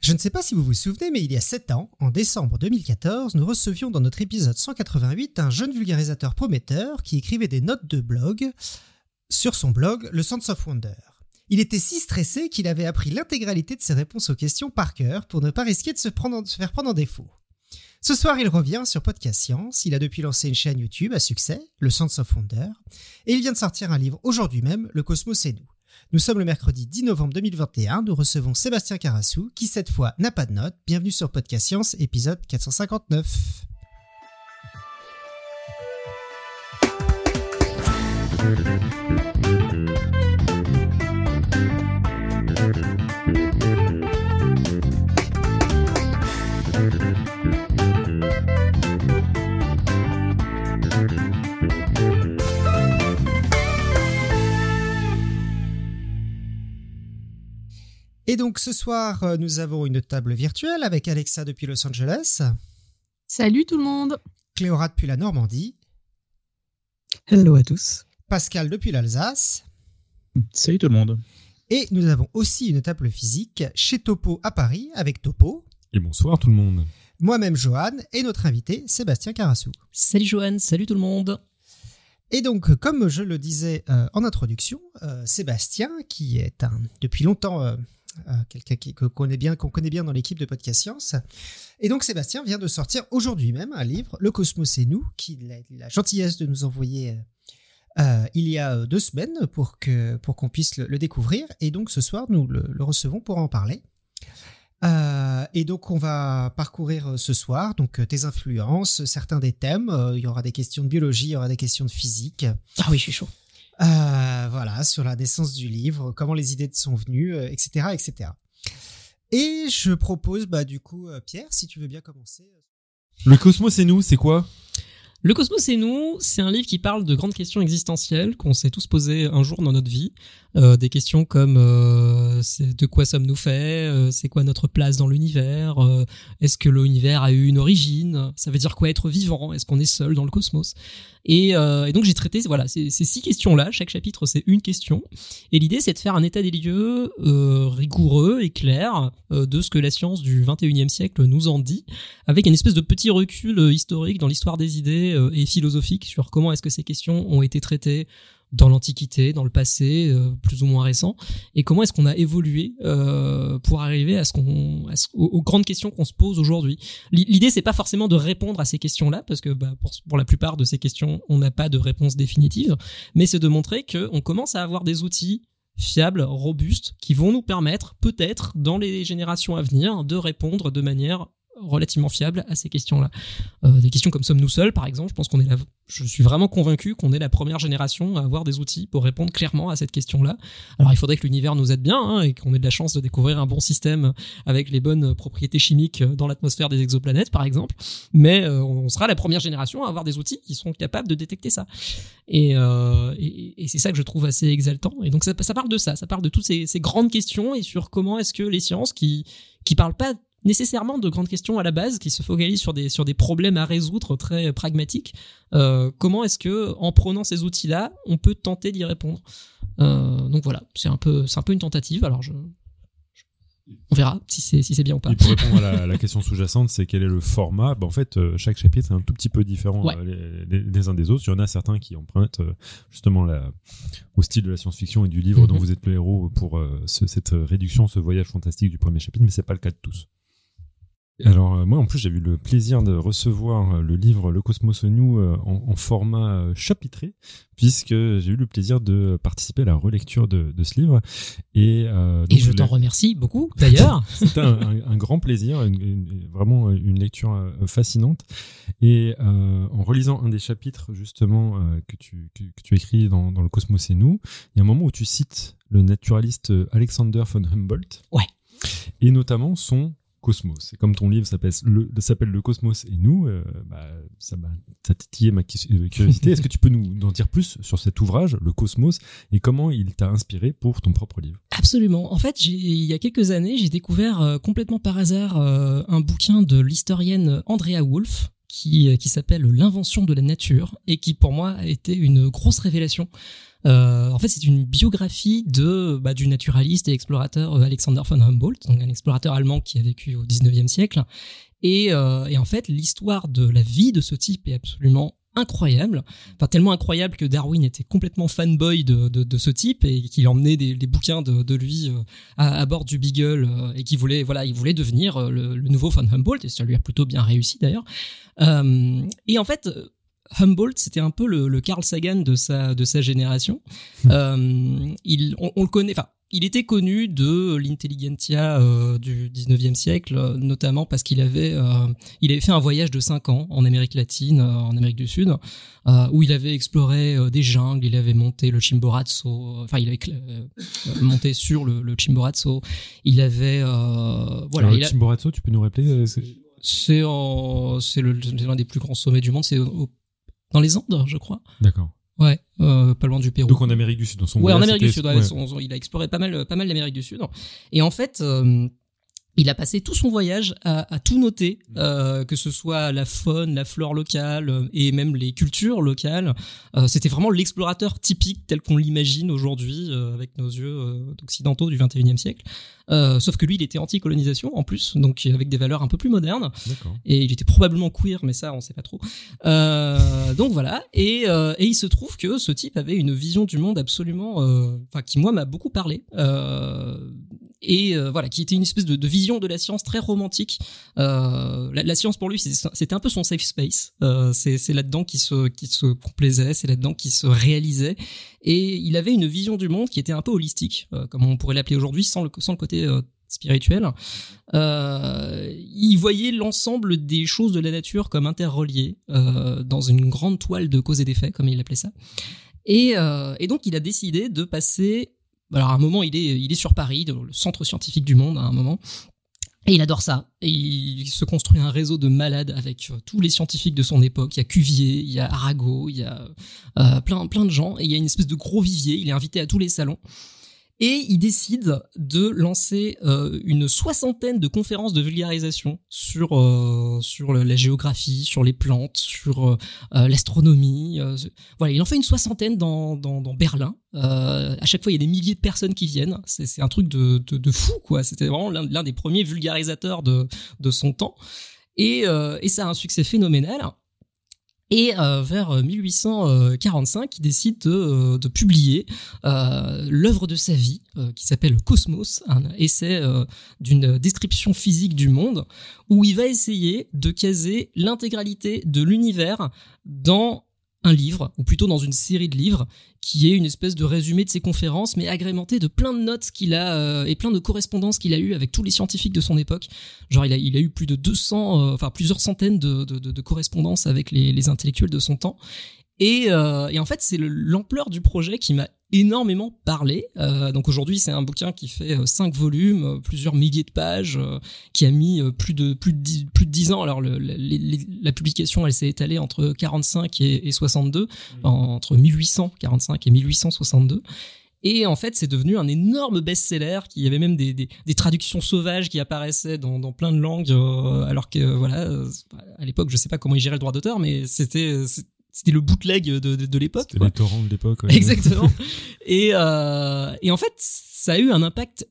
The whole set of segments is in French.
Je ne sais pas si vous vous souvenez, mais il y a 7 ans, en décembre 2014, nous recevions dans notre épisode 188 un jeune vulgarisateur prometteur qui écrivait des notes de blog sur son blog Le Sense of Wonder. Il était si stressé qu'il avait appris l'intégralité de ses réponses aux questions par cœur pour ne pas risquer de se, prendre, de se faire prendre en défaut. Ce soir, il revient sur Podcast Science. Il a depuis lancé une chaîne YouTube à succès, Le Sense of Wonder, et il vient de sortir un livre aujourd'hui même, Le Cosmos et nous. Nous sommes le mercredi 10 novembre 2021. Nous recevons Sébastien Carassou, qui cette fois n'a pas de note. Bienvenue sur Podcast Science, épisode 459. Et donc ce soir, euh, nous avons une table virtuelle avec Alexa depuis Los Angeles, Salut tout le monde Cléora depuis la Normandie, Hello à tous. Pascal depuis l'Alsace, Salut tout le monde. et nous avons aussi une table physique chez Topo à Paris avec Topo, Et bonsoir tout le monde. moi-même Johan et notre invité Sébastien Carassou. Salut Johan, salut tout le monde. Et donc, comme je le disais euh, en introduction, euh, Sébastien, qui est un, depuis longtemps euh, euh, quelqu'un qui- que connaît bien, qu'on connaît bien dans l'équipe de Podcast Science, et donc Sébastien vient de sortir aujourd'hui même un livre, Le Cosmos et nous, qu'il a la gentillesse de nous envoyer euh, euh, il y a euh, deux semaines pour que pour qu'on puisse le, découvrir. Et donc ce soir, nous le, recevons pour en parler. Euh, et donc on va parcourir euh, ce soir donc euh, tes influences, certains des thèmes. Euh, il y aura des questions de biologie, il y aura des questions de physique. Ah oui, je suis chaud. Euh, voilà, sur la naissance du livre, comment les idées te sont venues, euh, etc., etc. Et je propose, bah, du coup, euh, Pierre, si tu veux bien commencer. Le cosmos et nous, c'est quoi? Le Cosmos et nous, c'est un livre qui parle de grandes questions existentielles qu'on s'est tous posées un jour dans notre vie. Euh, des questions comme euh, de quoi sommes-nous faits euh, C'est quoi notre place dans l'univers Est-ce que l'univers a eu une origine Ça veut dire quoi être vivant Est-ce qu'on est seul dans le cosmos? Et, et donc j'ai traité voilà ces, ces six questions-là. Chaque chapitre c'est une question. Et l'idée c'est de faire un état des lieux rigoureux et clair de ce que la science du 21e siècle nous en dit avec une espèce de petit recul historique dans l'histoire des idées et philosophique sur comment est-ce que ces questions ont été traitées dans l'Antiquité, dans le passé, euh, plus ou moins récent, et comment est-ce qu'on a évolué euh, pour arriver à ce qu'on, à ce- aux, grandes questions qu'on se pose aujourd'hui? L'i- L'idée, c'est pas forcément de répondre à ces questions-là, parce que bah, pour, pour la plupart de ces questions, on n'a pas de réponse définitive, mais c'est de montrer que on commence à avoir des outils fiables, robustes, qui vont nous permettre, peut-être, dans les générations à venir, de répondre de manière relativement fiable à ces questions-là. Euh, des questions comme sommes-nous seuls, par exemple, je pense qu'on est la, je suis vraiment convaincu qu'on est la première génération à avoir des outils pour répondre clairement à cette question-là. Alors il faudrait que l'univers nous aide bien hein, et qu'on ait de la chance de découvrir un bon système avec les bonnes propriétés chimiques dans l'atmosphère des exoplanètes, par exemple. Mais euh, on sera la première génération à avoir des outils qui sont capables de détecter ça. Et, euh, c'est ça que je trouve assez exaltant. Et donc ça, parle de ça, ça parle de toutes ces, ces grandes questions et sur comment est-ce que les sciences qui qui parlent pas nécessairement de grandes questions à la base, qui se focalisent sur des sur des problèmes à résoudre très pragmatiques. Euh, comment est-ce que en prenant ces outils-là, on peut tenter d'y répondre? Euh, Donc voilà, c'est un peu un peu une tentative. Alors je, on verra si c'est si bien ou pas. Et pour répondre à la, la question sous-jacente, c'est quel est le format? Bah, En fait, euh, chaque chapitre est un tout petit peu différent Ouais. les, les- les uns des autres. Il y en a certains qui empruntent justement la, au style de la science-fiction et du livre dont Mhm. vous êtes le héros pour euh, ce- cette réduction, ce voyage fantastique du premier chapitre, mais c'est pas le cas de tous. Alors euh, moi en plus j'ai eu le plaisir de recevoir euh, le livre Le Cosmos New euh, en, en format chapitré puisque j'ai eu le plaisir de participer à la relecture de, de ce livre et, euh, Et donc je t'en remercie beaucoup d'ailleurs. c'était un, un- un grand plaisir, une- une- vraiment une lecture fascinante. Et euh, en relisant un des chapitres justement euh, que, tu, que, que tu écris dans, dans Le Cosmos et nous, il y a un moment où tu cites le naturaliste Alexander von Humboldt. Ouais. Et notamment son Cosmos. Et comme ton livre s'appelle le, Cosmos et nous, euh, bah, ça m'a titillé ma euh, curiosité. Est-ce que tu peux nous en dire plus sur cet ouvrage, le Cosmos, et comment il t'a inspiré pour ton propre livre? Absolument. En fait, il y a quelques années, j'ai découvert euh, complètement par hasard un bouquin de l'historienne Andrea Wolf qui, qui s'appelle L'invention de la nature et qui pour moi a été une grosse révélation. Euh, en fait, c'est une biographie de bah, du naturaliste et explorateur Alexander von Humboldt, donc un explorateur allemand qui a vécu au 19e siècle. Et, euh, et en fait, l'histoire de la vie de ce type est absolument incroyable, enfin tellement incroyable que Darwin était complètement fanboy de, de, de ce type et qu'il emmenait des, des, bouquins de, de lui euh, à, à, bord du Beagle euh, et qu'il voulait voilà il voulait devenir euh, le, le, nouveau von Humboldt et ça lui a plutôt bien réussi d'ailleurs. Euh, et en fait Humboldt, c'était un peu le, le, Carl Sagan de sa de sa génération. Euh, il, on, on, le connaît, enfin, il était connu de l'intelligentsia euh, du 19e siècle, notamment parce qu'il avait, euh, il avait fait un voyage de 5 ans en Amérique latine, euh, en Amérique du Sud, où il avait exploré des jungles, il avait monté le Chimborazo, enfin il avait monté sur le, le, Chimborazo, il avait... voilà, Alors, il le Chimborazo, tu peux nous rappeler C'est l'un des plus grands sommets du monde, c'est dans les Andes, je crois. D'accord. Ouais, euh, pas loin du Pérou. Donc en Amérique du Sud, dans son Ouais, en Amérique du Sud. Ouais. Son, il a exploré pas mal, pas mal l'Amérique du Sud. Et en fait, euh, il a passé tout son voyage à, à tout noter, euh, que ce soit la faune, la flore locale euh, et même les cultures locales. Euh, C'était vraiment l'explorateur typique tel qu'on l'imagine aujourd'hui euh, avec nos yeux occidentaux du 21e siècle. Sauf que lui, il était anti-colonisation en plus, donc avec des valeurs un peu plus modernes. Et il était probablement queer, mais ça, on sait pas trop. Donc voilà. Et, et, il se trouve que ce type avait une vision du monde absolument, enfin, qui moi m'a beaucoup parlé. Et voilà, qui était une espèce de, vision de la science très romantique. La, la, science pour lui, c'était un peu son safe space. c'est là-dedans qu'il se, qui se complaisait, c'est là-dedans qu'il se réalisait. Et il avait une vision du monde qui était un peu holistique, comme on pourrait l'appeler aujourd'hui, sans le, sans le côté euh, spirituel. Euh, il voyait l'ensemble des choses de la nature comme interreliées euh, dans une grande toile de cause et d'effet, comme il appelait ça. Et, euh, et, donc il a décidé de passer. Alors à un moment, il est, il est sur Paris, le centre scientifique du monde, à un moment. Et il adore ça. Et il se construit un réseau de malades avec tous les scientifiques de son époque. Il y a Cuvier, il y a Arago, il y a euh, plein, plein de gens. Et il y a une espèce de gros vivier. Il est invité à tous les salons et il décide de lancer euh, une soixantaine de conférences de vulgarisation sur euh, sur la géographie, sur les plantes, sur euh, l'astronomie. voilà, il en fait une soixantaine dans dans, Berlin. à chaque fois, il y a des milliers de personnes qui viennent. C'est un truc de, de, de fou, quoi. C'était vraiment l'un des premiers vulgarisateurs de de son temps. Et, et ça a un succès phénoménal. Et euh, vers 1845, il décide de, euh, publier euh, l'œuvre de sa vie, euh, qui s'appelle Cosmos, un essai euh, d'une description physique du monde, où il va essayer de caser l'intégralité de l'univers dans un livre, ou plutôt dans une série de livres, qui est une espèce de résumé de ses conférences, mais agrémenté de plein de notes qu'il a euh, et plein de correspondances qu'il a eues avec tous les scientifiques de son époque. Genre, il a, eu plus de 200, euh, enfin plusieurs centaines de, correspondances avec les, intellectuels de son temps. Et, euh, et en fait, c'est l'ampleur du projet qui m'a énormément parlé. Euh, donc aujourd'hui, c'est un bouquin qui fait euh, cinq volumes, euh, plusieurs milliers de pages, euh, qui a mis euh, plus de plus de 10, plus de 10 ans. Alors le, le, les, la publication, elle s'est étalée entre 45 et, et 62, mmh. entre 1845 et 1862. Et en fait, c'est devenu un énorme best-seller. Qui y avait même des, des, des, traductions sauvages qui apparaissaient dans, dans plein de langues, euh, alors que voilà, à l'époque, je sais pas comment ils géraient le droit d'auteur, mais c'était c'était le bootleg de, de, de l'époque. C'était les torrents de l'époque. Ouais. Exactement. et, euh, et en fait, ça a eu un impact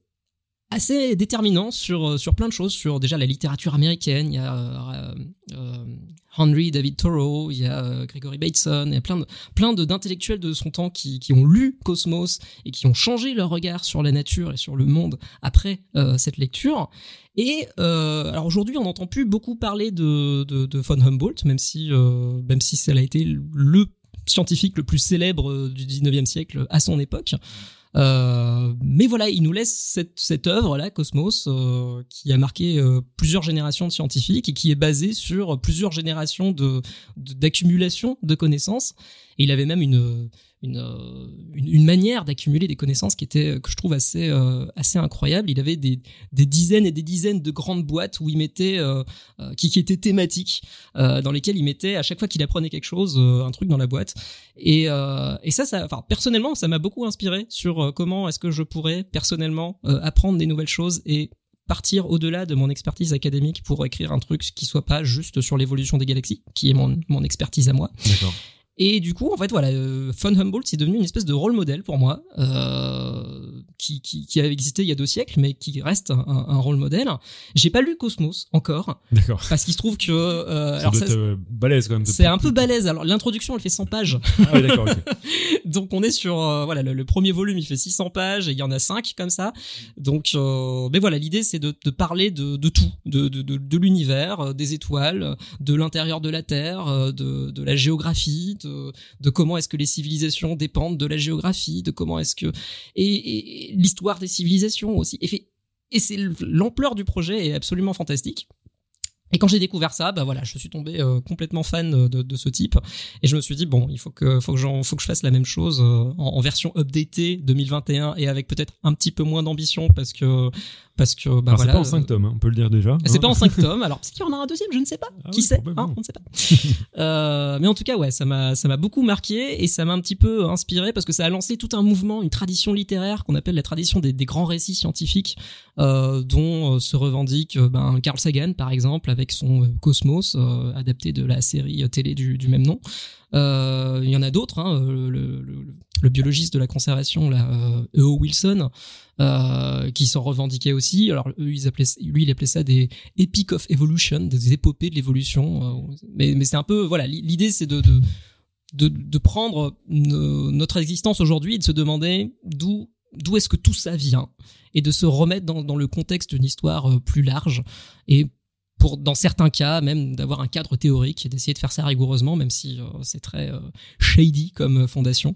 assez déterminant sur sur plein de choses sur déjà la littérature américaine il y a euh, euh, Henry David Thoreau il y a euh, Gregory Bateson il y a plein de plein de d'intellectuels de son temps qui qui ont lu Cosmos et qui ont changé leur regard sur la nature et sur le monde après euh, cette lecture. Et euh, alors aujourd'hui on n'entend plus beaucoup parler de, de de von Humboldt même si même si ça a été le scientifique le plus célèbre du 19e siècle à son époque euh, mais voilà, il nous laisse cette, cette œuvre-là, Cosmos, euh, qui a marqué euh, plusieurs générations de scientifiques et qui est basée sur plusieurs générations de d'accumulation de, de, connaissances. Et il avait même une, une, une, une manière d'accumuler des connaissances qui était que je trouve assez euh, assez incroyable. Il avait des, des dizaines et des dizaines de grandes boîtes où il mettait euh, euh, qui, qui étaient thématiques, dans lesquelles il mettait à chaque fois qu'il apprenait quelque chose un truc dans la boîte. Et, et ça, ça, enfin personnellement, ça m'a beaucoup inspiré sur comment est-ce que je pourrais personnellement apprendre des nouvelles choses et partir au-delà de mon expertise académique pour écrire un truc qui soit pas juste sur l'évolution des galaxies, qui est mon, mon expertise à moi. D'accord. Et du coup, en fait, voilà, euh, Fun Humboldt, c'est devenu une espèce de rôle modèle pour moi, euh, qui, qui, qui avait existé il y a deux siècles, mais qui reste un, un rôle modèle. J'ai pas lu Cosmos encore, D'accord. parce qu'il se trouve que... Euh, alors ça, euh, balèze quand même. c'est un peu balèze. Alors l'introduction, elle fait 100 pages. Ah oui, d'accord. Donc on est sur euh, voilà le, le premier volume il fait 600 pages et il y en a 5 comme ça. Donc euh, mais voilà l'idée c'est de, de parler de, de tout, de, de, de, l'univers, euh, des étoiles, de l'intérieur de la Terre, de, de la géographie, de, de comment est-ce que les civilisations dépendent de la géographie, de comment est-ce que et- et l'histoire des civilisations aussi. Et, c'est l'ampleur du projet est absolument fantastique. Et quand j'ai découvert ça, bah voilà, je suis tombé euh, complètement fan de, de ce type. Et je me suis dit bon, il faut que faut que faut que je fasse la même chose euh, en, en version updatée 2021 et avec peut-être un petit peu moins d'ambition parce que parce que bah voilà. c'est pas en 5 tomes, hein, on peut le dire déjà. C'est hein. pas en 5 tomes. Alors peut-être qu'il y en a un deuxième, je ne sais pas. Ah Qui oui, sait hein, On ne sait pas. Euh, mais en tout cas, ouais, ça m'a ça m'a beaucoup marqué et ça m'a un petit peu inspiré parce que ça a lancé tout un mouvement, une tradition littéraire qu'on appelle la tradition des, des grands récits scientifiques, euh, dont euh, se revendique euh, ben, Carl Sagan par exemple avec son euh, Cosmos euh, adapté de la série euh, télé du, du même nom. Euh, Il y en a d'autres, hein, euh, le, biologiste de la conservation, là, euh, E.O. Wilson, qui s'en revendiquait aussi. Alors eux, ils appelaient, lui, il appelait ça des Epic of Evolution, des épopées de l'évolution. mais c'est un peu, voilà, li- l'idée c'est de, de prendre no- notre existence aujourd'hui et de se demander d'où d'où est-ce que tout ça vient et de se remettre dans, le contexte d'une histoire plus large pour dans certains cas même d'avoir un cadre théorique et d'essayer de faire ça rigoureusement même si euh, c'est très euh, shady comme euh, fondation.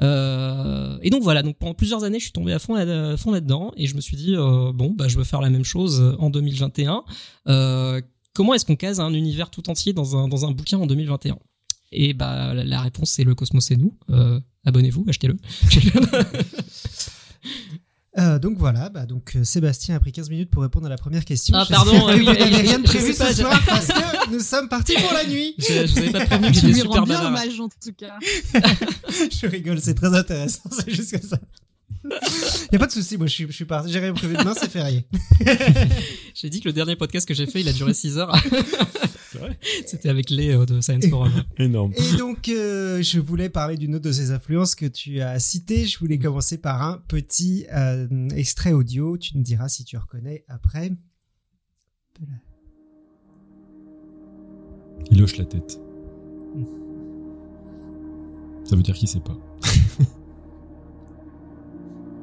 Et donc voilà donc pendant plusieurs années je suis tombé à fond là, là-dedans et je me suis dit bon bah je veux faire la même chose en 2021 Euh, comment est-ce qu'on case un univers tout entier dans un dans un bouquin en 2021 et bah la- la réponse c'est le cosmos et nous. Abonnez-vous achetez-le Euh, donc voilà, bah, donc euh, Sébastien a pris 15 minutes pour répondre à la première question. Ah, Je pardon, vous n'avez oui, rien de prévu ce soir parce que nous sommes partis pour la nuit. je, je vous avais pas prévenu que j'étais lui super rends bien hommage en tout cas. Je rigole, c'est très intéressant, c'est juste que ça. Y a pas de souci, moi je suis, je suis parti, j'ai rien prévu demain, c'est férié. J'ai dit que le dernier podcast que j'ai fait, il a duré 6 heures. C'est vrai C'était avec les euh, de Science Forum. Énorme. Et donc, euh, je voulais parler d'une autre de ces influences que tu as citées. Je voulais commencer par un petit euh, extrait audio. Tu nous diras si tu reconnais après. Il hoche la tête. Ça veut dire qu'il sait pas.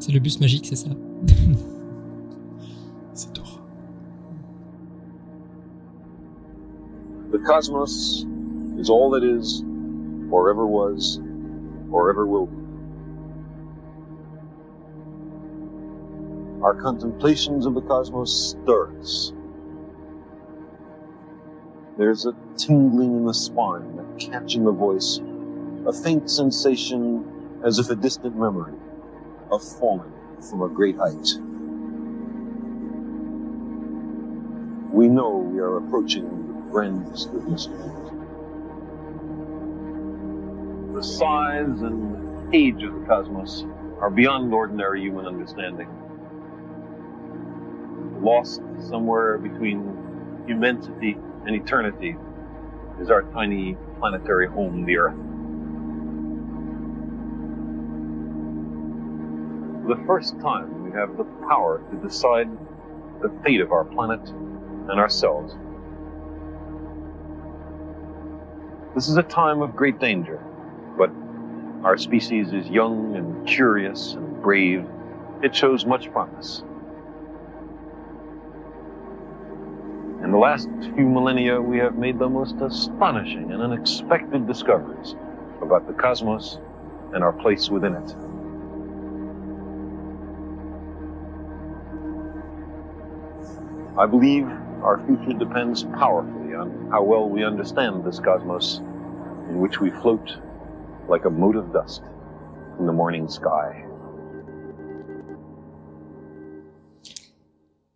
C'est le bus magique, c'est ça C'est Dora. The cosmos is all that is, or ever was, or ever will be. Our contemplations of the cosmos stir us. There's a tingling in the spine, a catch in the voice, a faint sensation as if a distant memory of falling from a great height. We know we are approaching the grandest of mysteries. The size and age of the cosmos are beyond ordinary human understanding. Lost somewhere between immensity and eternity is our tiny planetary home, the Earth. The first time, we have the power to decide the fate of our planet and ourselves. This is a time of great danger, but our species is young and curious and brave. It shows much promise. In the last few millennia, we have made the most astonishing and unexpected discoveries about the cosmos and our place within it. I believe our future depends powerfully on how well we understand this cosmos in which we float like a mote of dust in the morning sky.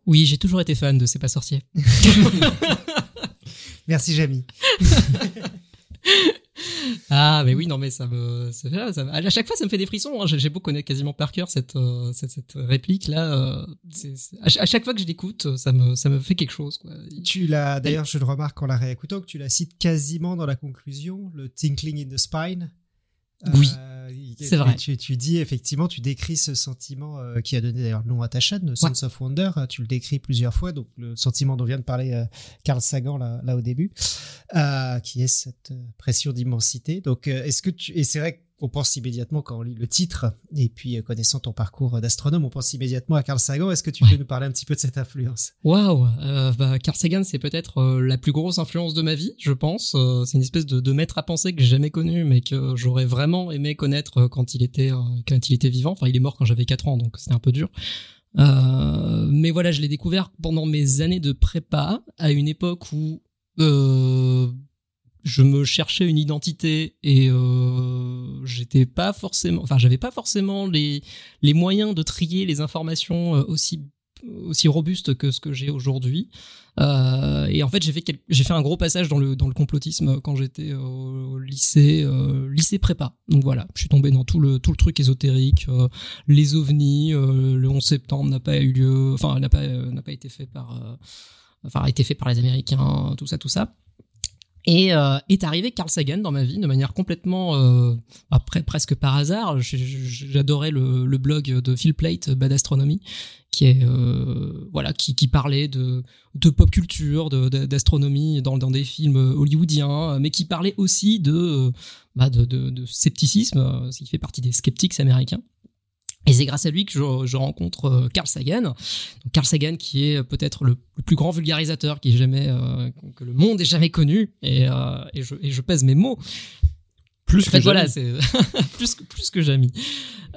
Oui, j'ai toujours été fan de C'est pas sorcier. Merci, Jamy. Ah, mais oui, non, mais ça me, ça, ça, à chaque fois, ça me fait des frissons. Hein. J'ai beau connaître quasiment par cœur cette, euh, cette, cette, réplique là. Euh, c'est à, chaque fois que je l'écoute, ça me, ça me fait quelque chose. Quoi. Tu l'as, d'ailleurs, je le remarque en la réécoutant que tu la cites quasiment dans la conclusion, le tinkling in the spine. Oui. Euh, c'est vrai. Tu, tu, dis effectivement, tu décris ce sentiment euh, qui a donné d'ailleurs le nom à ta chaîne, Sense of Wonder. Euh, tu le décris plusieurs fois, donc le sentiment dont vient de parler Carl Sagan là, là au début, qui est cette pression d'immensité. Donc, est-ce que tu et c'est vrai que on pense immédiatement quand on lit le titre, et puis euh, connaissant ton parcours d'astronome, on pense immédiatement à Carl Sagan. Est-ce que tu peux nous parler un petit peu de cette influence? Waouh euh, bah, Carl Sagan, c'est peut-être euh, la plus grosse influence de ma vie, je pense. c'est une espèce de, maître à penser que j'ai jamais connu, mais que j'aurais vraiment aimé connaître quand il était quand il était vivant. Enfin, il est mort quand j'avais 4 ans, donc c'était un peu dur. mais voilà, je l'ai découvert pendant mes années de prépa, à une époque où je me cherchais une identité et euh, j'étais pas forcément enfin j'avais pas forcément les les moyens de trier les informations euh, aussi aussi robustes que ce que j'ai aujourd'hui. Euh, et en fait j'ai fait j'ai fait un gros passage dans le dans le complotisme quand j'étais au lycée euh, lycée prépa. Donc voilà je suis tombé dans tout le tout le truc ésotérique euh, les ovnis le 11 septembre n'a pas eu lieu enfin n'a pas n'a pas été fait par enfin a été fait par les américains tout ça tout ça et euh, est arrivé Carl Sagan dans ma vie de manière complètement euh, après presque par hasard. J'adorais le, le, blog de Phil Plate, Bad Astronomy, qui est euh, voilà qui, qui parlait de, de pop culture, d'astronomie dans, dans des films hollywoodiens, mais qui parlait aussi de bah de, de, scepticisme, qui fait partie des sceptiques américains. Et c'est grâce à lui que je, je rencontre euh, Carl Sagan. Carl Sagan qui est peut-être le, plus grand vulgarisateur qui jamais euh, que le monde ait jamais connu. Et, euh, et, je, et je pèse mes mots. Plus que voilà, c'est plus plus que jamais.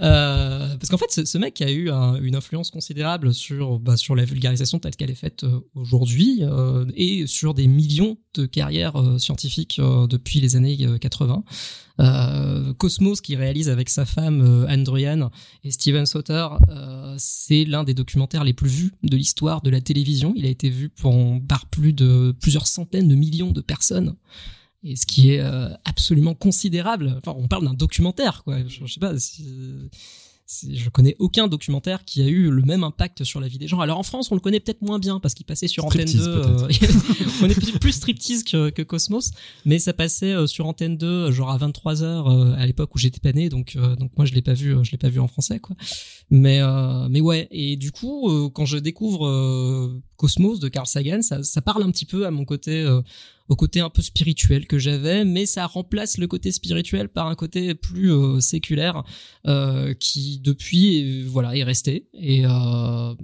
Euh, parce qu'en fait, ce, ce, mec a eu une influence considérable sur bah, sur la vulgarisation telle qu'elle est faite euh, aujourd'hui euh, et sur des millions de carrières euh, scientifiques depuis les années 80. Cosmos, qui réalise avec sa femme Andrian et Steven Sauter, c'est l'un des documentaires les plus vus de l'histoire de la télévision. Il a été vu par plus de plusieurs centaines de millions de personnes et ce qui est euh, absolument considérable. Enfin, on parle d'un documentaire, quoi. Je, je sais pas si, je connais aucun documentaire qui a eu le même impact sur la vie des gens. Alors en France, on le connaît peut-être moins bien parce qu'il passait sur Antenne 2. Euh, on connaît plus striptease que, que, Cosmos, mais ça passait euh, sur Antenne 2, genre à 23 h euh, à l'époque où j'étais pas né, donc donc moi je l'ai pas vu, je l'ai pas vu en français, quoi. Mais mais ouais, et du coup, quand je découvre Cosmos de Carl Sagan, ça, ça parle un petit peu à mon côté au côté un peu spirituel que j'avais, mais ça remplace le côté spirituel par un côté plus euh, séculaire euh, qui depuis voilà est resté et euh,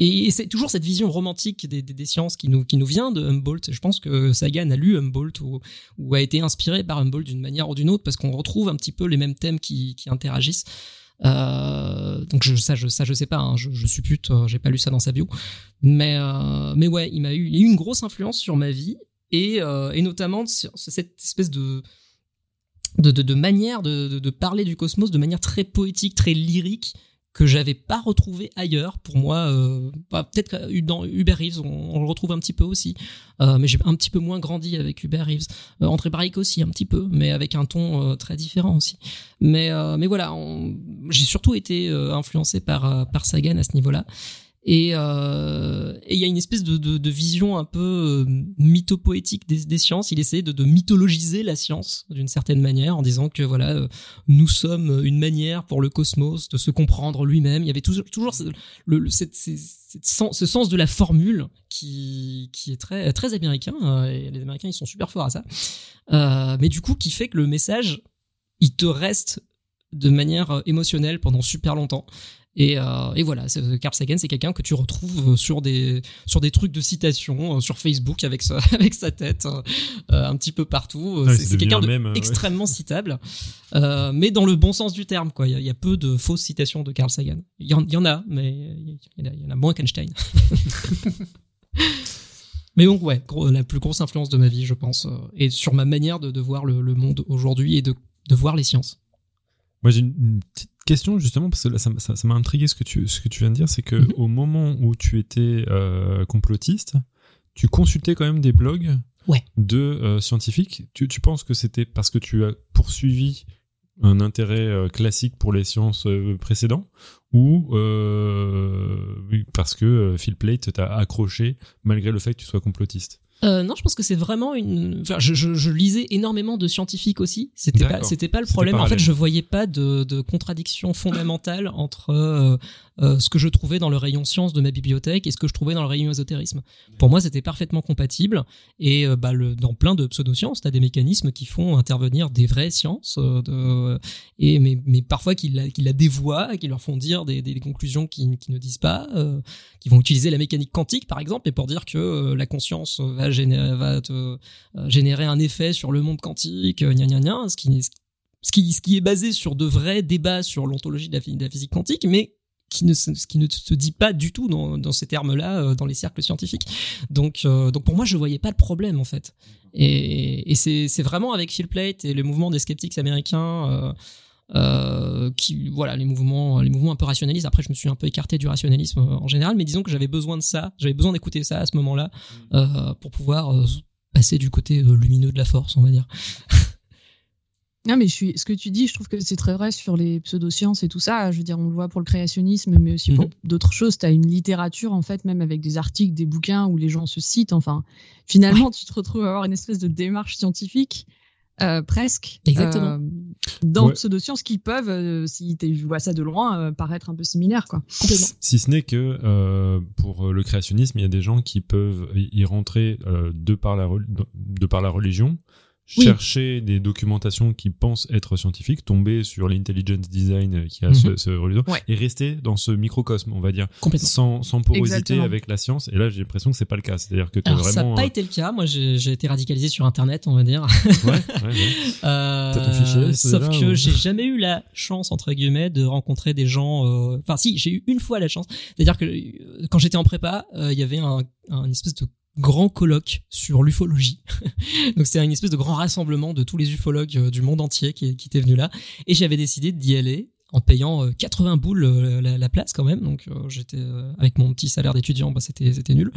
et c'est toujours cette vision romantique des, des, des, sciences qui nous, qui nous vient de Humboldt. Je pense que Sagan a lu Humboldt ou, ou a été inspiré par Humboldt d'une manière ou d'une autre parce qu'on retrouve un petit peu les mêmes thèmes qui, qui interagissent. Euh, donc je, ça, je, sais pas, hein, je, je suppute, j'ai pas lu ça dans sa bio, mais euh, mais ouais, il m'a eu, a eu une grosse influence sur ma vie et, euh, et notamment cette espèce de de, de, de manière de, de, parler du cosmos de manière très poétique, très lyrique, que j'avais pas retrouvé ailleurs. Pour moi, euh, bah, peut-être dans Hubert Reeves, on, le retrouve un petit peu aussi, euh, mais j'ai un petit peu moins grandi avec Hubert Reeves. Euh, André Barrick aussi un petit peu, mais avec un ton euh, très différent aussi. Mais mais voilà, j'ai surtout été influencé par par Sagan à ce niveau-là. Et euh, il y a une espèce de, vision un peu euh, mythopoétique des, sciences. Il essaie de, mythologiser la science d'une certaine manière en disant que voilà, euh, nous sommes une manière pour le cosmos de se comprendre lui-même. Il y avait toujours, toujours ce, sens de la formule qui, est très, américain. Et les Américains, ils sont super forts à ça. Mais du coup, qui fait que le message, il te reste de manière émotionnelle pendant super longtemps. Et, euh, et voilà, Carl Sagan, c'est quelqu'un que tu retrouves euh, sur des sur des trucs de citation euh, sur Facebook avec sa avec sa tête euh, un petit peu partout. c'est quelqu'un extrêmement citable, euh, mais dans le bon sens du terme. Quoi, il y, a, y a peu de fausses citations de Carl Sagan. Il y, en, y en a, mais il y, y, en a moins qu'Einstein. Mais donc ouais, la plus grosse influence de ma vie, je pense, et sur ma manière de, de voir le, le monde aujourd'hui et de, de voir les sciences. Moi, j'ai une petite question justement parce que là, ça, ça, ça m'a intrigué ce que tu ce que tu viens de dire, c'est que -hmm. au moment où tu étais euh, complotiste, tu consultais quand même des blogs Ouais. de scientifique. Tu, tu penses que c'était parce que tu as poursuivi un intérêt classique pour les sciences précédents ou parce que Phil Plate t'a accroché malgré le fait que tu sois complotiste? Euh, non, je pense que c'est vraiment une. Enfin, je, je, je, lisais énormément de scientifiques aussi. C'était pas, c'était pas le problème. En fait, je voyais pas de, de contradiction fondamentale entre euh, euh, ce que je trouvais dans le rayon science de ma bibliothèque et ce que je trouvais dans le rayon ésotérisme. Pour moi, c'était parfaitement compatible. Et euh, bah, le, dans plein de pseudosciences, t'as des mécanismes qui font intervenir des vraies sciences, de, et mais, mais parfois qui la, qui la dévoient, qui leur font dire des, des, conclusions qui, qui, ne disent pas, qui vont utiliser la mécanique quantique par exemple, et pour dire que la conscience va générer, va te, euh, générer un effet sur le monde quantique, euh, gna gna gna, ce qui, ce qui, ce qui est basé sur de vrais débats sur l'ontologie de, la physique quantique, mais qui ne, qui ne se dit pas du tout dans, dans ces termes-là euh, dans les cercles scientifiques. Donc, donc pour moi, je voyais pas le problème en fait. Et, et c'est vraiment avec Phil Plate et le mouvement des sceptiques américains. Euh, qui voilà les mouvements les mouvements un peu rationalistes après je me suis un peu écarté du rationalisme euh, en général mais disons que j'avais besoin de ça j'avais besoin d'écouter ça à ce moment-là euh, pour pouvoir euh, passer du côté lumineux de la force on va dire non mais je suis ce que tu dis je trouve que c'est très vrai sur les pseudosciences et tout ça je veux dire on le voit pour le créationnisme mais aussi pour mm-hmm. d'autres choses tu as une littérature en fait même avec des articles des bouquins où les gens se citent enfin finalement tu te retrouves à avoir une espèce de démarche scientifique euh, presque. Exactement. Euh, dans ouais. pseudosciences qui peuvent, euh, si tu vois ça de loin, paraître un peu similaires. Quoi. Si ce n'est que pour le créationnisme, il y a des gens qui peuvent y rentrer de, par la, de par la religion, chercher des documentations qui pensent être scientifiques, tomber sur l'intelligence design qui a ce, mhm. ce et rester dans ce microcosme, on va dire, sans, sans porosité avec la science. Et là, j'ai l'impression que c'est pas le cas. C'est-à-dire que Alors, vraiment. Ça n'a pas été le cas. Moi, j'ai été radicalisé sur Internet, on va dire. Ouais, ouais, ouais. euh, ton fichier, sauf que j'ai jamais eu la chance entre guillemets de rencontrer des gens. Euh, enfin, si, j'ai eu une fois la chance. C'est-à-dire que euh, quand j'étais en prépa, euh, il y avait un, un espèce de grand colloque sur l'ufologie. Donc c'était une espèce de grand rassemblement de tous les ufologues euh, du monde entier qui, qui étaient venus là. Et j'avais décidé d'y aller en payant 80 euh, boules euh, la, place quand même. Donc euh, j'étais avec mon petit salaire d'étudiant, bah c'était c'était nul.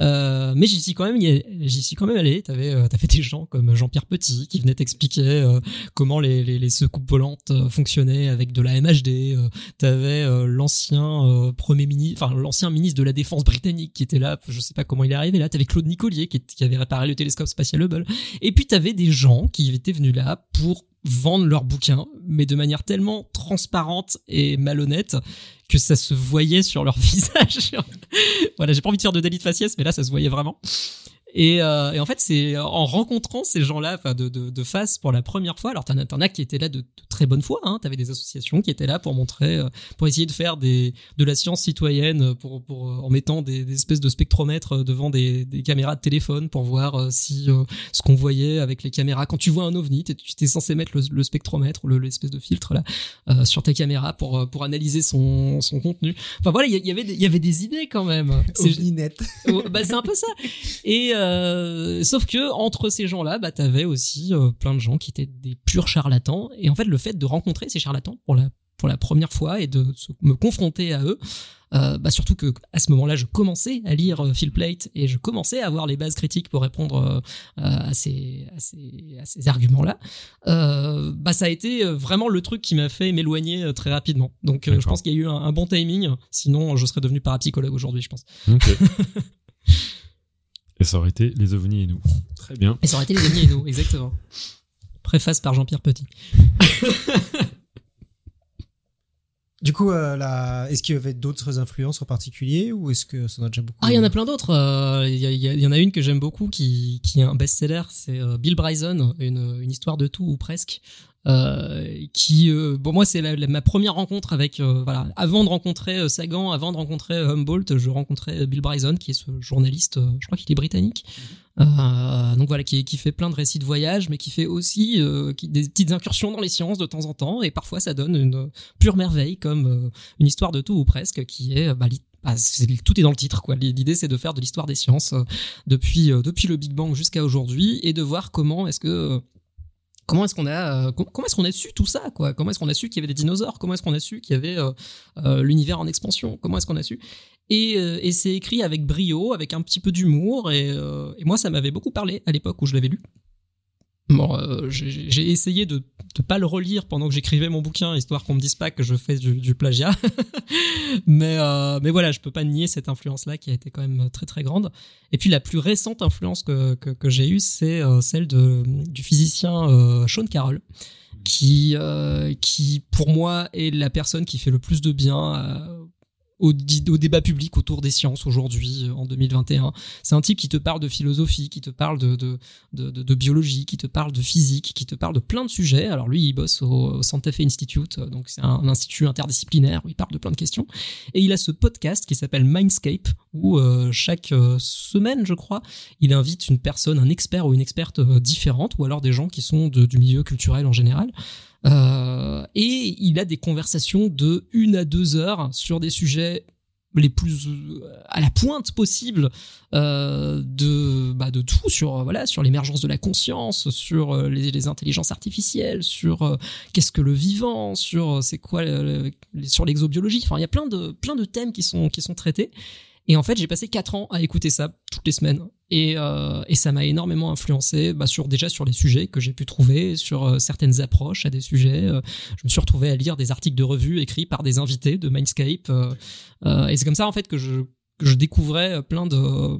Euh, mais j'y suis quand même j'y suis quand même allé. T'avais t'as fait des gens comme Jean-Pierre Petit qui venait t'expliquer comment les, les, secoupes volantes fonctionnaient avec de la MHD. T'avais l'ancien premier ministre, enfin l'ancien ministre de la défense britannique qui était là. Je sais pas comment il est arrivé là. T'avais Claude Nicolier qui, qui avait réparé le télescope spatial Hubble. Et puis t'avais des gens qui étaient venus là pour vendre leurs bouquins, mais de manière tellement transparente et malhonnête que ça se voyait sur leur visage. voilà, j'ai pas envie de faire de délit de faciès, mais là, ça se voyait vraiment. Et, euh, et, en fait, c'est en rencontrant ces gens-là, enfin de, de, de, face pour la première fois. Alors, t'en as, as qui étaient là de, de très bonne foi. Hein, T'avais des associations qui étaient là pour montrer, euh, pour essayer de faire des de la science citoyenne, pour, pour en mettant des, des espèces de spectromètres devant des, des caméras de téléphone pour voir euh, si euh, ce qu'on voyait avec les caméras. Quand tu vois un ovni, tu étais censé mettre le, le spectromètre, l'espèce de filtre là, euh, sur ta caméra pour pour analyser son son contenu. Enfin voilà, il y, avait il y avait des idées quand même. C'est oh, bah c'est un peu ça. Et euh, sauf que entre ces gens-là, bah t'avais aussi euh, plein de gens qui étaient des purs charlatans. Et en fait, le fait de rencontrer ces charlatans pour la pour la première fois et de me confronter à eux, euh, bah surtout que à ce moment-là, je commençais à lire Phil Plate et je commençais à avoir les bases critiques pour répondre à ces à ces, à ces arguments-là. Bah ça a été vraiment le truc qui m'a fait m'éloigner très rapidement. Donc je pense qu'il y a eu un, un, bon timing. Sinon, je serais devenu parapsychologue aujourd'hui, je pense. Okay. Et ça aurait été les ovnis et nous. Très bien. Et ça aurait été les ovnis et nous, exactement. Préface par Jean-Pierre Petit. Du coup, euh, la... est-ce qu'il y avait d'autres influences en particulier ou est-ce que ça en a déjà beaucoup Ah, il y en a plein d'autres. Euh, il y, y, y, en a une que j'aime beaucoup qui, qui est un best-seller, c'est euh, Bill Bryson, une, une histoire de tout ou presque. Euh, qui euh, bon moi c'est ma première rencontre avec euh, voilà. Avant de rencontrer Sagan avant de rencontrer Humboldt je rencontrais Bill Bryson qui est ce journaliste je crois qu'il est britannique. Euh, donc voilà qui, qui fait plein de récits de voyage mais qui fait aussi qui, des petites incursions dans les sciences de temps en temps. Et parfois ça donne une pure merveille comme une histoire de tout ou presque qui est bah, bah, tout est dans le titre quoi. L'idée c'est de faire de l'histoire des sciences depuis depuis le Big Bang jusqu'à aujourd'hui et de voir comment est-ce que comment est-ce qu'on a euh, comment est-ce qu'on a su tout ça quoi? Comment est-ce qu'on a su qu'il y avait des dinosaures? Comment est-ce qu'on a su qu'il y avait euh, euh, l'univers en expansion? Comment est-ce qu'on a su? Et, et c'est écrit avec brio, avec un petit peu d'humour, et, et moi ça m'avait beaucoup parlé à l'époque où je l'avais lu. Bon, euh, j'ai essayé de ne pas le relire pendant que j'écrivais mon bouquin, histoire qu'on me dise pas que je fais du, plagiat. mais, euh, mais voilà, je peux pas nier cette influence-là qui a été quand même très très grande. Et puis la plus récente influence que, que, j'ai eue, c'est euh, celle de, du physicien Sean Carroll, qui, qui pour moi est la personne qui fait le plus de bien au, débat public autour des sciences aujourd'hui, euh, en 2021. C'est un type qui te parle de philosophie, qui te parle de, biologie, qui te parle de physique, qui te parle de plein de sujets. Alors lui, il bosse au, Santa Fe Institute, euh, donc c'est un, institut interdisciplinaire où il parle de plein de questions. Et il a ce podcast qui s'appelle Mindscape, où euh, chaque semaine, je crois, il invite une personne, un expert ou une experte différente, ou alors des gens qui sont du milieu culturel en général. Euh, et il a des conversations de une à deux heures sur des sujets les plus euh, à la pointe possible euh, de bah, de tout sur voilà sur l'émergence de la conscience sur les, les intelligences artificielles sur qu'est-ce que le vivant sur c'est quoi sur l'exobiologie. Enfin il y a plein de plein de thèmes qui sont qui sont traités et en fait j'ai passé quatre ans à écouter ça toutes les semaines. Et, euh, et ça m'a énormément influencé bah, sur déjà sur les sujets que j'ai pu trouver sur euh, certaines approches à des sujets Euh, je me suis retrouvé à lire des articles de revue écrits par des invités de Mindscape et c'est comme ça en fait que je que je découvrais plein de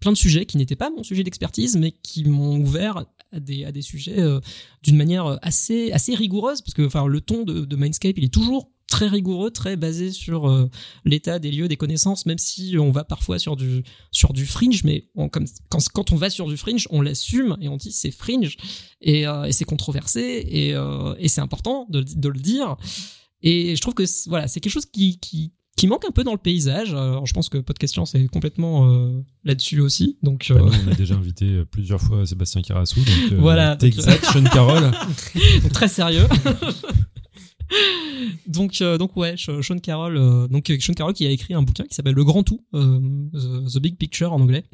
plein de sujets qui n'étaient pas mon sujet d'expertise mais qui m'ont ouvert à des à des sujets d'une manière assez assez rigoureuse parce que enfin le ton de, de Mindscape il est toujours très rigoureux, très basé sur euh, l'état des lieux, des connaissances, même si on va parfois sur du sur du fringe, mais on, comme quand, quand on va sur du fringe, on l'assume et on dit c'est fringe et, euh, et c'est controversé et, euh, et c'est important de, de le dire. Et je trouve que c'est- voilà, c'est quelque chose qui, qui qui manque un peu dans le paysage. Alors, je pense que Podcast c'est complètement là-dessus aussi. Donc Bah, on a déjà invité plusieurs fois Sébastien Carassou. Donc, Voilà, T'es exact, Sean Carroll. très sérieux. donc euh, donc ouais, Sean Carroll euh, donc euh, Sean Carroll qui a écrit un bouquin qui s'appelle Le Grand Tout, euh, The, The Big Picture en anglais.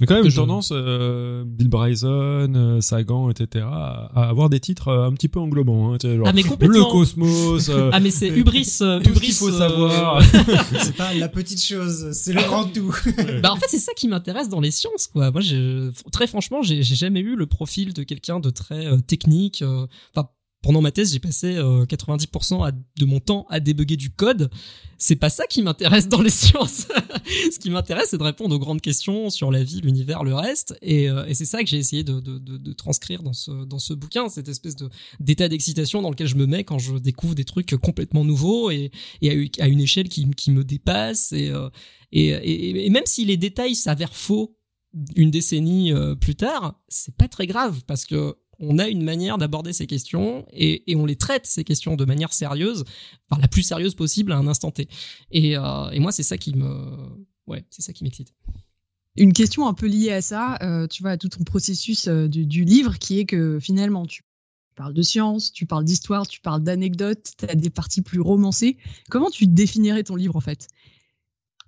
Mais quand même une je- tendance, euh, Bill Bryson, euh, Sagan, etc., à à avoir des titres euh, un petit peu englobants. Hein, tu sais, genre Ah mais le complètement. cosmos, euh, Ah mais c'est hubris euh, tout ce hubris qu'il faut euh, savoir. C'est pas la petite chose, c'est le grand tout. bah en fait c'est ça qui m'intéresse dans les sciences quoi. Moi je, très franchement j'ai j'ai jamais eu le profil de quelqu'un de très euh, technique. euh, Enfin pendant ma thèse j'ai passé euh, 90% à- de mon temps à débugger du code. C'est pas ça qui m'intéresse dans les sciences. Ce qui m'intéresse c'est de répondre aux grandes questions sur la vie, l'univers, le reste. Et, euh, c'est ça que j'ai essayé de, transcrire dans ce bouquin, cette espèce d'état d'excitation dans lequel je me mets quand je découvre des trucs complètement nouveaux et, à, une échelle qui, me dépasse et, euh, et, et, même si les détails s'avèrent faux une décennie euh, plus tard, c'est pas très grave parce que on a une manière d'aborder ces questions et, on les traite ces questions de manière sérieuse, enfin la plus sérieuse possible à un instant T. Et, euh, moi c'est ça qui me, ouais, c'est ça qui m'excite. Une question un peu liée à ça, euh, tu vois, à tout ton processus euh, du, livre, qui est que finalement, tu parles de science, tu parles d'histoire, tu parles d'anecdotes, tu as des parties plus romancées. Comment tu définirais ton livre, en fait?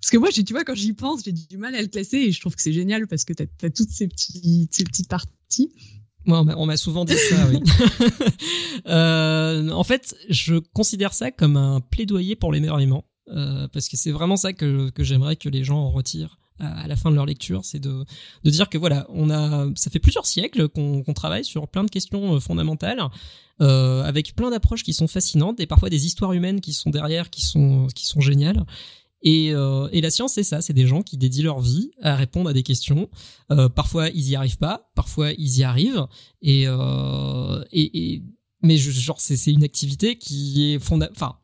Parce que moi, tu vois, quand j'y pense, j'ai du mal à le classer et je trouve que c'est génial parce que tu as, toutes ces petites parties. Moi, on m'a- souvent dit ça, oui. Euh, en fait, je considère ça comme un plaidoyer pour l'émerveillement, euh, parce que c'est vraiment ça que, que j'aimerais que les gens en retirent à, à la fin de leur lecture, c'est de, de dire que voilà, on a, ça fait plusieurs siècles qu'on travaille sur plein de questions euh, fondamentales, euh, avec plein d'approches qui sont fascinantes, et parfois des histoires humaines qui sont derrière, qui sont, qui sont géniales. Et, euh, et la science, c'est ça, c'est des gens qui dédient leur vie à répondre à des questions. Euh, parfois, ils y arrivent pas, parfois, ils y arrivent. Et, euh, mais genre, c'est une activité qui est fonda enfin,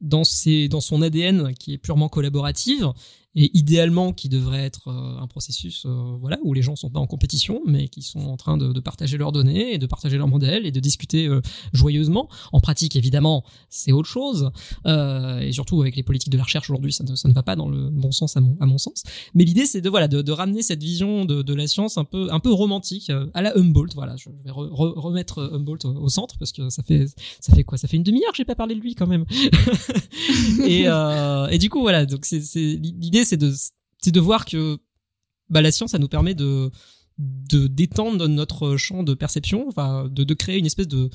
dans son ADN qui est purement collaborative et idéalement qui devrait être euh, un processus euh, voilà où les gens sont pas en compétition mais qui sont en train de, partager leurs données et de partager leurs modèles et de discuter euh, joyeusement. En pratique évidemment c'est autre chose. Et surtout avec les politiques de la recherche aujourd'hui ça ne, ça ne va pas dans le bon sens à mon, à mon sens. Mais l'idée c'est de voilà de, ramener cette vision de, la science un peu un peu romantique à la Humboldt. Voilà je vais re- re- remettre Humboldt au, centre parce que ça fait ça fait quoi? Ça fait une demi-heure que j'ai pas parlé de lui quand même. Et, euh, et du coup voilà donc c'est l'idée c'est de c'est de voir que bah la science ça nous permet de d'étendre notre champ de perception enfin de, de créer une espèce de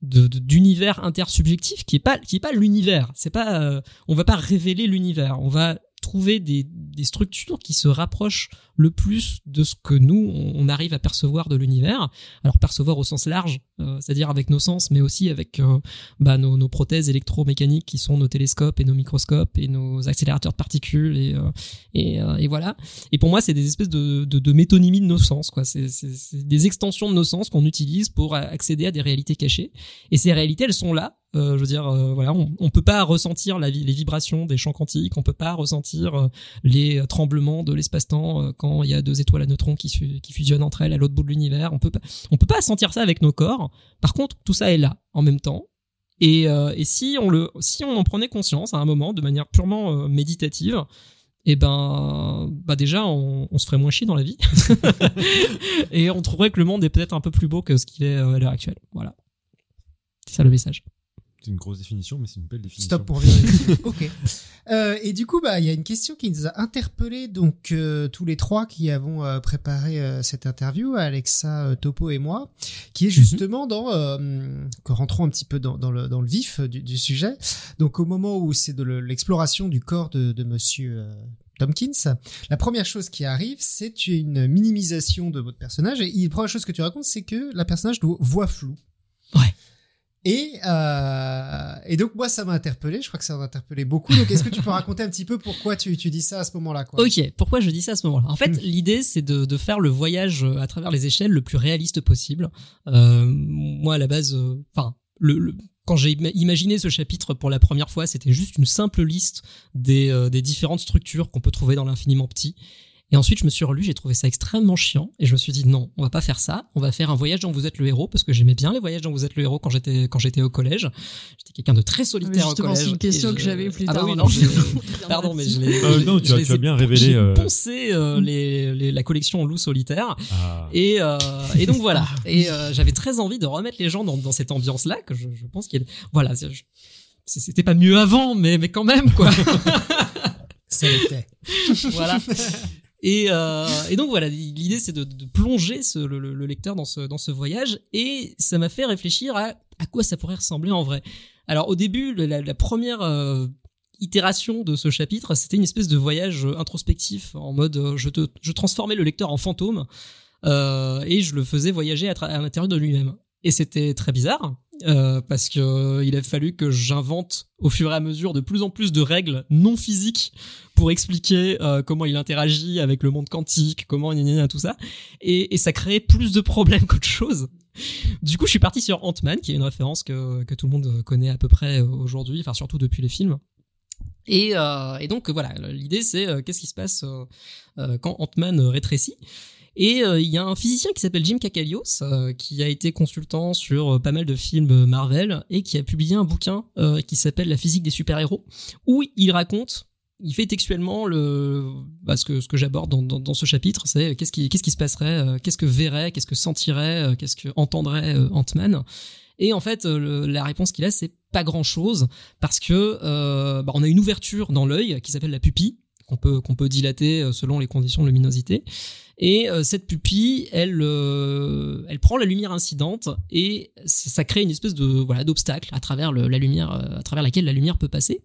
d'univers intersubjectif qui est pas qui est pas l'univers. C'est pas euh, on va pas révéler l'univers. On va trouver des structures qui se rapprochent le plus de ce que nous on arrive à percevoir de l'univers. Alors percevoir au sens large, euh, c'est-à-dire avec nos sens, mais aussi avec euh, bah, nos, prothèses électromécaniques qui sont nos télescopes et nos microscopes et nos accélérateurs de particules et euh, et, voilà. Et pour moi, c'est des espèces de, de, de, métonymie de nos sens, quoi. C'est des extensions de nos sens qu'on utilise pour accéder à des réalités cachées. Et ces réalités, elles sont là je veux dire, voilà, on, on peut pas ressentir la, les vibrations des champs quantiques, on peut pas ressentir les tremblements de l'espace-temps il y a deux étoiles à neutrons qui, fusionnent entre elles à l'autre bout de l'univers. On peut pas, on peut pas sentir ça avec nos corps. Par contre, tout ça est là en même temps. Et, et si on le, si on en prenait conscience à un moment de manière purement méditative, et eh ben bah déjà on, on, se ferait moins chier dans la vie et on trouverait que le monde est peut-être un peu plus beau que ce qu'il est à l'heure actuelle. Voilà. C'est ça le message. C'est une grosse définition, mais c'est une belle définition. Stop pour vérifier. ok. Euh, et du coup, bah, il y a une question qui nous a interpellés, donc euh, tous les trois qui avons euh, préparé euh, cette interview, Alexa, Topo et moi, qui est justement mm -hmm. dans, que rentrons un petit peu dans, dans, le, dans le vif du, du, sujet. Donc au moment où c'est de l'exploration du corps de, de Monsieur Tompkins, la première chose qui arrive, c'est une minimisation de votre personnage. Et la première chose que tu racontes, c'est que la personnage doit voix floue. Ouais. Et, euh, et donc moi ça m'a interpellé, je crois que ça m'a interpellé beaucoup. Donc est-ce que tu peux raconter un petit peu pourquoi tu, tu dis ça à ce moment-là quoi? Ok, pourquoi je dis ça à ce moment-là? En fait, l'idée c'est de, de, faire le voyage à travers les échelles le plus réaliste possible. Euh, moi à la base, enfin le, le, quand j'ai imaginé ce chapitre pour la première fois, c'était juste une simple liste des, euh, des différentes structures qu'on peut trouver dans l'infiniment petit. Et ensuite, je me suis relu, j'ai trouvé ça extrêmement chiant, et je me suis dit non, on va pas faire ça, on va faire un voyage dont vous êtes le héros, parce que j'aimais bien les voyages dont vous êtes le héros quand j'étais quand j'étais au collège. J'étais quelqu'un de très solitaire au collège. C'est une question que j'avais plus ah tard. Bah oui, non, pardon, mais je l'ai. Euh, non, tu, as, tu as bien révélé. J'ai euh... poncé euh, les, les, la collection loup solitaire, ah. et euh, et donc voilà. Et euh, j'avais très envie de remettre les gens dans, dans cette ambiance-là, que je, je pense qu'il y a... voilà. C'était pas mieux avant, mais mais quand même quoi. Ça l'était. voilà. Et, euh, et, donc voilà, l'idée c'est de, de, plonger ce, le, le, lecteur dans ce, dans ce voyage et ça m'a fait réfléchir à à quoi ça pourrait ressembler en vrai. Alors au début, la, la première euh, itération de ce chapitre, c'était une espèce de voyage introspectif en mode euh, je, te, je transformais le lecteur en fantôme euh, et je le faisais voyager à, à l'intérieur de lui-même. Et c'était très bizarre euh, parce que euh, il a fallu que j'invente au fur et à mesure de plus en plus de règles non physiques pour expliquer euh, comment il interagit avec le monde quantique, comment il tout ça, et, et ça créait plus de problèmes qu'autre chose. Du coup, je suis parti sur Ant-Man, qui est une référence que, que tout le monde connaît à peu près aujourd'hui, enfin surtout depuis les films. Et, euh, et donc voilà, l'idée c'est euh, qu'est-ce qui se passe euh, quand Ant-Man rétrécit? Et il y a un physicien qui s'appelle Jim Kakalios, qui a été consultant sur pas mal de films Marvel et qui a publié un bouquin qui s'appelle La physique des super-héros, où il raconte il fait textuellement le bah, ce que ce que j'aborde dans, dans, ce chapitre c'est qu'est-ce qui qu'est-ce qui se passerait qu'est-ce que verrait qu'est-ce que sentirait qu'est-ce que entendrait Ant-Man. Et en fait la réponse qu'il a c'est pas grand chose parce que euh, bah, on a une ouverture dans l'œil qui s'appelle la pupille qu'on peut qu'on peut dilater selon les conditions de luminosité et euh, cette pupille elle euh, elle prend la lumière incidente et ça crée une espèce de voilà d'obstacle à travers le, la lumière à travers laquelle la lumière peut passer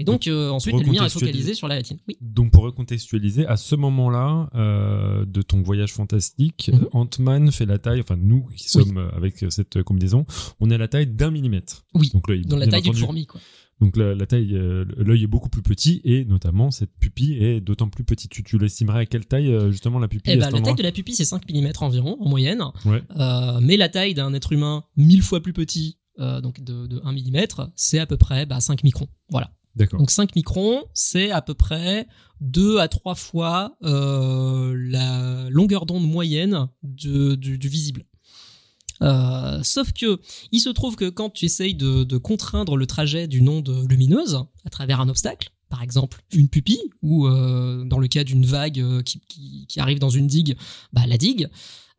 et donc, euh, ensuite, la lumière est focalisée sur la latine. Oui. Donc, pour recontextualiser, à ce moment-là euh, de ton voyage fantastique, mm -hmm. Ant-Man fait la taille, enfin nous qui sommes oui. avec cette combinaison, on est à la taille d'un millimètre. Oui, donc, là, dans la taille d'une fourmi. Quoi. Donc la, la taille, euh, l'œil est beaucoup plus petit et notamment cette pupille est d'autant plus petite. Tu, tu l'estimerais à quelle taille euh, justement la pupille eh ben, La taille de la pupille c'est 5 mm environ en moyenne, ouais. euh, mais la taille d'un être humain mille fois plus petit, euh, donc de, de 1 mm, c'est à peu près bah, 5 microns. Voilà. Donc 5 microns, c'est à peu près 2 à 3 fois la longueur d'onde moyenne de, du, du, visible. Euh, sauf que il se trouve que quand tu essayes de, contraindre le trajet d'une onde lumineuse à travers un obstacle, par exemple une pupille, ou euh, dans le cas d'une vague euh, qui, arrive dans une digue, bah, la digue,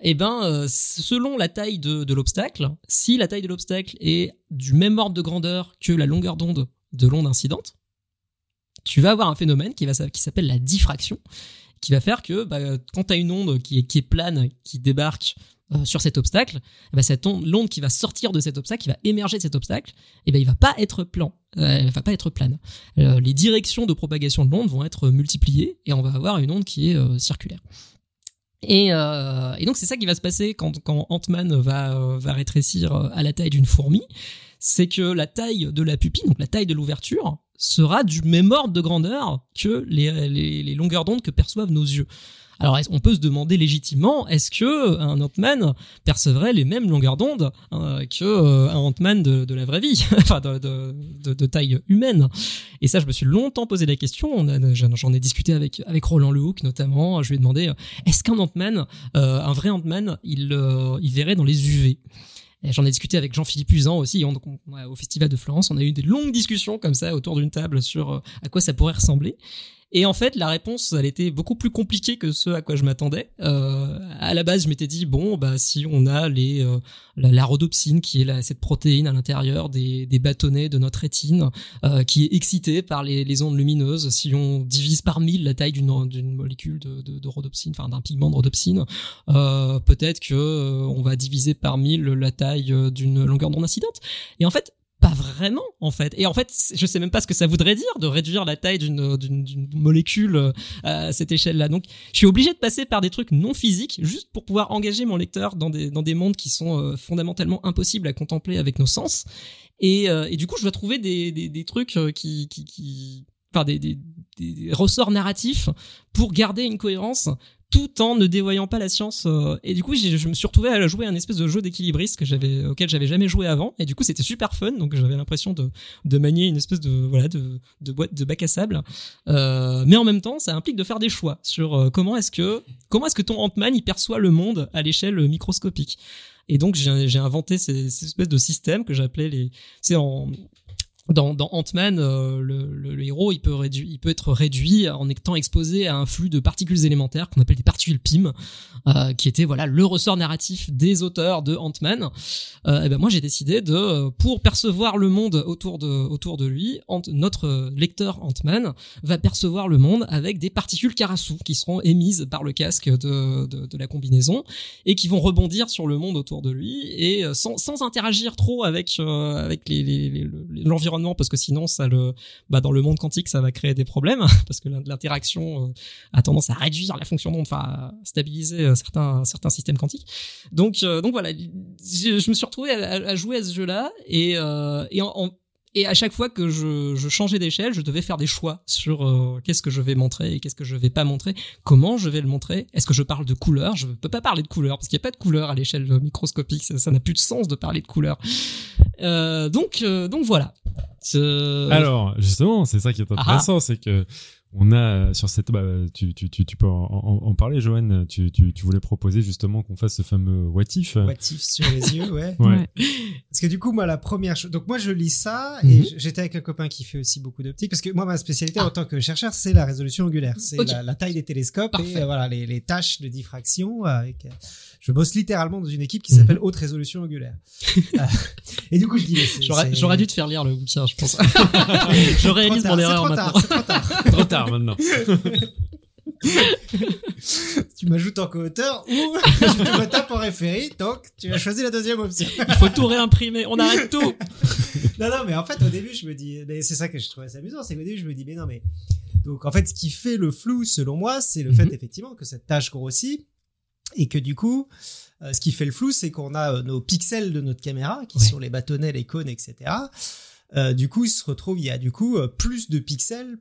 eh ben, selon la taille de, l'obstacle, si la taille de l'obstacle est du même ordre de grandeur que la longueur d'onde de l'onde incidente, tu vas avoir un phénomène qui, qui s'appelle la diffraction, qui va faire que bah, quand tu as une onde qui qui est plane, qui débarque euh, sur cet obstacle, eh ben, cette onde, l'onde qui va sortir de cet obstacle, qui va émerger de cet obstacle, eh ben, il va pas être plan, euh, elle va pas être plane. Euh, les directions de propagation de l'onde vont être multipliées et on va avoir une onde qui est circulaire. Et, et donc c'est ça qui va se passer quand, quand Ant-Man va, va rétrécir à la taille d'une fourmi, c'est que la taille de la pupille, donc la taille de l'ouverture, sera du même ordre de grandeur que les, les longueurs d'onde que perçoivent nos yeux. Alors on peut se demander légitimement, est-ce que un Ant-Man percevrait les mêmes longueurs d'onde euh, que euh, un Ant-Man de, de la vraie vie, enfin de, de, de, taille humaine Et ça, je me suis longtemps posé la question. J'en ai discuté avec avec Roland Lehoucq notamment. Je lui ai demandé, euh, est-ce qu'un Ant-Man, euh, un vrai Ant-Man, il euh, il verrait dans les UV J'en ai discuté avec Jean-Philippe Usan aussi, on- on- au Festival de Florence. On a eu des longues discussions comme ça autour d'une table sur euh, à quoi ça pourrait ressembler. Et en fait, la réponse, elle était beaucoup plus compliquée que ce à quoi je m'attendais. Euh, à la base, je m'étais dit bon, bah si on a les euh, la, la rhodopsine, qui est la, cette protéine à l'intérieur des, des bâtonnets de notre rétine, euh, qui est excitée par les, les ondes lumineuses, si on divise par mille la taille d'une d'une molécule de, de, de rhodopsine, enfin d'un pigment de rhodopsine, euh, peut-être que euh, on va diviser par mille la taille euh, d'une longueur d'onde incidente. Et en fait, pas vraiment en fait. Et en fait, je sais même pas ce que ça voudrait dire de réduire la taille d'une d'une d'une molécule euh, à cette échelle-là. Donc, je suis obligé de passer par des trucs non physiques juste pour pouvoir engager mon lecteur dans des dans des mondes qui sont euh, fondamentalement impossibles à contempler avec nos sens. Et, euh, et du coup, je dois trouver des des, des trucs euh, qui qui qui enfin des, des des ressorts narratifs pour garder une cohérence tout en ne dévoyant pas la science. euh, et du coup, je me suis retrouvé à jouer un espèce de jeu d'équilibriste que j'avais, auquel j'avais jamais joué avant. Et du coup, c'était super fun. Donc, j'avais l'impression de, de manier une espèce de, voilà, de, de boîte de bac à sable. Euh, mais en même temps, ça implique de faire des choix sur euh, comment est-ce que, comment est-ce que ton Ant-Man, il perçoit le monde à l'échelle microscopique. Et donc, j'ai j'ai inventé ces, ces espèces de systèmes que j'appelais les, c'est en, dans, dans Ant-Man, euh, le, le- le héros, il peut, réduire, il peut être réduit en étant exposé à un flux de particules élémentaires qu'on appelle des particules PIM, euh, qui était voilà le ressort narratif des auteurs de Ant-Man. Euh, et ben moi, j'ai décidé de, pour percevoir le monde autour de autour de lui, notre lecteur Ant-Man va percevoir le monde avec des particules Karasu qui seront émises par le casque de, de, de la combinaison et qui vont rebondir sur le monde autour de lui et euh, sans, sans interagir trop avec euh, avec les- les- les- le- parce que sinon ça le bah dans le monde quantique ça va créer des problèmes parce que l'in- l'interaction euh, a tendance à réduire la fonction d'onde enfin à stabiliser euh, certains certains systèmes quantiques donc euh, donc voilà je, me suis retrouvé à, jouer à ce jeu là et et en, et à chaque fois que je, changeais d'échelle, je devais faire des choix sur qu'est-ce que je vais montrer et qu'est-ce que je vais pas montrer, comment je vais le montrer. Est-ce que je parle de couleur Je peux pas parler de couleur parce qu'il n'y a pas de couleur à l'échelle microscopique. Ça n'a plus de sens de parler de couleur. Donc donc voilà. Ce- Alors, justement, c'est ça qui est intéressant, c'est que on a sur cette, bah, tu, tu, tu, tu peux en, en- en parler, Joanne. Tu, tu, tu voulais proposer justement qu'on fasse ce fameux what if. Motif sur les yeux, ouais. Ouais. Parce que du coup, moi, la première chose. Donc, moi, je lis ça Mhm. et j- j'étais avec un copain qui fait aussi beaucoup d'optique. Parce que moi, ma spécialité en tant que chercheur, c'est la résolution angulaire. C'est Ah. La, la taille des télescopes Parfait. et euh, voilà, les, les tâches de diffraction. euh, Avec, euh, je bosse littéralement dans une équipe qui Mhm. s'appelle haute résolution angulaire. Euh, et du coup, je dis. J'aurais dû te faire lire le bouquin, je pense. je réalise tard, mon c'est erreur trop maintenant. tard, c'est trop tard. Trop tard maintenant. tu m'ajoutes en co-auteur ou je te me tape en référé. Donc, tu as choisi la deuxième option. Il faut tout réimprimer. On arrête tout. Non, non, mais en fait, au début, je me dis, mais c'est ça que je trouvais assez amusant, c'est qu'au début, je me dis, mais non, mais. Donc, en fait, ce qui fait le flou, selon moi, c'est le Mhm. fait, effectivement, que cette tâche grossit et que du coup, euh, ce qui fait le flou, c'est qu'on a euh, nos pixels de notre caméra, qui Ouais. sont les bâtonnets, les cônes, etc. Euh, du coup, il se retrouve, il y a du coup plus de pixels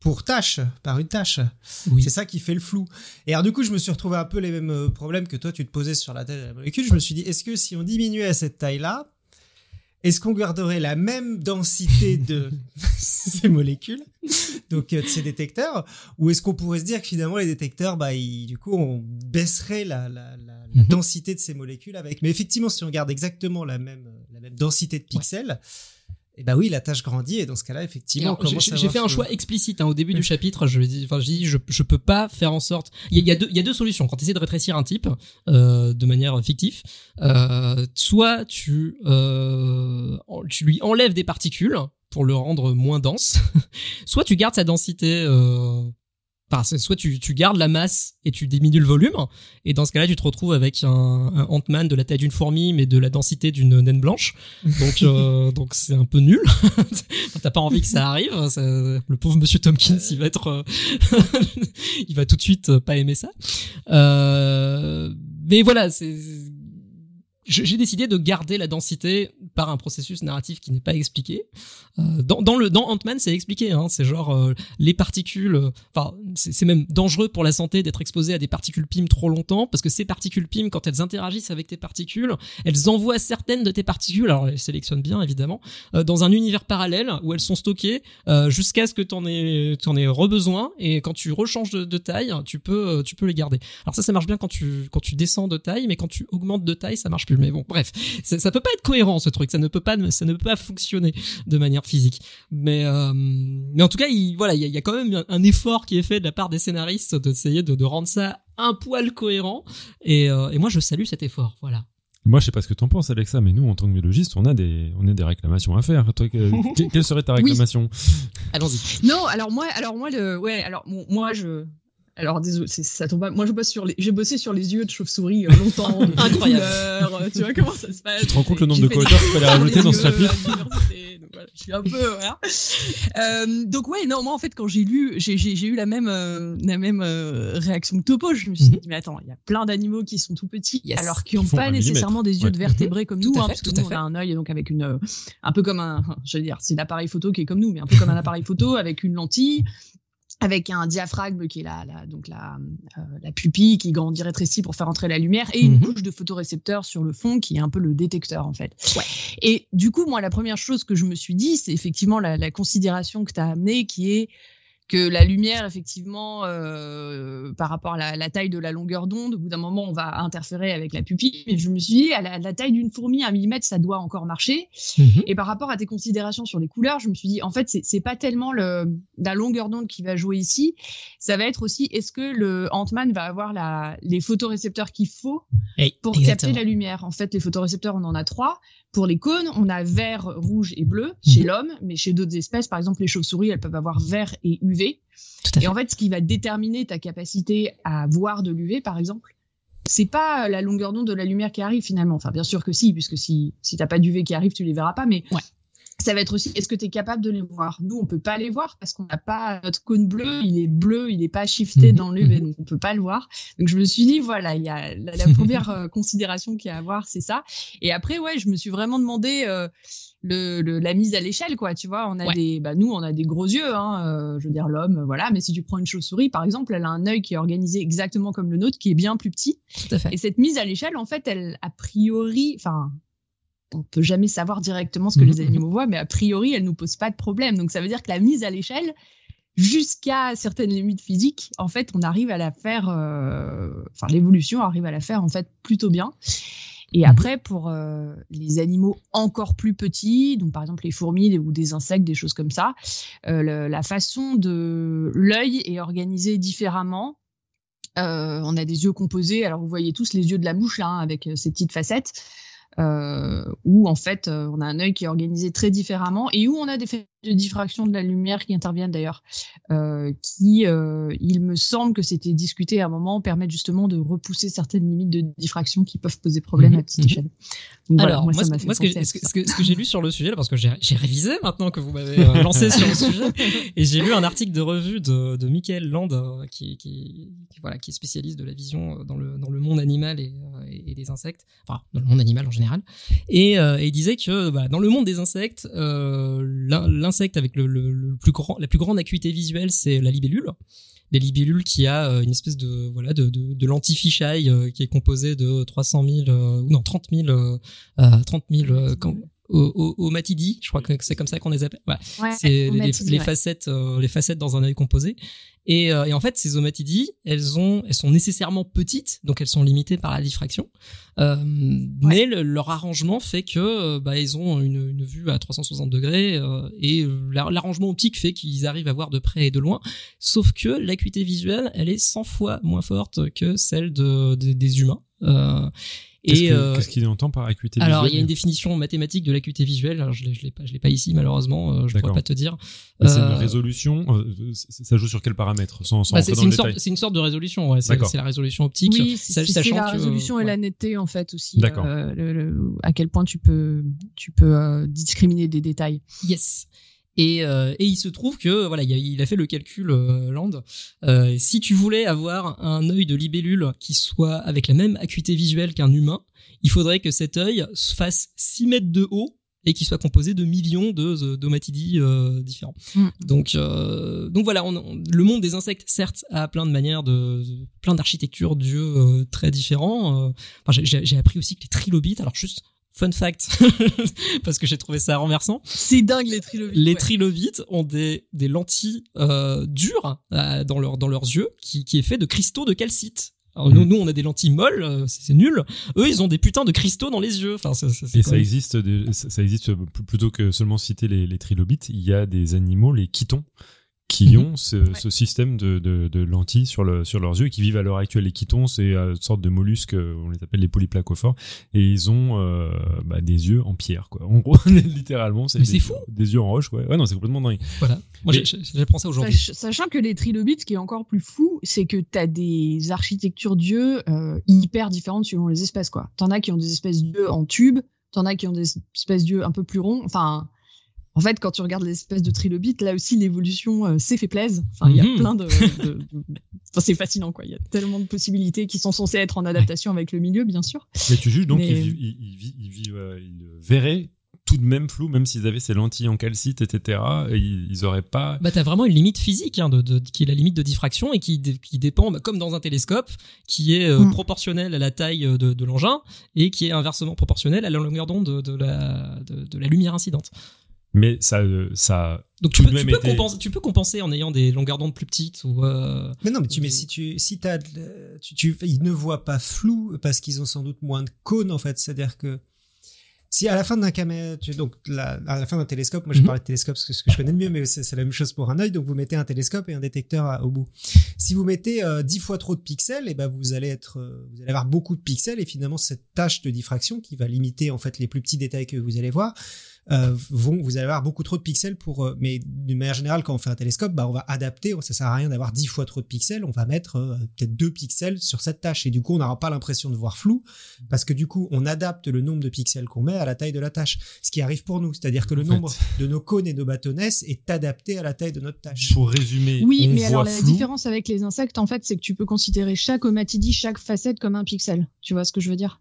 pour tâche, par une tâche. Oui. C'est ça qui fait le flou. Et alors, du coup, je me suis retrouvé un peu les mêmes problèmes que toi, tu te posais sur la taille de la molécule. Je me suis dit, est-ce que si on diminuait à cette taille-là, est-ce qu'on garderait la même densité de ces molécules, donc euh, de ces détecteurs, ou est-ce qu'on pourrait se dire que finalement les détecteurs, bah, ils- du coup, on baisserait la, la, la- la Mhm. densité de ces molécules avec? Mais effectivement, si on garde exactement la même, euh, la même densité de pixels, et bah oui, la tâche grandit et dans ce cas-là, effectivement, j'ai- fait un choix explicite hein, au début du chapitre. Je dis, enfin, je dis, je, je peux pas faire en sorte. Il y a, il y a deux, il y a deux solutions quand tu essaies de rétrécir un type euh, de manière fictive. Euh, soit tu, euh, tu lui enlèves des particules pour le rendre moins dense, soit tu gardes sa densité. Enfin, soit tu, tu gardes la masse et tu diminues le volume, et dans ce cas-là, tu te retrouves avec un, un Ant-Man de la taille d'une fourmi, mais de la densité d'une naine blanche. Donc, euh, donc c'est un peu nul. T'as pas envie que ça arrive. ça- le pauvre Monsieur Tompkins, il va être, euh, il va tout de suite euh, pas aimer ça. Euh, mais voilà, c'est j'ai décidé de garder la densité par un processus narratif qui n'est pas expliqué. Euh, dans, le dans Ant-Man, c'est expliqué. Hein, c'est genre euh, les particules. euh, Enfin, c'est même dangereux pour la santé d'être exposé à des particules PIM trop longtemps parce que ces particules PIM, quand elles interagissent avec tes particules, elles envoient certaines de tes particules. Alors, elles sélectionnent bien évidemment dans un univers parallèle où elles sont stockées jusqu'à ce que t'en aies t'en aies rebesoin et quand tu rechanges de, de taille, tu peux tu peux les garder. Alors ça, ça marche bien quand tu quand tu descends de taille, mais quand tu augmentes de taille, ça marche plus. Mais bon, bref, ça, ça peut pas être cohérent ce truc. Ça ne peut pas ça ne peut pas fonctionner de manière physique. Mais euh, mais en tout cas, il, voilà, il y, a, il y a quand même un, effort qui est fait de la part des scénaristes d'essayer de, de rendre ça un poil cohérent. Et, euh, et moi, je salue cet effort. Voilà. Moi, je sais pas ce que t'en penses, Alexa, mais nous, en tant que biologiste, on a des, on a des réclamations à faire. Toi, que- que- quelle serait ta réclamation? Allons-y. Non, alors moi, alors moi, le, ouais, alors moi, je, alors désolé, c'est- ça tombe pas. Moi, je bosse sur les, j'ai bossé sur les yeux de chauve-souris euh, longtemps. Incroyable. couleurs, euh, tu vois comment ça se passe Tu te rends compte le nombre de correcteurs qu'il fallait rajouter dans ce chapitre voilà, Je suis un peu, voilà. Euh, donc ouais, non, moi en fait, quand j'ai lu, j'ai, j'ai, j'ai eu la même, euh, la même euh, réaction que Topo. Je me suis dit, mais attends, il y a plein d'animaux qui sont tout petits, Yes. alors qui Qui n'ont pas nécessairement des yeux Ouais. de vertébrés comme Tout nous, à hein, fait, parce que tout à nous, on fait. a un œil donc avec une, euh, un peu comme un, je veux dire, c'est l'appareil photo qui est comme nous, mais un peu comme un appareil photo avec une lentille, avec un diaphragme qui est la, la donc la, euh, la pupille qui grandit rétrécie pour faire entrer la lumière et une Mhm. couche de photorécepteurs sur le fond qui est un peu le détecteur en fait. Ouais. Et du coup, moi, la première chose que je me suis dit, c'est effectivement la, la considération que tu as amenée qui est que la lumière, effectivement, euh, par rapport à la, la taille de la longueur d'onde, au bout d'un moment, on va interférer avec la pupille. Mais je me suis dit, à la, la taille d'une fourmi, un millimètre, ça doit encore marcher. Mhm. Et par rapport à tes considérations sur les couleurs, je me suis dit, en fait, c'est- pas tellement le, la longueur d'onde qui va jouer ici. Ça va être aussi, est-ce que le Ant-Man va avoir la, les photorécepteurs qu'il faut pour exactement. capter la lumière? En fait, les photorécepteurs, on en a trois. Pour les cônes, on a vert, rouge et bleu chez Mhm. l'homme, mais chez d'autres espèces, par exemple les chauves-souris, elles peuvent avoir vert et UV. Tout à fait. Et en fait, ce qui va déterminer ta capacité à voir de l'UV, par exemple, c'est pas la longueur d'onde de la lumière qui arrive finalement. Enfin, bien sûr que si, puisque si, si t'as pas d'UV qui arrive, tu les verras pas, mais Ouais. Ça va être aussi, est-ce que tu es capable de les voir? Nous, on peut pas les voir parce qu'on n'a pas notre cône bleu, il est bleu, il est pas shifté Mhm, dans l'UV, donc on peut pas le voir. Donc je me suis dit, voilà, il y a la, la première euh, considération qu'il y a à avoir, c'est ça. Et après, ouais, je me suis vraiment demandé euh, le, le- la mise à l'échelle, quoi. Tu vois, on a Ouais. des, bah, nous, on a des gros yeux, hein, euh, je veux dire l'homme, voilà. Mais si tu prends une chauve-souris, par exemple, elle a un œil qui est organisé exactement comme le nôtre, qui est bien plus petit. Tout à fait. Et cette mise à l'échelle, en fait, elle, a priori, enfin, on peut jamais savoir directement ce que Mhm, les animaux voient, mais a priori, elle nous pose pas de problème. Donc, ça veut dire que la mise à l'échelle, jusqu'à certaines limites physiques, en fait, on arrive à la faire, euh, enfin, l'évolution arrive à la faire, en fait, plutôt bien. Et Mhm. après, pour euh, les animaux encore plus petits, donc par exemple les fourmis ou des insectes, des choses comme ça, euh, le- la façon de l'œil est organisée différemment. On a des yeux composés. Alors vous voyez tous les yeux de la mouche là, hein, avec ces petites facettes, où en fait euh, on a un œil qui est organisé très différemment et où on a des de diffraction de la lumière qui interviennent d'ailleurs, euh, qui, euh, il me semble que c'était discuté à un moment, permettent justement de repousser certaines limites de diffraction qui peuvent poser problème à petite mhm. échelle. Donc voilà, Alors, moi, ça ce- moi, que, ce ce j'ai lu sur le sujet, là, parce que j'ai j'ai révisé maintenant que vous m'avez euh, lancé sur le sujet, et j'ai lu un article de revue de, de Michael Land, qui, qui, qui, voilà, qui est spécialiste de la vision dans le, dans le monde animal et, des insectes, enfin, dans le monde animal en général. Et, et il disait que voilà, dans le monde des insectes, l'in- l'insecte avec le, le, le plus grand, la plus grande acuité visuelle, c'est la libellule. Les libellules qui a euh, une espèce de voilà de, de, de fisheye euh, qui est composée de 300 000 euh, ou non 30 000 euh, euh, 30 000 euh, quand- au, au, au matidi, je crois que c'est comme ça qu'on les appelle. Ouais. Ouais, c'est les, ouais. facettes, euh, les facettes dans un œil composé. Et, euh, et en fait, ces omatidies, elles ont, elles sont nécessairement petites, donc elles sont limitées par la diffraction. Euh, Mais le- leur arrangement fait que, euh, bah, ils ont une, une vue à 360 degrés euh, et l'ar- l'arrangement optique fait qu'ils arrivent à voir de près et de loin. Sauf que l'acuité visuelle, elle est 100 fois moins forte que celle de, de- des humains. Euh, Qu'est-ce Et que- euh, qu'est-ce qu'il entend par acuité alors, il y a visuelle une définition mathématique de l'acuité visuelle. Alors, je l'ai, je l'ai pas, je l'ai pas ici malheureusement. euh, je D'accord. pourrais pas te dire. C'est une Euh, résolution. euh, ça joue sur quel paramètre Sans, sans bah, c'est, une sorte, détail. c'est une sorte de résolution. Ouais, c'est, la résolution optique. Oui, c'est la que, résolution et ouais. la netteté en fait aussi. D'accord. euh, le- le- à quel point tu peux, tu peux euh, discriminer des détails. Yes. Et, euh, et il se trouve que voilà, il a, il a fait le calcul euh, Land. Euh, si tu voulais avoir un œil de libellule qui soit avec la même acuité visuelle qu'un humain, il faudrait que cet œil se fasse 6 mètres de haut et qu'il soit composé de millions de d'omatidies euh, différents. Mm. Donc, euh, donc voilà, on- on- le monde des insectes, certes, a plein de manières de, de- plein d'architectures d'yeux euh, très différents. Euh, enfin, j'ai appris aussi que les trilobites, alors juste fun fact, parce que j'ai trouvé ça renversant. C'est dingue les trilobites. Les ouais. trilobites ont des, des lentilles euh, dures euh, dans, leur, dans leurs yeux qui, qui est fait de cristaux de calcite. Alors, nous, Mhm. nous, on a des lentilles molles, euh, c'est c'est nul. Eux, ils ont des putains de cristaux dans les yeux. Enfin, ça, ça- c'est Et ça même- existe, des- ça existe pl- plutôt que seulement citer les, les trilobites. Il y a des animaux, les chitons, qui Mhm. ont ce, ce système de, de, de lentilles sur, le, sur leurs yeux et qui vivent à l'heure actuelle. Les chitons, c'est euh, une sorte de mollusques, euh, on les appelle les polyplacophores, et ils ont euh, bah, des yeux en pierre, quoi. En gros, littéralement, c'est Mais des, c'est fou. des yeux en roche, ouais. Ouais, non, c'est complètement dingue. Voilà. Moi, j'apprends ça aujourd'hui. Sach- Sachant que les trilobites, ce qui est encore plus fou, c'est que tu as des architectures d'yeux euh, hyper différentes selon les espèces. quoi. T'en as qui ont des espèces d'yeux en tube, t'en as qui ont des espèces d'yeux un peu plus ronds. Enfin, en fait, quand tu regardes les espèces de trilobites, là aussi, l'évolution euh, s'est fait plaise. Enfin, il y a Mhm. plein de. de- de- Enfin, c'est fascinant, quoi. Il y a tellement de possibilités qui sont censées être en adaptation avec le milieu, bien sûr. Mais tu juges donc Mais- ils, vivent- ils, ils vivent- ils vivent, euh, ils verraient tout de même flou, même s'ils avaient ces lentilles en calcite, etc. et ils, auraient pas. Bah, t'as vraiment une limite physique, hein, de, de- qui est la limite de diffraction et qui, dé- qui dépend, bah, comme dans un télescope, qui est euh, Mm. proportionnelle à la taille de, de l'engin et qui est inversement proportionnelle à la longueur d'onde de, de la, de, de la lumière incidente. Mais ça, euh, ça. Donc tu peux, de tu, même peux été- compenser, tu peux compenser en ayant des longueurs d'onde plus petites ou euh, Mais non, mais tu mets si tu si t'as de- tu, tu ils ne voient pas flou parce qu'ils ont sans doute moins de cônes en fait. C'est-à-dire que si à la fin d'un caméra, tu, donc la- à la fin d'un télescope, moi je Mhm. parlais de télescope parce que c'est ce que je connais le mieux, mais c'est c'est la même chose pour un œil. Donc vous mettez un télescope et un détecteur à- au bout. Si vous mettez euh, 10 fois trop de pixels, et ben vous allez être, euh, vous allez avoir beaucoup de pixels et finalement cette tâche de diffraction qui va limiter en fait les plus petits détails que vous allez voir. Euh, vont, vous allez avoir beaucoup trop de pixels pour, euh, mais d'une manière générale, quand on fait un télescope, bah, on va adapter, ça sert à rien d'avoir 10 fois trop de pixels, on va mettre euh, peut-être 2 pixels sur cette tâche, et du coup, on n'aura pas l'impression de voir flou, parce que du coup, on adapte le nombre de pixels qu'on met à la taille de la tâche, ce qui arrive pour nous, c'est-à-dire que le En nombre fait. de nos cônes et de nos bâtonnets est adapté à la taille de notre tâche. Pour résumer, Oui, on mais voit alors la flou. différence avec les insectes, en fait, c'est que tu peux considérer chaque omatidie, chaque facette comme un pixel. Tu vois ce que je veux dire?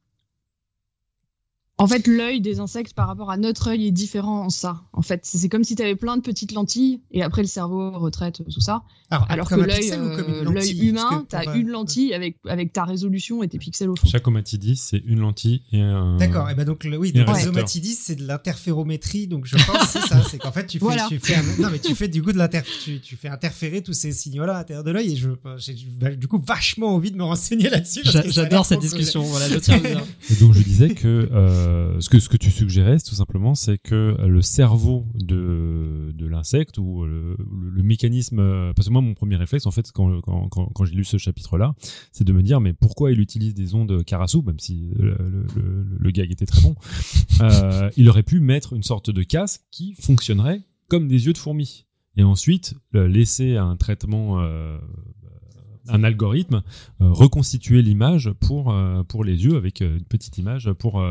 En fait, l'œil des insectes par rapport à notre œil est différent en ça. En fait, c'est comme si tu avais plein de petites lentilles et après le cerveau retraite tout ça. Alors que comme un l'œil pixel ou comme une euh, humain, que t'as pour, euh, une lentille avec, avec ta résolution et tes pixels au fond. Chaque omatidie, c'est une lentille et un. D'accord, et ben donc le, oui, donc les omatidis c'est de l'interférométrie, donc je pense que c'est ça, c'est qu'en fait tu fais, Voilà. tu fais un- non mais tu fais du coup de l'inter, tu, tu fais interférer tous ces signaux-là à l'intérieur de l'œil et je, j'ai bah, du coup vachement envie de me renseigner là-dessus. que J'adore cette discussion. Voilà, je tiens à le dire. Et donc je disais que euh, ce que ce que tu suggérais, tout simplement, c'est que le cerveau de de l'insecte ou le, le, le mécanisme, euh, parce que moi mon premier réflexe en fait quand quand quand, quand j'ai lu ce chapitre-là, c'est de me dire mais pourquoi il utilise des ondes Karasu, même si le, le, gag était très bon, euh, il aurait pu mettre une sorte de casque qui fonctionnerait comme des yeux de fourmi et ensuite laisser un traitement euh, un algorithme euh, reconstituer l'image pour euh, pour les yeux avec euh, une petite image pour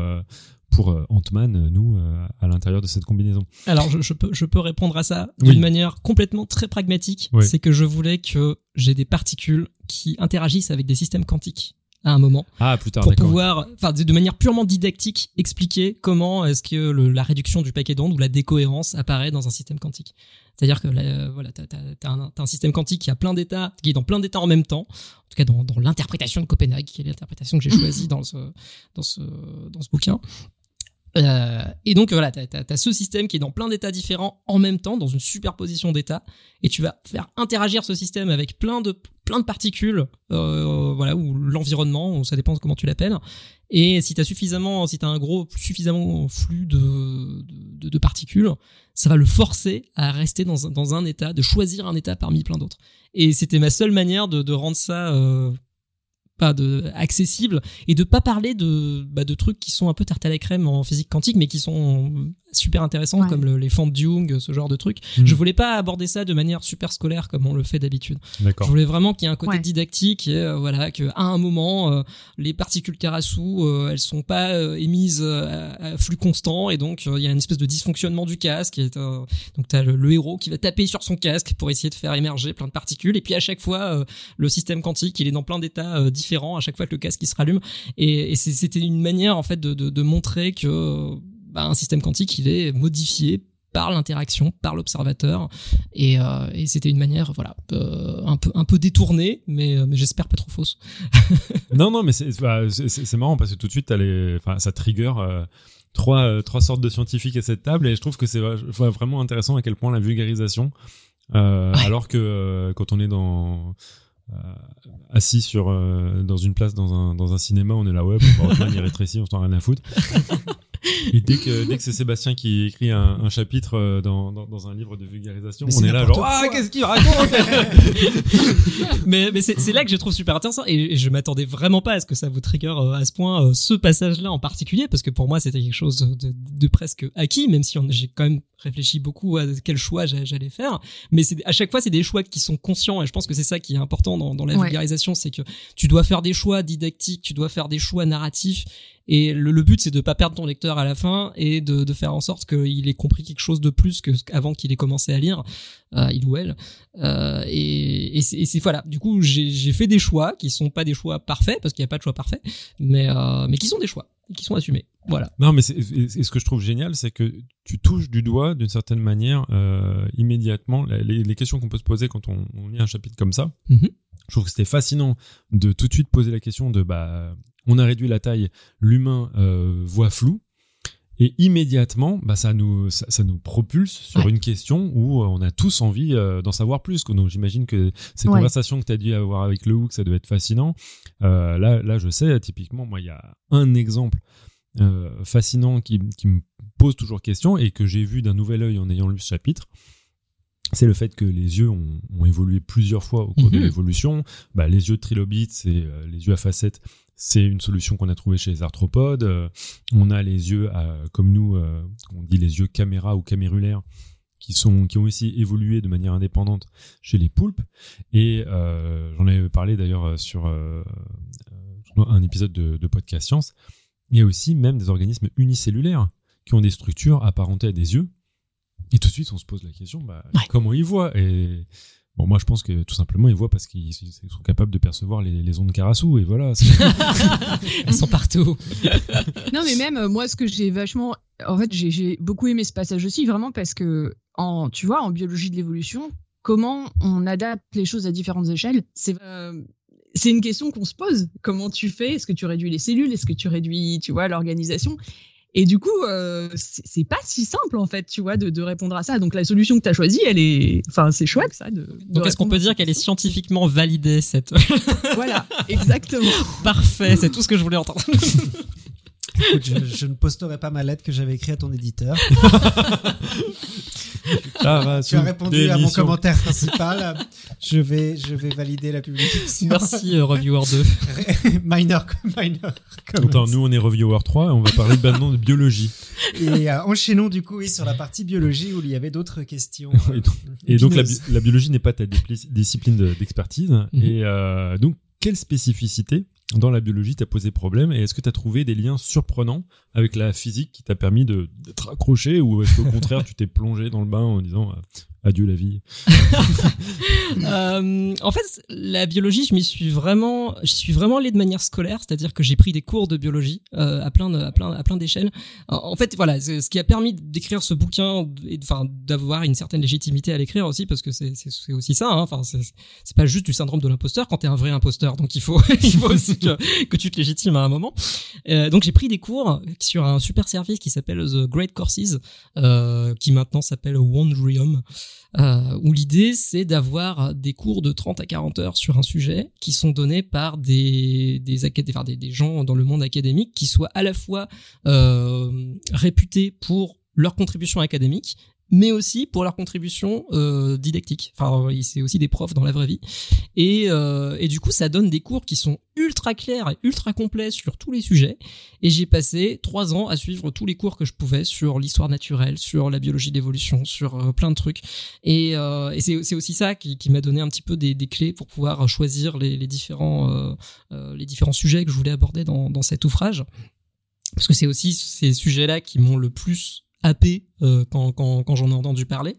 pour Ant-Man nous à l'intérieur de cette combinaison. Alors, je, je peux, je peux répondre à ça Oui. d'une manière complètement très pragmatique. Oui. C'est que je voulais que j'ai des particules qui interagissent avec des systèmes quantiques à un moment Ah plus tard pour pouvoir, enfin, de manière purement didactique, expliquer comment est-ce que le- la réduction du paquet d'ondes ou la décohérence apparaît dans un système quantique. C'est-à-dire que là, euh, voilà, t'as, un, t'as un système quantique qui a plein d'états, qui est dans plein d'états en même temps. En tout cas, dans, dans l'interprétation de Copenhague, qui est l'interprétation que j'ai choisie dans ce, dans ce, dans ce bouquin. Euh, et donc voilà, t'as as, ce système qui est dans plein d'états différents en même temps, dans une superposition d'états, et tu vas faire interagir ce système avec plein de plein de particules, euh, voilà, ou l'environnement, ça dépend comment tu l'appelles. Et si t'as suffisamment, si t'as un gros suffisamment flux de, de, particules, ça va le forcer à rester dans un, dans un état, de choisir un état parmi plein d'autres. Et c'était ma seule manière de, de rendre ça euh, pas de accessible et de pas parler de bah, de trucs qui sont un peu tarte à la crème en physique quantique mais qui sont super intéressants Ouais. comme le- les de Jung ce genre de trucs Hmm. je voulais pas aborder ça de manière super scolaire comme on le fait d'habitude je voulais vraiment qu'il y ait un côté Ouais. didactique et euh, voilà que à un moment euh, les particules Karasu euh, elles sont pas euh, émises euh, à, à flux constant et donc euh, il y a une espèce de dysfonctionnement du casque et euh, donc t'as le, le héros qui va taper sur son casque pour essayer de faire émerger plein de particules et puis à chaque fois euh, le système quantique il est dans plein d'états euh, différents à chaque fois que le casque il se rallume et, et c'est- c'était une manière en fait de, de, de montrer que euh, bah, un système quantique il est modifié par l'interaction, par l'observateur, et, euh, et c'était une manière, voilà, euh, un peu un peu détournée, mais, euh, mais j'espère pas trop fausse. Non, non, mais c'est bah, c'est- c'est- marrant parce que tout de suite, les, ça trigger euh, trois, euh, trois sortes de scientifiques à cette table et je trouve que c'est vraiment intéressant à quel point la vulgarisation, euh, Ouais. alors que euh, quand on est dans assis sur euh, dans une place dans un dans un cinéma, on est là ouais, bon, bah, il est rétréci, on s'en a rien à foutre. Et dès que dès que c'est Sébastien qui écrit un, un chapitre euh, dans, dans, dans un livre de vulgarisation, Mais on est là genre ah qu'est-ce qu'il raconte mais mais c'est c'est là que je trouve super intéressant et, et je m'attendais vraiment pas à ce que ça vous trigger euh, à ce point euh, ce passage-là en particulier parce que pour moi c'était quelque chose de, de presque acquis même si j'ai quand même réfléchi beaucoup à quel choix j'a- j'allais faire mais c'est à chaque fois c'est des choix qui sont conscients et je pense que c'est ça qui est important dans, dans la Ouais. vulgarisation c'est que tu dois faire des choix didactiques tu dois faire des choix narratifs et le, le but c'est de pas perdre ton lecteur à la fin et de, de faire en sorte qu'il ait compris quelque chose de plus que avant qu'il ait commencé à lire euh, il ou elle euh, et, et c'est voilà. Du coup, j'ai fait des choix qui sont pas des choix parfaits parce qu'il n'y a pas de choix parfait, mais euh, mais qui sont des choix qui sont assumés. Voilà. Non, mais et- ce que je trouve génial, c'est que tu touches du doigt d'une certaine manière euh, immédiatement les, les questions qu'on peut se poser quand on, on lit un chapitre comme ça. Mhm. Je trouve que c'était fascinant de tout de suite poser la question de bah on a réduit la taille, l'humain euh, voit flou. Et immédiatement, bah ça nous ça, ça nous propulse sur Ouais. une question où euh, on a tous envie euh, d'en savoir plus. Donc j'imagine que ces Ouais. conversations que tu as dû avoir avec le Hook, ça doit être fascinant. Euh, là, là, je sais, typiquement, moi, il y a un exemple euh, fascinant qui, qui me pose toujours question et que j'ai vu d'un nouvel œil en ayant lu ce chapitre. C'est le fait que les yeux ont, ont évolué plusieurs fois au cours de Mhm. l'évolution. Bah, les yeux de trilobites, c'est euh, les yeux à facettes, c'est une solution qu'on a trouvée chez les arthropodes. Euh, on a les yeux, à- comme nous, on dit les yeux caméra ou camérulaires, qui sont qui ont aussi évolué de manière indépendante chez les poulpes. Et j'en avais parlé d'ailleurs sur un épisode de, de podcast science. Il y a aussi même des organismes unicellulaires qui ont des structures apparentées à des yeux. Et tout de suite, on se pose la question, bah, Ouais. comment ils voient? Et bon, moi, je pense que tout simplement, ils voient parce qu'ils ils sont capables de percevoir les, les ondes Karasu. Et voilà. Elles sont partout. Non, mais même euh, moi, ce que j'ai vachement. En fait, j'ai- beaucoup aimé ce passage aussi, vraiment parce que, en, tu vois, en biologie de l'évolution, comment on adapte les choses à différentes échelles, c'est. euh, c'est une question qu'on se pose. Comment tu fais? Est-ce que tu réduis les cellules? Est-ce que tu réduis, tu vois, l'organisation? Et du coup, euh, c'est pas si simple en fait, tu vois, de, de répondre à ça. Donc la solution que tu as choisie, elle est, enfin, c'est chouette ça. De, de Donc est-ce qu'on peut dire qu'elle est scientifiquement validée cette? Voilà, exactement. Parfait, c'est tout ce que je voulais entendre. Écoute, je, je ne posterai pas ma lettre que j'avais écrite à ton éditeur. Tu as répondu à mon commentaire principal. Je vais, je vais valider la publication. Merci euh, Reviewer 2. minor, minor. Attends, nous, on est Reviewer 3 et on va parler maintenant de biologie. Et euh, enchaînons du coup oui, sur la partie biologie où il y avait d'autres questions. euh, Et donc- Et donc, la, épineuses. bi- la biologie n'est pas ta discipline de- d'expertise. Mhm. Et euh, donc, quelle spécificité dans la biologie t'a posé problème Et est-ce que tu as trouvé des liens surprenants avec la physique qui t'a permis de- d'être accroché Ou est-ce qu'au contraire, tu t'es plongé dans le bain en disant euh, adieu la vie Euh, en fait, la biologie, je m'y suis vraiment, je suis vraiment allé de manière scolaire, c'est-à-dire que j'ai pris des cours de biologie euh, à plein, à plein, à plein d'échelles. En fait, voilà, ce qui a permis d'écrire ce bouquin enfin d'avoir une certaine légitimité à l'écrire aussi, parce que c'est aussi ça. hein. Enfin, c'est pas juste du syndrome de l'imposteur quand t'es un vrai imposteur. Donc il faut, il faut aussi que, tu te légitimes à un moment. Euh, donc j'ai pris des cours sur un super service qui s'appelle The Great Courses, qui maintenant s'appelle Wondrium euh, où l'idée c'est d'avoir des cours de 30 à 40 heures sur un sujet qui sont donnés par des des, enfin, gens dans le monde académique qui soient à la fois euh, réputés pour leur contribution académique mais aussi pour leur contribution euh, didactique. Enfin, c'est aussi des profs dans la vraie vie. Et, euh, et du coup, ça donne des cours qui sont ultra clairs et ultra complets sur tous les sujets. Et j'ai passé trois ans à suivre tous les cours que je pouvais sur l'histoire naturelle, sur la biologie d'évolution, sur euh, plein de trucs. Et, euh, et c'est aussi ça qui, qui m'a donné un petit peu des, des, clés pour pouvoir choisir les, les différents, euh, euh, les différents sujets que je voulais aborder dans, dans cet ouvrage. Parce que c'est aussi ces sujets-là qui m'ont le plus happé euh, quand, j'en ai entendu parler.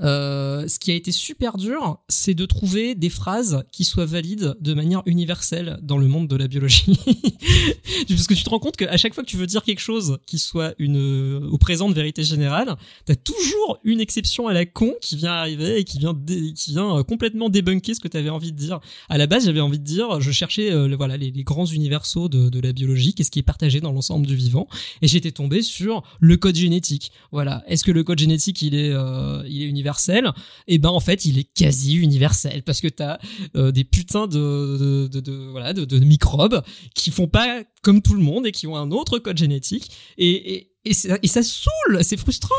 Euh, ce qui a été super dur, c'est de trouver des phrases qui soient valides de manière universelle dans le monde de la biologie. Parce que tu te rends compte qu'à chaque fois que tu veux dire quelque chose qui soit une au présent de vérité générale, t'as toujours une exception à la con qui vient arriver et qui vient qui vient euh, complètement débunker ce que t'avais envie de dire. À la base, j'avais envie de dire, je cherchais voilà les, les, grands universaux de, de la biologie, qu'est-ce qui est partagé dans l'ensemble du vivant, et j'étais tombé sur le code génétique. Voilà, est-ce que le code génétique il est euh, il est universel? Et eh ben en fait il est quasi universel parce que t'as euh, des putains de, de, de, voilà de, de, microbes qui font pas comme tout le monde et qui ont un autre code génétique et, et et ça, et ça saoule, c'est frustrant.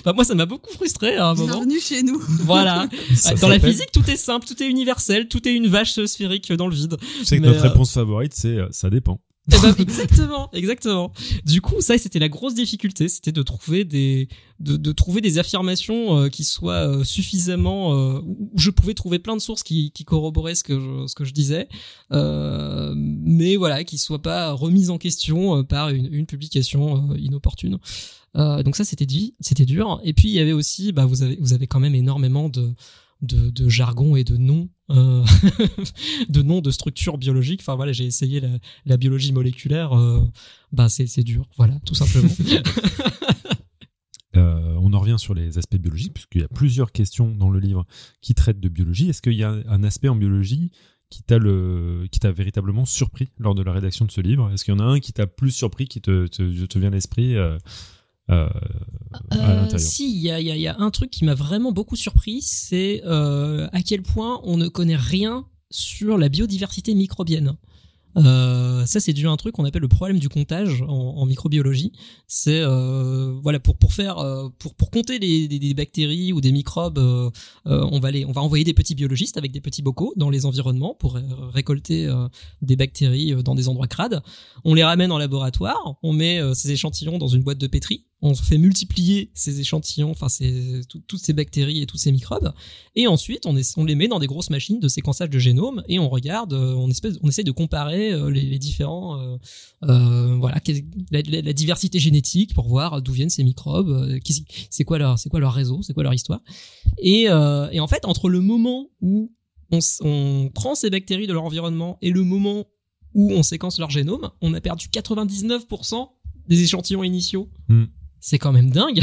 enfin, moi, ça m'a beaucoup frustré à un moment. Bienvenue chez nous. Voilà. dans la physique, tout est simple, tout est universel, tout est une vache sphérique dans le vide. Tu sais que notre euh... réponse favorite, c'est ça dépend. Eh ben, exactement, exactement. Du coup, ça, c'était la grosse difficulté, c'était de trouver des, de, de trouver des affirmations euh, qui soient euh, suffisamment, euh, où je pouvais trouver plein de sources qui, qui corroboraient ce que je, ce que je disais, euh, mais voilà, qui soient pas remises en question par une, une publication inopportune. donc ça, c'était dit, c'était dur. Et puis il y avait aussi, bah, vous avez, vous avez quand même énormément de de, de, jargon et de noms euh, de noms de structures biologiques enfin voilà j'ai essayé la, biologie moléculaire euh, bah c'est dur. Voilà tout simplement. Euh, on en revient sur les aspects biologiques puisqu'il y a plusieurs questions dans le livre qui traitent de biologie. Est-ce qu'il y a un aspect en biologie qui t'a véritablement surpris lors de la rédaction de ce livre? Est-ce qu'il y en a un qui t'a plus surpris qui te te, te vient à l'esprit euh, euh, euh, si, il y a, y, y a, un truc qui m'a vraiment beaucoup surpris, c'est euh, à quel point on ne connaît rien sur la biodiversité microbienne. Euh, ça, c'est dû à un truc qu'on appelle le problème du comptage en, en microbiologie. C'est euh, voilà pour pour faire pour pour compter les, des, des bactéries ou des microbes, euh, on va les on va envoyer des petits biologistes avec des petits bocaux dans les environnements pour récolter des bactéries dans des endroits crades. On les ramène en laboratoire, on met ces échantillons dans une boîte de pétri on fait multiplier ces échantillons, enfin toutes ces bactéries et tous ces microbes, et ensuite on, les met dans des grosses machines de séquençage de génome et on regarde, euh, on, espèce, on essaie de comparer euh, les, différents, euh, voilà, la, la, diversité génétique pour voir d'où viennent ces microbes, c'est quoi leur, réseau, c'est quoi leur histoire, et, en fait entre le moment où on, prend ces bactéries de leur environnement et le moment où on séquence leur génome, on a perdu 99% des échantillons initiaux. Mm c'est quand même dingue.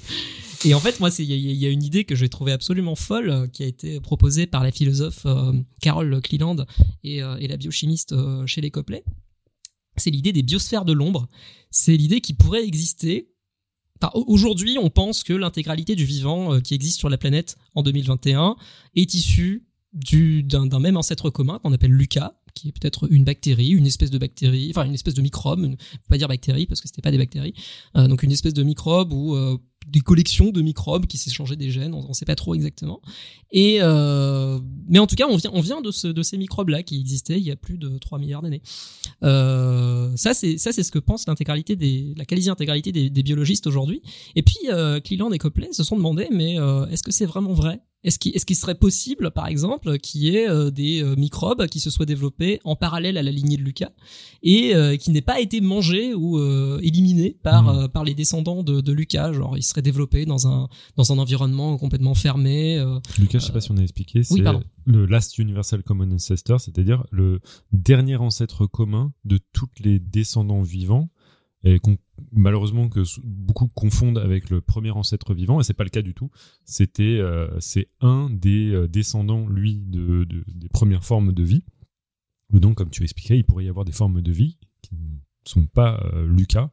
et en fait, moi, il y, a une idée que j'ai trouvée absolument folle euh, qui a été proposée par la philosophe euh, Carol Cleland et, euh, la biochimiste chez les Copley. C'est l'idée des biosphères de l'ombre. C'est l'idée qui pourrait exister. Aujourd'hui, on pense que l'intégralité du vivant qui existe sur la planète en 2021 est issue d'un même ancêtre commun qu'on appelle Lucas, qui est peut-être une bactérie, une espèce de bactérie, enfin une espèce de microbe, une, pas dire bactérie parce que c'était pas des bactéries, euh, donc une espèce de microbe ou euh, des collections de microbes qui s'échangeaient des gènes, on, ne sait pas trop exactement. Euh, mais en tout cas, on vient, de, ce, de ces microbes-là qui existaient il y a plus de 3 milliards d'années. Ça, c'est ce que pense l'intégralité des, la quasi-intégralité des, biologistes aujourd'hui. Et puis, euh, et Copley se sont demandé, mais est-ce que c'est vraiment vrai est-ce qu'il est qu serait possible, par exemple, qu'il y ait euh, des euh, microbes qui se soient développés en parallèle à la lignée de Lucas et euh, qui n'aient pas été mangés ou éliminés par mmh. par les descendants de, de, Lucas? Genre, ils seraient développés dans un dans un environnement complètement fermé. Lucas, je sais pas si on a expliqué, c'est oui, le Last Universal Common Ancestor, c'est-à-dire le dernier ancêtre commun de tous les descendants vivants et qu'on malheureusement que beaucoup confondent avec le premier ancêtre vivant et c'est pas le cas du tout c'était euh, c'est un des euh, descendants lui de, de, des premières formes de vie donc comme tu expliquais il pourrait y avoir des formes de vie qui ne sont pas euh, Lucas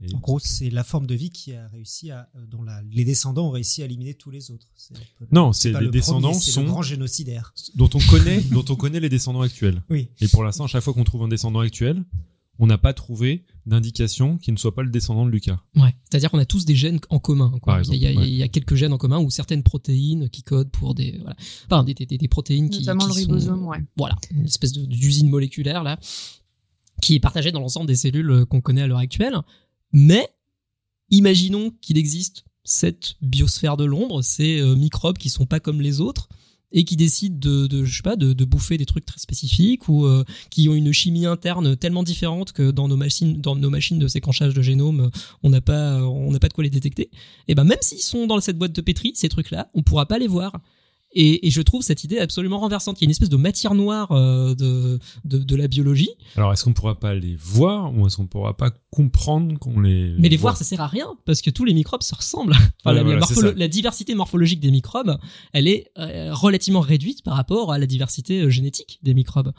et en gros, c'est la forme de vie qui a réussi à, dont la, les descendants ont réussi à éliminer tous les autres. Non, c'est les descendants premier, sont le grand dont on connaît, dont on connaît les descendants actuels. Oui. Et pour l'instant, à chaque fois qu'on trouve un descendant actuel, on n'a pas trouvé d'indication qui ne soit pas le descendant de Lucas. Ouais, c'est-à-dire qu'on a tous des gènes en commun. Quoi. Par exemple, il, y a, il y a- ouais. il y a quelques gènes en commun ou certaines protéines qui codent pour des, voilà, enfin des, des, des- protéines qui, Notamment qui le sont- ribosome, ouais. voilà, une espèce d'usine moléculaire là, qui est partagée dans l'ensemble des cellules euh, qu'on connaît à l'heure actuelle. Mais imaginons qu'il existe cette biosphère de l'ombre, ces euh, microbes qui sont pas comme les autres et qui décident de, je sais pas, de, bouffer des trucs très spécifiques ou euh, qui ont une chimie interne tellement différente que dans nos machines, dans nos machines de séquençage de génome, on n'a pas, on n'a pas de quoi les détecter. Et ben même s'ils sont dans cette boîte de pétri, ces trucs-là, on pourra pas les voir. Et, et je trouve cette idée absolument renversante. Il y a une espèce de matière noire euh, de, de, de la biologie, Alors, est-ce qu'on pourra pas les voir ou est-ce qu'on pourra pas comprendre qu'on les. mais les voit voir, ça sert à rien parce que tous les microbes se ressemblent. Enfin, Ouais, la, voilà, la c'est morpholo- ça. la diversité morphologique des microbes, elle est euh, relativement réduite par rapport à la diversité euh, génétique des microbes.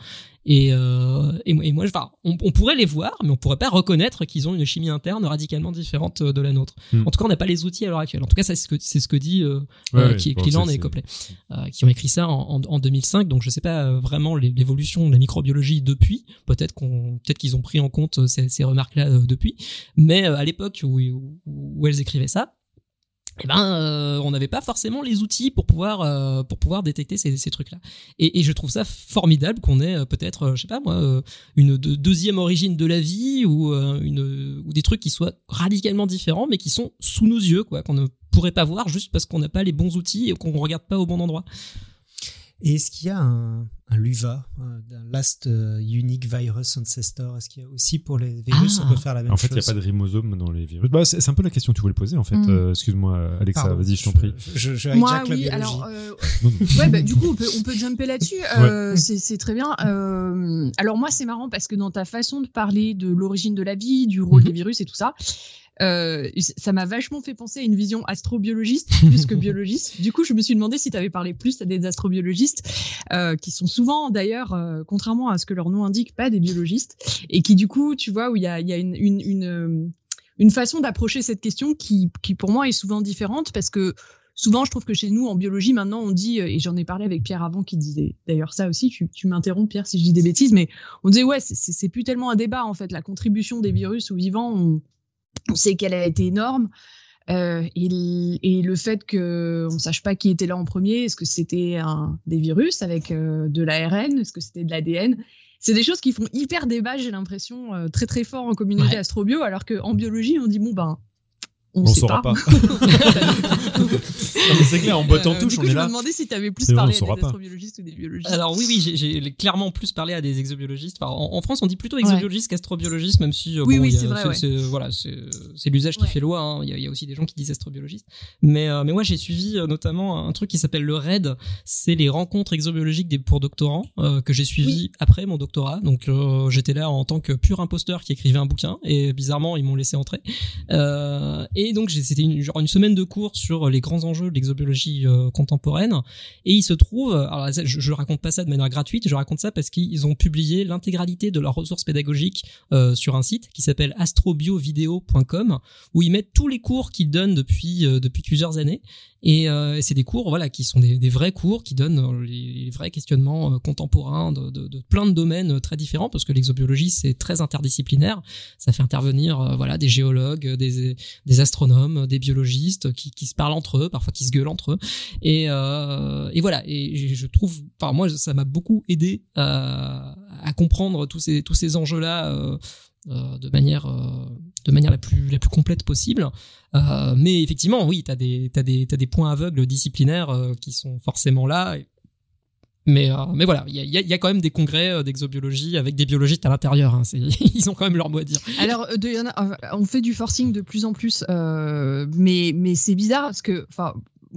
Et, euh, et, moi- et moi, je- enfin, on, on pourrait les voir, mais on pourrait pas reconnaître qu'ils ont une chimie interne radicalement différente euh, de la nôtre. Hmm. En tout cas, on n'a pas les outils à l'heure actuelle. En tout cas, c'est ce que c'est ce que dit euh, Ouais, euh, qui est bon, Cleland c'est- et Copley, euh, qui ont écrit ça en, en, en 2005. Donc, je sais pas euh, vraiment l'évolution de la microbiologie depuis. Peut-être qu'on, peut-être qu'ils ont pris en compte euh, ces, ces remarques-là euh, depuis. Mais euh, à l'époque où, où, où elles écrivaient ça, eh ben, euh, on n'avait pas forcément les outils pour pouvoir euh, pour pouvoir détecter ces, ces trucs-là. Et, et je trouve ça formidable qu'on ait euh, peut-être, euh, je sais pas moi, euh, une de- deuxième origine de la vie ou euh, une ou des trucs qui soient radicalement différents, mais qui sont sous nos yeux, quoi, qu'on ne pourrait pas voir juste parce qu'on n'a pas les bons outils et qu'on regarde pas au bon endroit. Et est-ce qu'il y a un, un LUVA, euh, d'un Last euh, Unique Virus Ancestor? Est-ce qu'il y a aussi pour les virus, Ah. on peut faire la même En fait, il chose n'y a pas de ribosome dans les virus. Bah, c'est un peu la question que tu voulais poser, en fait. Mm. Euh, Excuse-moi, Alexa, Pardon, vas-y, je t'en prie. Je, je Moi, la oui, biologie. alors, euh, ouais, bah, du coup, on peut, on peut jumper là-dessus. Euh, c'est- C'est très bien. Euh, alors, moi, c'est marrant parce que dans ta façon de parler de l'origine de la vie, du rôle Mhm. des virus et tout ça, euh, ça m'a vachement fait penser à une vision astrobiologiste plus que biologiste. Du coup, je me suis demandé si tu avais parlé plus à des astrobiologistes, euh, qui sont souvent, d'ailleurs, euh, contrairement à ce que leur nom indique, pas des biologistes, et qui, du coup, tu vois, où il y a, il y a une, une, une, une façon d'approcher cette question qui, qui, pour moi, est souvent différente parce que souvent, je trouve que chez nous, en biologie, maintenant, on dit, et j'en ai parlé avec Pierre avant, qui disait d'ailleurs ça aussi, tu, tu m'interromps, Pierre, si je dis des bêtises, mais on disait, ouais, c'est plus tellement un débat, en fait. La contribution des virus aux vivants, on, on sait qu'elle a été énorme. Euh, et, le fait qu'on ne sache pas qui était là en premier, est-ce que c'était des virus avec euh, de l'ARN, est-ce que c'était de l'ADN C'est des choses qui font hyper débat, j'ai l'impression, euh, très très fort en communauté Ouais. astrobio, alors qu'en biologie, on dit, bon, ben, on On ne sait saura pas. pas. C'est clair, en botte en Euh, touche, du coup, on est je là. me demandais si tu avais plus vrai, parlé on à des pas. astrobiologistes ou des biologistes. Alors oui, oui, j'ai- clairement plus parlé à des exobiologistes. Enfin, en, en France, on dit plutôt exobiologiste qu'astrobiologiste, même si euh, Oui, bon, oui, c'est ouais. voilà, c'est l'usage qui Ouais. fait loi. hein. Il y, a, il y a aussi des gens qui disent astrobiologiste. Mais euh, mais moi, j'ai suivi euh, notamment un truc qui s'appelle le RAID. C'est les rencontres exobiologiques des pour doctorants euh, que j'ai suivi après mon doctorat. Donc euh, j'étais là en tant que pur imposteur qui écrivait un bouquin et bizarrement ils m'ont laissé entrer. Euh, et donc c'était une, semaine de cours sur les grands enjeux de l'exobiologie euh, contemporaine. Et il se trouve, je, je raconte pas ça de manière gratuite, je raconte ça parce qu'ils ont publié l'intégralité de leurs ressources pédagogiques euh, sur un site qui s'appelle astrobiovideo.com où ils mettent tous les cours qu'ils donnent euh, depuis plusieurs années. Et euh, c'est des cours, voilà, qui sont des, vrais cours qui donnent euh, les, vrais questionnements euh, contemporains de, plein de domaines euh, très différents parce que l'exobiologie c'est très interdisciplinaire. Ça fait intervenir, voilà, des géologues, des astronomes, des biologistes qui, se parlent entre eux, parfois qui se gueulent entre eux. Et, et voilà. Et je trouve, enfin moi, ça m'a beaucoup aidé à, à comprendre tous ces tous ces enjeux-là euh, euh, de manière euh, de manière la plus la plus complète possible. Euh, mais effectivement, oui, t'as des des des points aveugles disciplinaires euh, qui sont forcément là. Mais, euh, mais voilà, il y a, y a- quand même des congrès euh, d'exobiologie avec des biologistes à l'intérieur. Hein, ils ont quand même leur mot à dire. Alors, euh, euh, on fait du forcing de plus en plus, euh, mais, mais c'est bizarre parce que,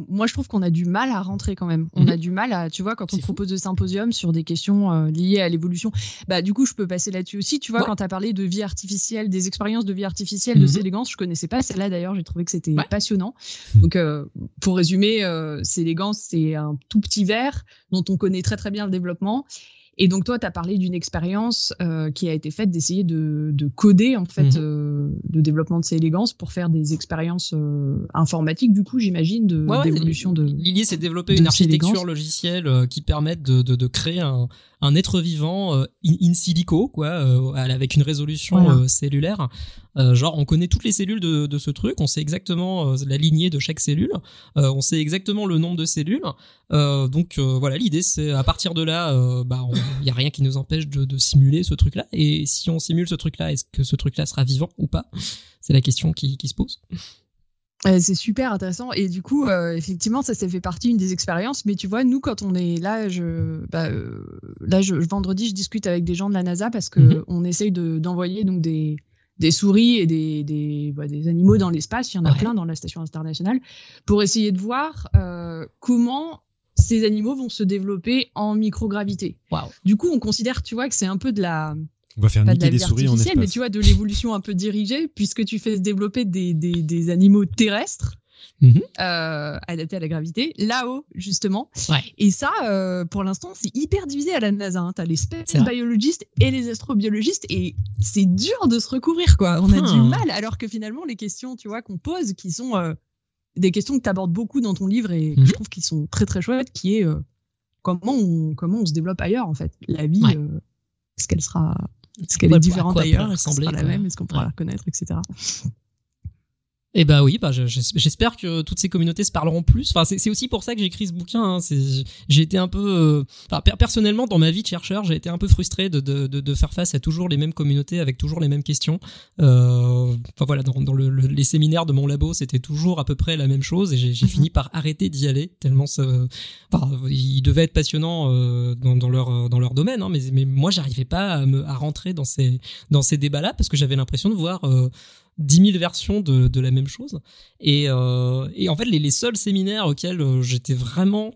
moi je trouve qu'on a du mal à rentrer quand même. On Mhm. a du mal à, tu vois, quand on fou. propose des symposiums sur des questions euh, liées à l'évolution, bah du coup je peux passer là-dessus aussi. Tu vois, Ouais. quand tu as parlé de vie artificielle, des expériences de vie artificielle de Mhm. Célégance, je connaissais pas celle-là d'ailleurs, j'ai trouvé que c'était Ouais. passionnant. Mhm. Donc, euh, pour résumer, euh, Célégance, c'est un tout petit verre dont on connaît très très bien le développement. Et donc toi, tu as parlé d'une expérience euh, qui a été faite d'essayer de, de, coder en fait Mhm. euh, le développement de ces élégances pour faire des expériences euh, informatiques, du coup, j'imagine, de Ouais, d'évolution de. L'idée, c'est de développer de une architecture logicielle euh, qui permette de, de, de créer un, un être vivant in, in silico, quoi, avec une résolution Voilà. cellulaire. Euh, genre, on connaît toutes les cellules de, de ce truc, on sait exactement euh, la lignée de chaque cellule, euh, on sait exactement le nombre de cellules. Donc voilà, l'idée, c'est à partir de là, bah, il y a rien qui nous empêche de, de simuler ce truc-là. Et si on simule ce truc-là, est-ce que ce truc-là sera vivant ou pas? C'est la question qui, qui se pose. Euh, c'est super intéressant. Et du coup, euh, effectivement, ça, ça fait partie une des expériences. Mais tu vois, nous, quand on est là, je, bah, euh, là, je, vendredi, je discute avec des gens de la NASA parce que Mhm. on essaye de- d'envoyer donc des, des souris et des, des, bah, des animaux dans l'espace. Il y en a Ouais. plein dans la station internationale pour essayer de voir euh, comment ces animaux vont se développer en microgravité. Waouh. Du coup, on considère, tu vois, que c'est un peu de la, On va faire pas de la des souris en espace. mais tu vois, de l'évolution un peu dirigée, puisque tu fais se développer des, des, des animaux terrestres Mhm. euh, adaptés à la gravité, là-haut, justement. Ouais. Et ça, euh, pour l'instant, c'est hyper divisé à la NASA. Hein. Tu as les space biologistes et les astrobiologistes, et c'est dur de se recouvrir, quoi. On a Hmm. du mal, alors que finalement, les questions, tu vois, qu'on pose, qui sont euh, des questions que tu abordes beaucoup dans ton livre et que Mhm. je trouve qu'ils sont très, très chouettes, qui est comment, on, comment on se développe ailleurs, en fait. La vie, Ouais. est-ce qu'elle sera est-ce qu'elle est différente ailleurs Est-ce que sera ressembler, la même? Est-ce qu'on pourra Ouais. la reconnaître, etc. Eh ben oui, bah je- j'es- j'espère que toutes ces communautés se parleront plus. Enfin, c'est aussi pour ça que j'ai écrit ce bouquin. hein. J'ai été un peu, euh, enfin, per- personnellement, dans ma vie de chercheur, j'ai été un peu frustré de, de, faire face à toujours les mêmes communautés avec toujours les mêmes questions. Euh, Enfin voilà, dans, dans le- le- les séminaires de mon labo, c'était toujours à peu près la même chose, et j'ai Mhm. fini par arrêter d'y aller tellement ça, enfin, ils devaient être passionnants euh, dans, dans leur dans leur domaine, hein, mais mais moi, j'arrivais pas à, me, à rentrer dans ces dans ces débats-là parce que j'avais l'impression de voir euh, 10 000 versions de, la même chose. Et, euh, en fait, les, seuls séminaires auxquels euh, j'étais vraiment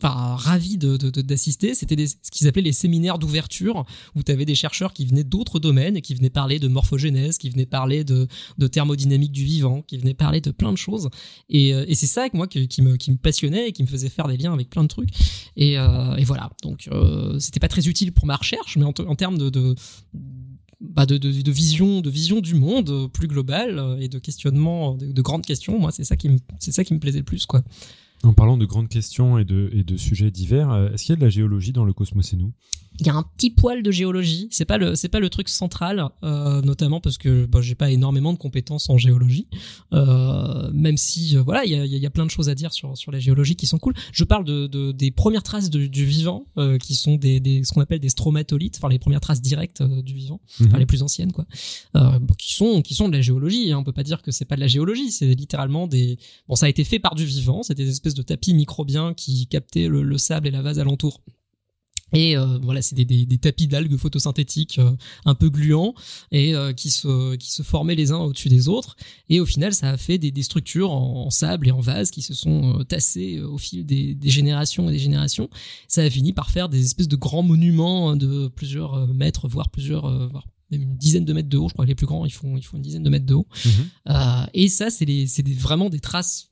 enfin, ravi de- de- de- d'assister, c'était ce qu'ils appelaient les séminaires d'ouverture, où tu avais des chercheurs qui venaient d'autres domaines et qui venaient parler de morphogénèse, qui venaient parler de, thermodynamique du vivant, qui venaient parler de plein de choses. Et, euh, c'est ça, moi, qui, me, qui me passionnait et qui me faisait faire des liens avec plein de trucs. Et, voilà. Donc, c'était pas très utile pour ma recherche, mais en, en termes de bah de, de, de vision de vision du monde euh, plus globale euh, et de questionnement de, de grandes questions. Moi c'est ça qui me c'est ça qui me plaisait le plus quoi. En parlant de grandes questions et de, et de sujets divers, euh, est-ce qu'il y a de la géologie dans le Cosmos et nous? Il y a un petit poil de géologie. C'est pas le c'est pas le truc central euh, notamment parce que bah, j'ai pas énormément de compétences en géologie. Euh, même si euh, voilà il y a, y a plein de choses à dire sur sur la géologie qui sont cool. Je parle de, de des premières traces de- du vivant euh, qui sont des, des ce qu'on appelle des stromatolites enfin les premières traces directes euh, du vivant enfin Mhm. les plus anciennes quoi. Euh, bon, qui sont qui sont de la géologie hein. on peut pas dire que c'est pas de la géologie. C'est littéralement des bon ça a été fait par du vivant. C'est des espèces de tapis microbiens qui captaient le, le sable et la vase alentour et euh, voilà, c'est des, des, des tapis d'algues photosynthétiques euh, un peu gluants et euh, qui se qui se formaient les uns au-dessus des autres. Et au final, ça a fait des, des structures en, en sable et en vase qui se sont euh, tassées euh, au fil des, des générations et des générations. Ça a fini par faire des espèces de grands monuments de plusieurs euh, mètres, voire plusieurs, voire même une dizaine de mètres de haut. Je crois que les plus grands, ils font ils font une dizaine de mètres de haut. Mhm. Euh, et ça, c'est les, c'est des- vraiment des traces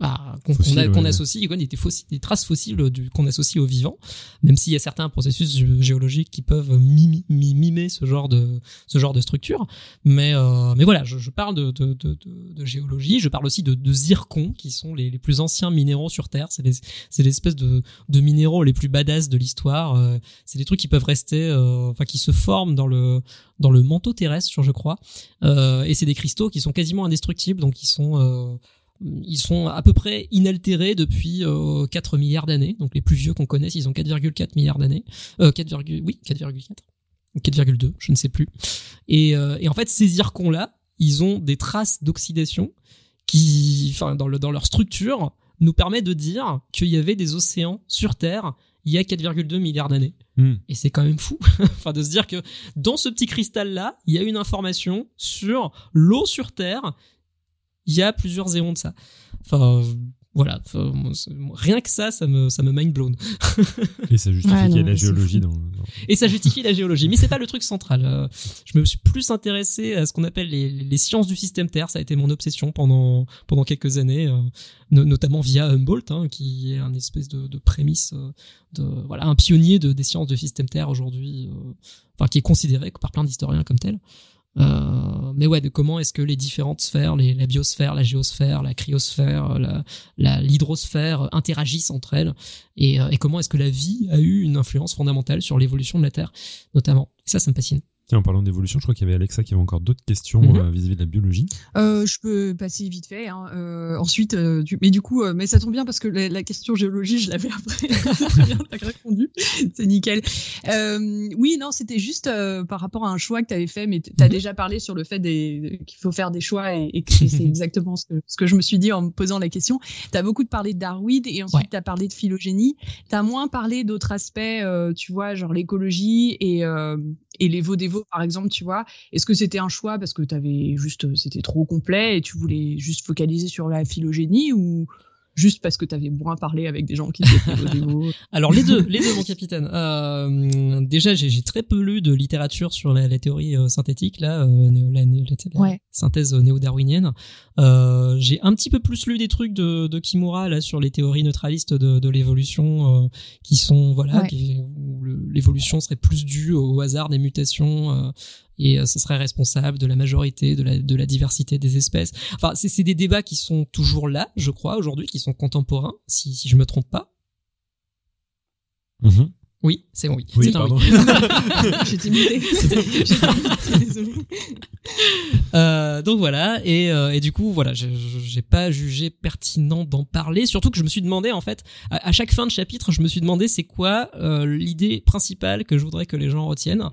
bah, qu'on qu'on Fossiles, a- qu'on ouais. associe, quoi, des, fossiles- des traces fossiles qu'on associe au vivant, même s'il y a certains processus gé- géologiques qui peuvent mimi- mimer ce genre de ce genre de structure. Mais euh, mais voilà, je, je parle de, de, de, de- géologie, je parle aussi de, de zircons, qui sont les, les plus anciens minéraux sur Terre. C'est l'espèce de, de minéraux les plus badass de l'histoire. Euh, c'est des trucs qui peuvent rester, euh, enfin qui se forment dans le dans le manteau terrestre, je crois. Euh, et c'est des cristaux qui sont quasiment indestructibles, donc ils sont euh, ils sont à peu près inaltérés depuis euh, 4 milliards d'années. Donc les plus vieux qu'on connaisse, ils ont 4,4 milliards d'années. Euh, 4, oui, 4,4. Ou 4,2, je ne sais plus. Et, euh, et en fait, ces zircons-là, ils ont des traces d'oxydation qui, enfin, dans, le, dans leur structure, nous permet de dire qu'il y avait des océans sur Terre il y a 4,2 milliards d'années. Hmm. Et c'est quand même fou, enfin de se dire que dans ce petit cristal là, il y a une information sur l'eau sur Terre. Il y a plusieurs éons de ça. Enfin, voilà, Enfin, moi, c'est- rien que ça, ça me, ça me mind blown. Et ça justifie Ouais, qu'il y ait non, la géologie dans, dans- Et ça justifie la géologie, mais c'est pas le truc central. Euh, je me suis plus intéressé à ce qu'on appelle les, les sciences du système Terre. Ça a été mon obsession pendant pendant quelques années, euh, no- notamment via Humboldt, hein, qui est un espèce de, de prémisse, euh, de voilà, un pionnier de, des sciences du système Terre aujourd'hui, euh, enfin qui est considéré par plein d'historiens comme tel. Euh, mais ouais, de comment est-ce que les différentes sphères, la biosphère, la géosphère, la cryosphère, la, la- l'hydrosphère euh, interagissent entre elles et, euh, et comment est-ce que la vie a eu une influence fondamentale sur l'évolution de la Terre, notamment. Ça, ça me fascine. Tiens, en parlant d'évolution, je crois qu'il y avait Alexa qui avait encore d'autres questions Mhm. euh, vis-à-vis de la biologie. Euh, je peux passer vite fait. Hein. Euh, ensuite, euh, mais du coup, mais ça tombe bien parce que la, la question géologie, je l'avais après. Très bien, t'as répondu. C'est nickel. Oui, non, c'était juste par rapport à un choix que tu avais fait, mais tu as Mhm. déjà parlé sur le fait qu'il faut faire des choix et, et que c'est exactement ce que, ce que je me suis dit en me posant la question. Tu as beaucoup parlé de Darwin et ensuite Ouais. tu as parlé de phylogénie. Tu as moins parlé d'autres aspects, tu vois, genre l'écologie et, et les veaux, par exemple, tu vois. Est-ce que c'était un choix parce que t'avais juste, c'était trop complet et tu voulais juste focaliser sur la phylogénie ou juste parce que t'avais moins parlé avec des gens qui étaient des Alors les deux, les deux, mon capitaine. Euh, déjà, j'ai, très peu lu de littérature sur la, la théorie euh, synthétique, là, euh, néo- la, néo- la- la Ouais. synthèse néo-darwinienne. Euh, j'ai un petit peu plus lu des trucs de, de Kimura là sur les théories neutralistes de, de l'évolution, euh, qui sont voilà, Ouais. qui- où l'évolution serait plus due au hasard des mutations. Et euh, ce serait responsable de la majorité, de la, de la diversité des espèces. Enfin, c'est, c'est des débats qui sont toujours là, je crois, aujourd'hui, qui sont contemporains, si, si je me trompe pas. Mhm. Oui, c'est bon, oui. Oui, c'est un pardon. Mutée. J'étais mutée, désolée. Euh, donc voilà, et, euh, et du coup, voilà, j'ai pas jugé pertinent d'en parler, surtout que je me suis demandé, en fait, à, à chaque fin de chapitre, je me suis demandé c'est quoi euh, l'idée principale que je voudrais que les gens retiennent.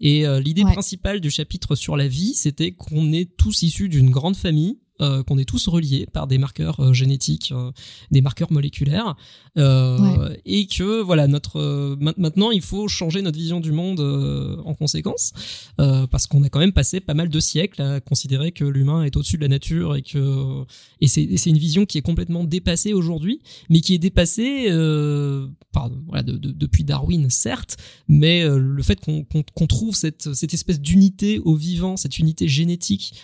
Et euh, l'idée Ouais. principale du chapitre sur la vie, c'était qu'on est tous issus d'une grande famille, euh, qu'on est tous reliés par des marqueurs euh, génétiques, euh, des marqueurs moléculaires, et que voilà notre ma- maintenant il faut changer notre vision du monde en conséquence, parce qu'on a quand même passé pas mal de siècles à considérer que l'humain est au-dessus de la nature et que et c'est une vision qui est complètement dépassée aujourd'hui, mais qui est dépassée voilà, de- de- depuis Darwin certes, mais le fait qu'on trouve cette cette espèce d'unité au vivant, cette unité génétique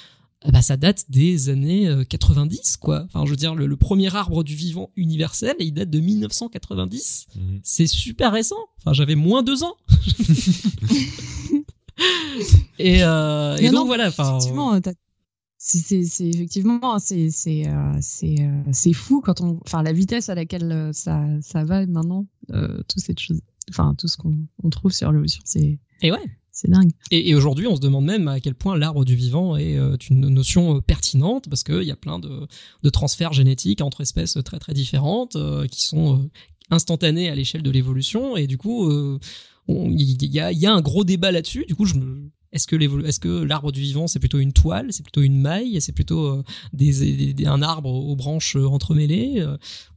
eh ben, ça date des années euh, 90, quoi. Enfin, je veux dire, le, le premier arbre du vivant universel, il date de 1990. Mhm. C'est super récent. Enfin, j'avais moins deux ans. et euh, et Non, donc non, voilà. Enfin, c'est effectivement c'est c'est euh, c'est euh, c'est fou quand on enfin la vitesse à laquelle euh, ça ça va maintenant euh, toute cette chose enfin tout ce qu'on on trouve sur l'évolution c'est et ouais. C'est dingue. Et, aujourd'hui, on se demande même à quel point l'arbre du vivant est euh, une notion euh, pertinente parce qu'il y a plein de, transferts génétiques entre espèces très très différentes euh, qui sont instantanés à l'échelle de l'évolution. Et du coup, il y, a, un gros débat là-dessus. Du coup, est-ce que, l'arbre du vivant c'est plutôt une toile, c'est plutôt une maille, c'est plutôt un arbre aux branches entremêlées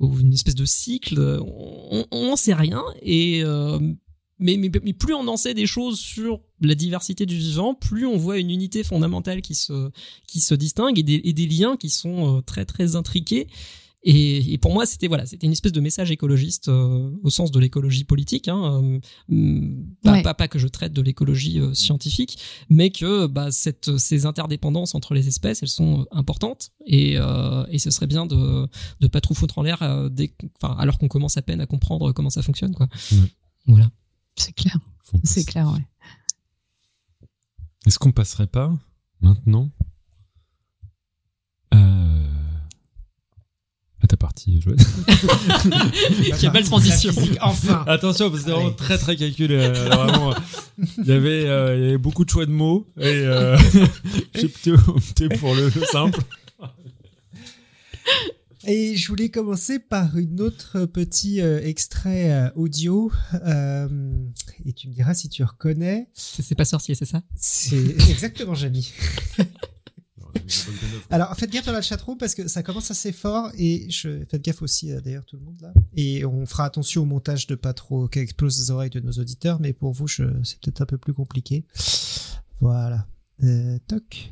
ou une espèce de cycle? On n'en sait rien. Et mais, mais, mais plus on en sait des choses sur la diversité du vivant, plus on voit une unité fondamentale qui se, qui se distingue et des, et des liens qui sont euh, très très intriqués. Et, et pour moi, c'était voilà, c'était une espèce de message écologiste euh, au sens de l'écologie politique, hein, euh, hum, pas, Ouais. pas, pas que je traite de l'écologie euh, scientifique, mais que bah, cette, ces interdépendances entre les espèces, elles sont importantes et, euh, et ce serait bien de ne pas trop foutre en l'air euh, dès, enfin, alors qu'on commence à peine à comprendre comment ça fonctionne, quoi. Ouais. Voilà. C'est clair c'est clair ouais Est-ce qu'on passerait pas maintenant euh, à ta partie, Joël Quelle belle transition. Enfin Attention, parce que c'est vraiment très très calculé. euh, vraiment, il, y avait, euh, il y avait beaucoup de choix de mots et euh, j'ai plutôt opté pour le simple. Et je voulais commencer par une autre petit euh, extrait euh, audio. euh, et tu me diras si tu reconnais. C'est pas sorcier, c'est ça? C'est exactement Jamie. Alors faites gaffe dans la chatroom parce que ça commence assez fort et je faites gaffe aussi euh, d'ailleurs tout le monde là. Et on fera attention au montage de pas trop qu'explose les oreilles de nos auditeurs, mais pour vous je- c'est peut-être un peu plus compliqué. Voilà. Euh, toc.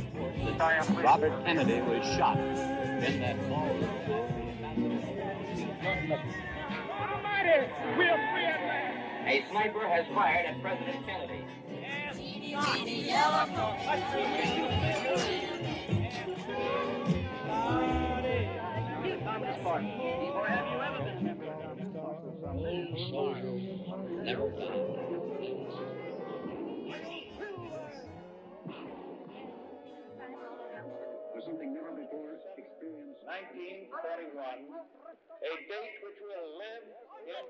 Robert Kennedy was shot in that A sniper has fired at President Kennedy. Never For something never before experienced. 1941, a date which will live in.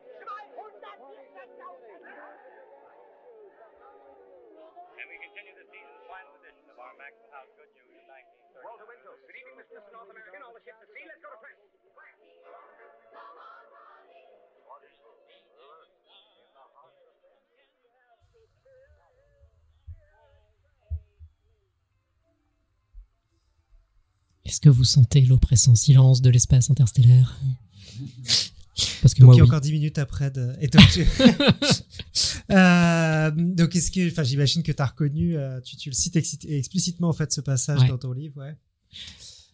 And we continue this season's final edition of our Maxwell House Good News in 1930. Walter Winchell. Good evening, Mr. North American. All the ships at sea. Let's go to press. Est-ce que vous sentez l'oppressant silence de l'espace interstellaire Parce que Donc moi, il y a oui. encore 10 minutes après de... et donc, tu- Euh, donc est-ce que, enfin j'imagine que tu as reconnu, euh, tu, tu le cites explicitement en fait ce passage Ouais. dans ton livre, ouais.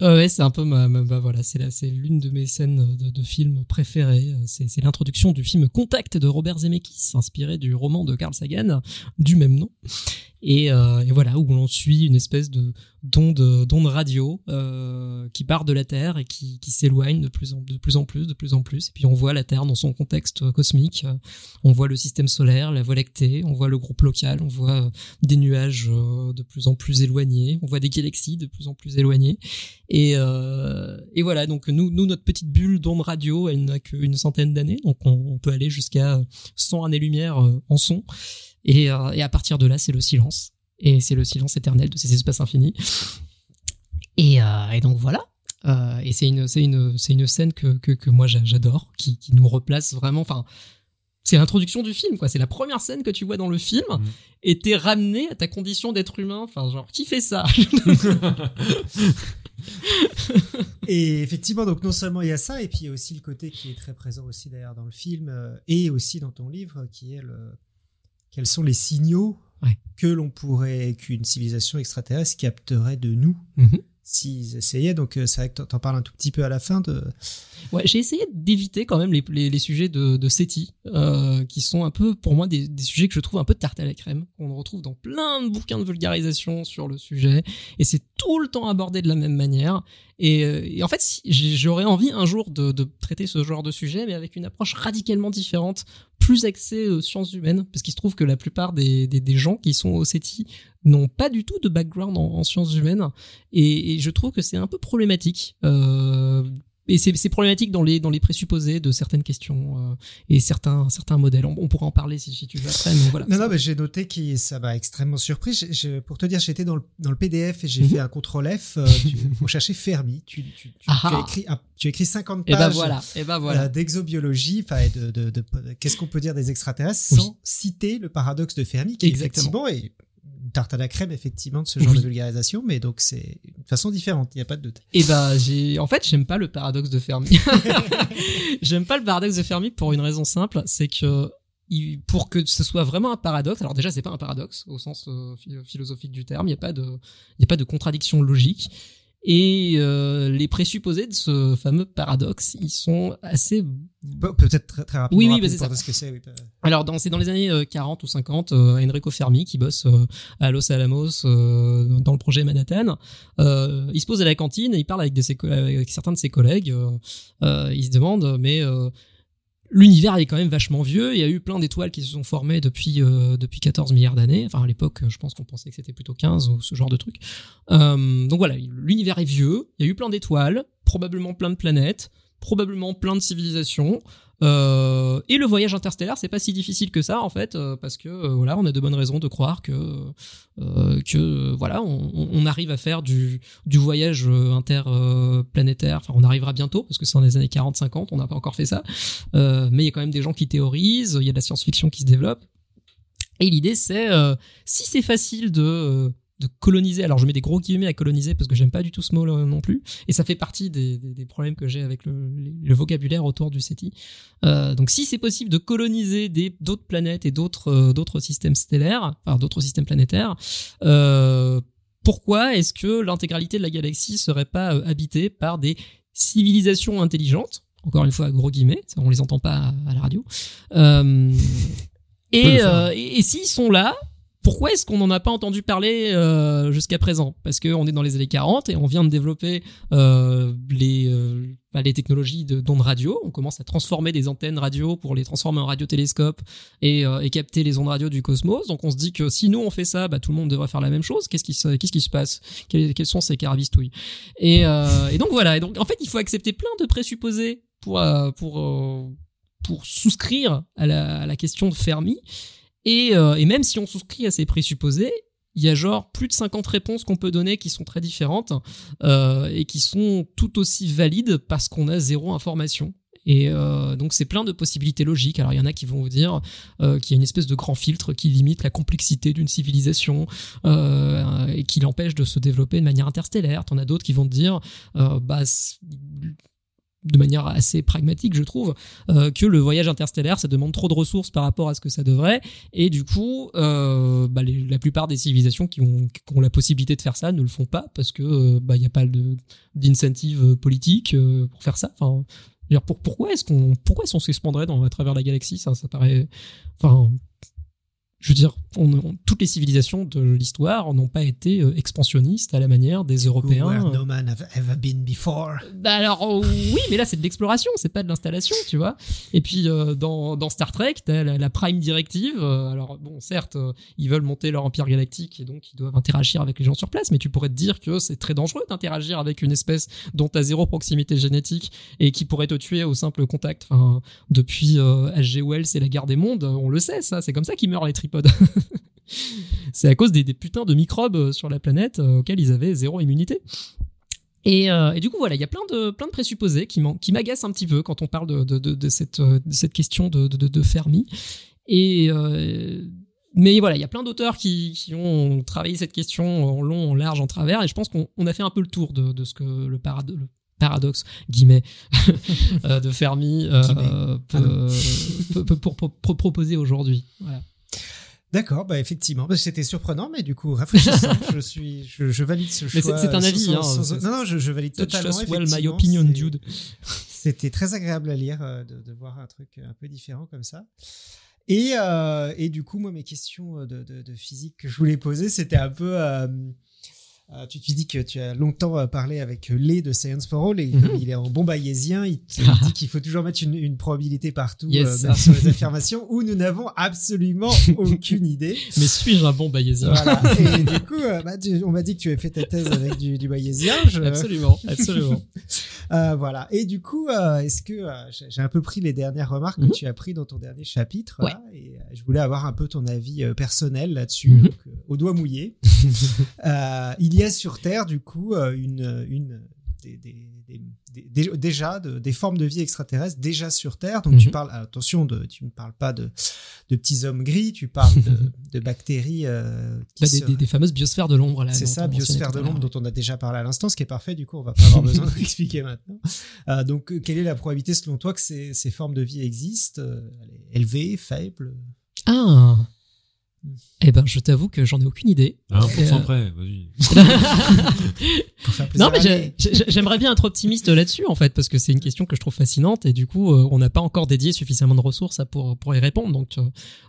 Ouais, ouais, c'est un peu ma, ma- bah voilà, c'est l'une de mes scènes de, de films préférées. C'est c'est l'introduction du film Contact de Robert Zemeckis, inspiré du roman de Carl Sagan du même nom. Et, euh, et voilà, où l'on suit une espèce de d'onde d'onde radio euh, qui part de la Terre et qui, qui s'éloigne de plus en de plus en plus, de plus en plus. Et puis on voit la Terre dans son contexte cosmique. Euh, On voit le système solaire, la Voie lactée, on voit le groupe local, on voit euh, des nuages euh, de plus en plus éloignés, on voit des galaxies de plus en plus éloignées. Et, euh, et voilà, donc nous, notre petite bulle d'onde radio, elle n'a qu'une centaine d'années, donc on, peut aller jusqu'à 100 années-lumière euh, en son. Et, et à partir de là, c'est le silence. Et c'est le silence éternel de ces espaces infinis. Et, euh, et donc voilà. Euh, et c'est une, c'est une, c'est une scène que, que, que moi j'a- j'adore, qui, qui nous replace vraiment. Enfin, c'est l'introduction du film, quoi. C'est la première scène que tu vois dans le film, Mhm. et t'es ramené à ta condition d'être humain. Enfin, genre, qui fait ça? Et effectivement, donc non seulement il y a ça, et puis il y a aussi le côté qui est très présent aussi d'ailleurs dans le film euh, et aussi dans ton livre, qui est le quels sont les signaux Ouais. que l'on pourrait, qu'une civilisation extraterrestre capterait de nous Mhm. s'ils essayaient. Donc euh, c'est vrai que t'en- t'en parles un tout petit peu à la fin de. Ouais, j'ai essayé d'éviter quand même les, les, sujets de, de SETI, euh, qui sont un peu, pour moi, des, des sujets que je trouve un peu de tarte à la crème, qu'on retrouve dans plein de bouquins de vulgarisation sur le sujet, et c'est tout le temps abordé de la même manière. Et, euh, en fait, j'aurais envie un jour de, de traiter ce genre de sujet, mais avec une approche radicalement différente, plus axée aux sciences humaines, parce qu'il se trouve que la plupart des, des, gens qui sont au SETI n'ont pas du tout de background en, en sciences humaines, et, je trouve que c'est un peu problématique. Euh, et c'est c'est problématique dans les dans les présupposés de certaines questions euh, et certains certains modèles. On, on pourra en parler si, si tu veux après, mais voilà. Non, non, mais j'ai noté que ça m'a extrêmement surpris. J'ai- j'ai- pour te dire, j'étais dans le, dans le PDF et j'ai Mhm. fait un contrôle F euh, tu- pour chercher Fermi. Tu, tu, tu, Ah tu as écrit, tu as écrit 50 Et pages. ben voilà, et ben voilà. euh, d'exobiologie, et de, de, de- de- qu'est-ce qu'on peut dire des extraterrestres Oui. sans citer le paradoxe de Fermi, qui Exactement. effectivement est tarte à la crème, effectivement, de ce genre Oui. de vulgarisation, mais donc c'est une façon différente, il n'y a pas de doute. Et ben j'ai en fait j'aime pas le paradoxe de Fermi. j'aime pas le paradoxe de Fermi pour une raison simple, c'est que il- pour que ce soit vraiment un paradoxe, alors déjà c'est pas un paradoxe au sens euh, phi- philosophique du terme, il y a pas de il y a pas de contradiction logique. Et euh, les présupposés de ce fameux paradoxe, ils sont assez Pe- Peut-être très, très rapidement Oui, oui, bah, c'est ça. ce que c'est. oui. Alors, dans, c'est dans les années euh, 40 ou 50, euh, Enrico Fermi, qui bosse euh, à Los Alamos euh, dans le projet Manhattan, euh, il se pose à la cantine et il parle avec, des, avec certains de ses collègues. euh, euh, il se demande, mais euh, l'univers est quand même vachement vieux. Il y a eu plein d'étoiles qui se sont formées depuis euh, depuis 14 milliards d'années. Enfin, à l'époque, je pense qu'on pensait que c'était plutôt 15 ou ce genre de truc. Euh, donc voilà, l'univers est vieux. Il y a eu plein d'étoiles, probablement plein de planètes, probablement plein de civilisations. Euh, et le voyage interstellaire, c'est pas si difficile que ça en fait, euh, parce que euh, voilà, on a de bonnes raisons de croire que que voilà, on, arrive à faire du du voyage interplanétaire. Enfin, on arrivera bientôt parce que c'est dans les années 40-50, on n'a pas encore fait ça. Mais il y a quand même des gens qui théorisent, il y a de la science-fiction qui se développe. Et l'idée, c'est si c'est facile de de coloniser. Alors je mets des gros guillemets à coloniser parce que j'aime pas du tout ce mot non plus. Et ça fait partie des, des, des problèmes que j'ai avec le, le vocabulaire autour du SETI. Euh, donc si c'est possible de coloniser d'autres planètes et d'autres euh, d'autres systèmes stellaires, enfin d'autres systèmes planétaires, euh, pourquoi est-ce que l'intégralité de la galaxie serait pas habitée par des civilisations intelligentes? Encore une fois, gros guillemets, on les entend pas à la radio. Et, et, et s'ils sont là, pourquoi est-ce qu'on n'en a pas entendu parler euh, jusqu'à présent? Parce qu'on est dans les années 40 et on vient de développer euh, les, euh, bah, les technologies de- d'ondes radio. On commence à transformer des antennes radio pour les transformer en radiotélescopes et, euh, et capter les ondes radio du cosmos. Donc on se dit que si nous on fait ça, bah, tout le monde devrait faire la même chose. Qu'est-ce qui se, passe? Quelles, quelles sont ces carabistouilles? Et, euh, et donc voilà. Et donc en fait il faut accepter plein de présupposés pour euh, pour pour souscrire à la question de Fermi. Et, euh, et même si on souscrit à ces présupposés, il y a genre plus de 50 réponses qu'on peut donner qui sont très différentes euh, et qui sont tout aussi valides parce qu'on a zéro information. Et euh, donc c'est plein de possibilités logiques. Alors il y en a qui vont vous dire qu'il y a une espèce de grand filtre qui limite la complexité d'une civilisation et qui l'empêche de se développer de manière interstellaire. T'en as d'autres qui vont te dire bah, de manière assez pragmatique, je trouve, euh, que le voyage interstellaire, ça demande trop de ressources par rapport à ce que ça devrait, et du coup, euh, bah, la plupart des civilisations qui ont, la possibilité de faire ça ne le font pas parce que euh, bah, il n'y a pas d'incentive politique pour faire ça. Enfin, pourquoi est-ce qu'on pourquoi est-ce qu'on s'expandrait à travers la galaxie? Ça, ça paraît, enfin. Je veux dire, on- on- toutes les civilisations de l'histoire n'ont pas été euh, expansionnistes à la manière des Européens. Where euh, no man have ever been before. bah alors euh, oui, mais là c'est de l'exploration, c'est pas de l'installation, tu vois. Et puis euh, dans, dans Star Trek, t'as la, la Prime Directive. euh, alors bon, certes, ils veulent monter leur empire galactique et donc ils doivent interagir avec les gens sur place, mais tu pourrais te dire que c'est très dangereux d'interagir avec une espèce dont t'as zéro proximité génétique et qui pourrait te tuer au simple contact. Enfin, depuis H.G. Wells et la guerre des mondes, on le sait, ça. C'est comme ça qu'ils meurent les c'est à cause des, des putains de microbes euh, sur la planète euh, auxquels ils avaient zéro immunité. Et, euh, et du coup, voilà, il y a plein de, plein de présupposés qui m'agacent un petit peu quand on parle de, de, de, de cette, cette question de, Fermi. Et, euh, mais voilà, il y a plein d'auteurs qui, qui ont travaillé cette question en long, en large, en travers, et je pense qu'on on a fait un peu le tour de, ce que le, parado- le paradoxe, guillemets, de Fermi euh, peut, peut- peut- pour, pour- pour proposer aujourd'hui. Voilà. D'accord, bah effectivement, Bah, c'était surprenant, mais du coup rafraîchissant. je suis, je, je valide ce Mais choix. c'est- un avis, sans- hein, sans- non, non, je, je valide totalement. well, my opinion, dude. C'était très agréable à lire euh, de, de voir un truc un peu différent comme ça. Et, euh, et du coup, moi, mes questions de, de, de physique que je voulais poser, c'était un peu. euh, euh, tu te dis que tu as longtemps euh, parlé avec Lé de Science for All et Mhm. comme il est en bon bayésien, il, te- dit qu'il faut toujours mettre une, une probabilité partout, Yes. euh, même sur les affirmations, où nous n'avons absolument aucune idée. Mais suis-je un bon bayésien? Voilà. Et du coup, euh, bah, tu- on m'a dit que tu avais fait ta thèse avec du, du bayésien. Je- Absolument, absolument. Euh, voilà. Et du coup, euh, est-ce que euh, j'ai un peu pris les dernières remarques Mhm. que tu as pris dans ton dernier chapitre Ouais. là, et euh, je voulais avoir un peu ton avis euh, personnel là-dessus, Mhm. euh, au doigt mouillé. Euh, il y a sur Terre, du coup, euh, une, une des, déjà de- des formes de vie extraterrestres déjà sur Terre. Donc tu Mhm. parles, attention, de, tu ne parles pas de, de petits hommes gris, tu parles de, de bactéries. euh, qui Bah, des, fameuses biosphères de l'ombre là. c'est ça, biosphère de l'ombre dont on a déjà parlé à l'instant, ce qui est parfait, du coup on va pas avoir besoin d'expliquer maintenant. Euh, donc quelle est la probabilité selon toi que ces, ces formes de vie existent Euh, Elle est élevée, faible? Ah. Eh ben, je t'avoue que j'en ai aucune idée. À 1% Euh, près, vas-y. Non, mais j'aimerais bien être optimiste là-dessus, en fait, parce que c'est une question que je trouve fascinante et du coup, euh, on n'a pas encore dédié suffisamment de ressources à pour, pour y répondre. Donc, euh,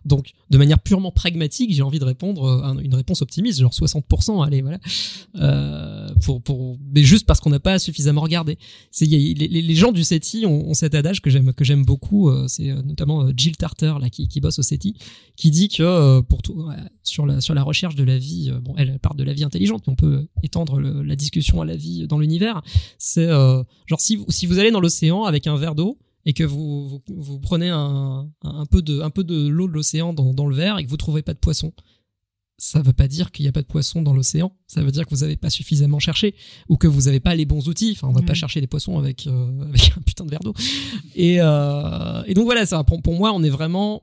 donc, de manière purement pragmatique, j'ai envie de répondre euh, à une réponse optimiste, genre 60%, allez, voilà. Euh, pour, pour, mais juste parce qu'on n'a pas suffisamment regardé. C'est, les, les- gens du SETI ont, cet adage que j'aime, que j'aime beaucoup, euh, c'est euh, notamment euh, Jill Tarter, là, qui, qui bosse au SETI, qui dit que pour tout, sur la sur la recherche de la vie, bon, elle, parle de la vie intelligente, mais on peut étendre la discussion à la vie dans l'univers. C'est genre si vous, si vous allez dans l'océan avec un verre d'eau, et que vous, vous, vous prenez un, un peu de, un peu de l'eau de l'océan dans, dans le verre et que vous trouvez pas de poisson, ça veut pas dire qu'il y a pas de poisson dans l'océan. Ça veut dire que vous avez pas suffisamment cherché ou que vous avez pas les bons outils. Enfin, on va Ouais. pas chercher des poissons avec, euh, avec un putain de verre d'eau. Et, euh, et donc voilà, ça, pour, pour moi, on est vraiment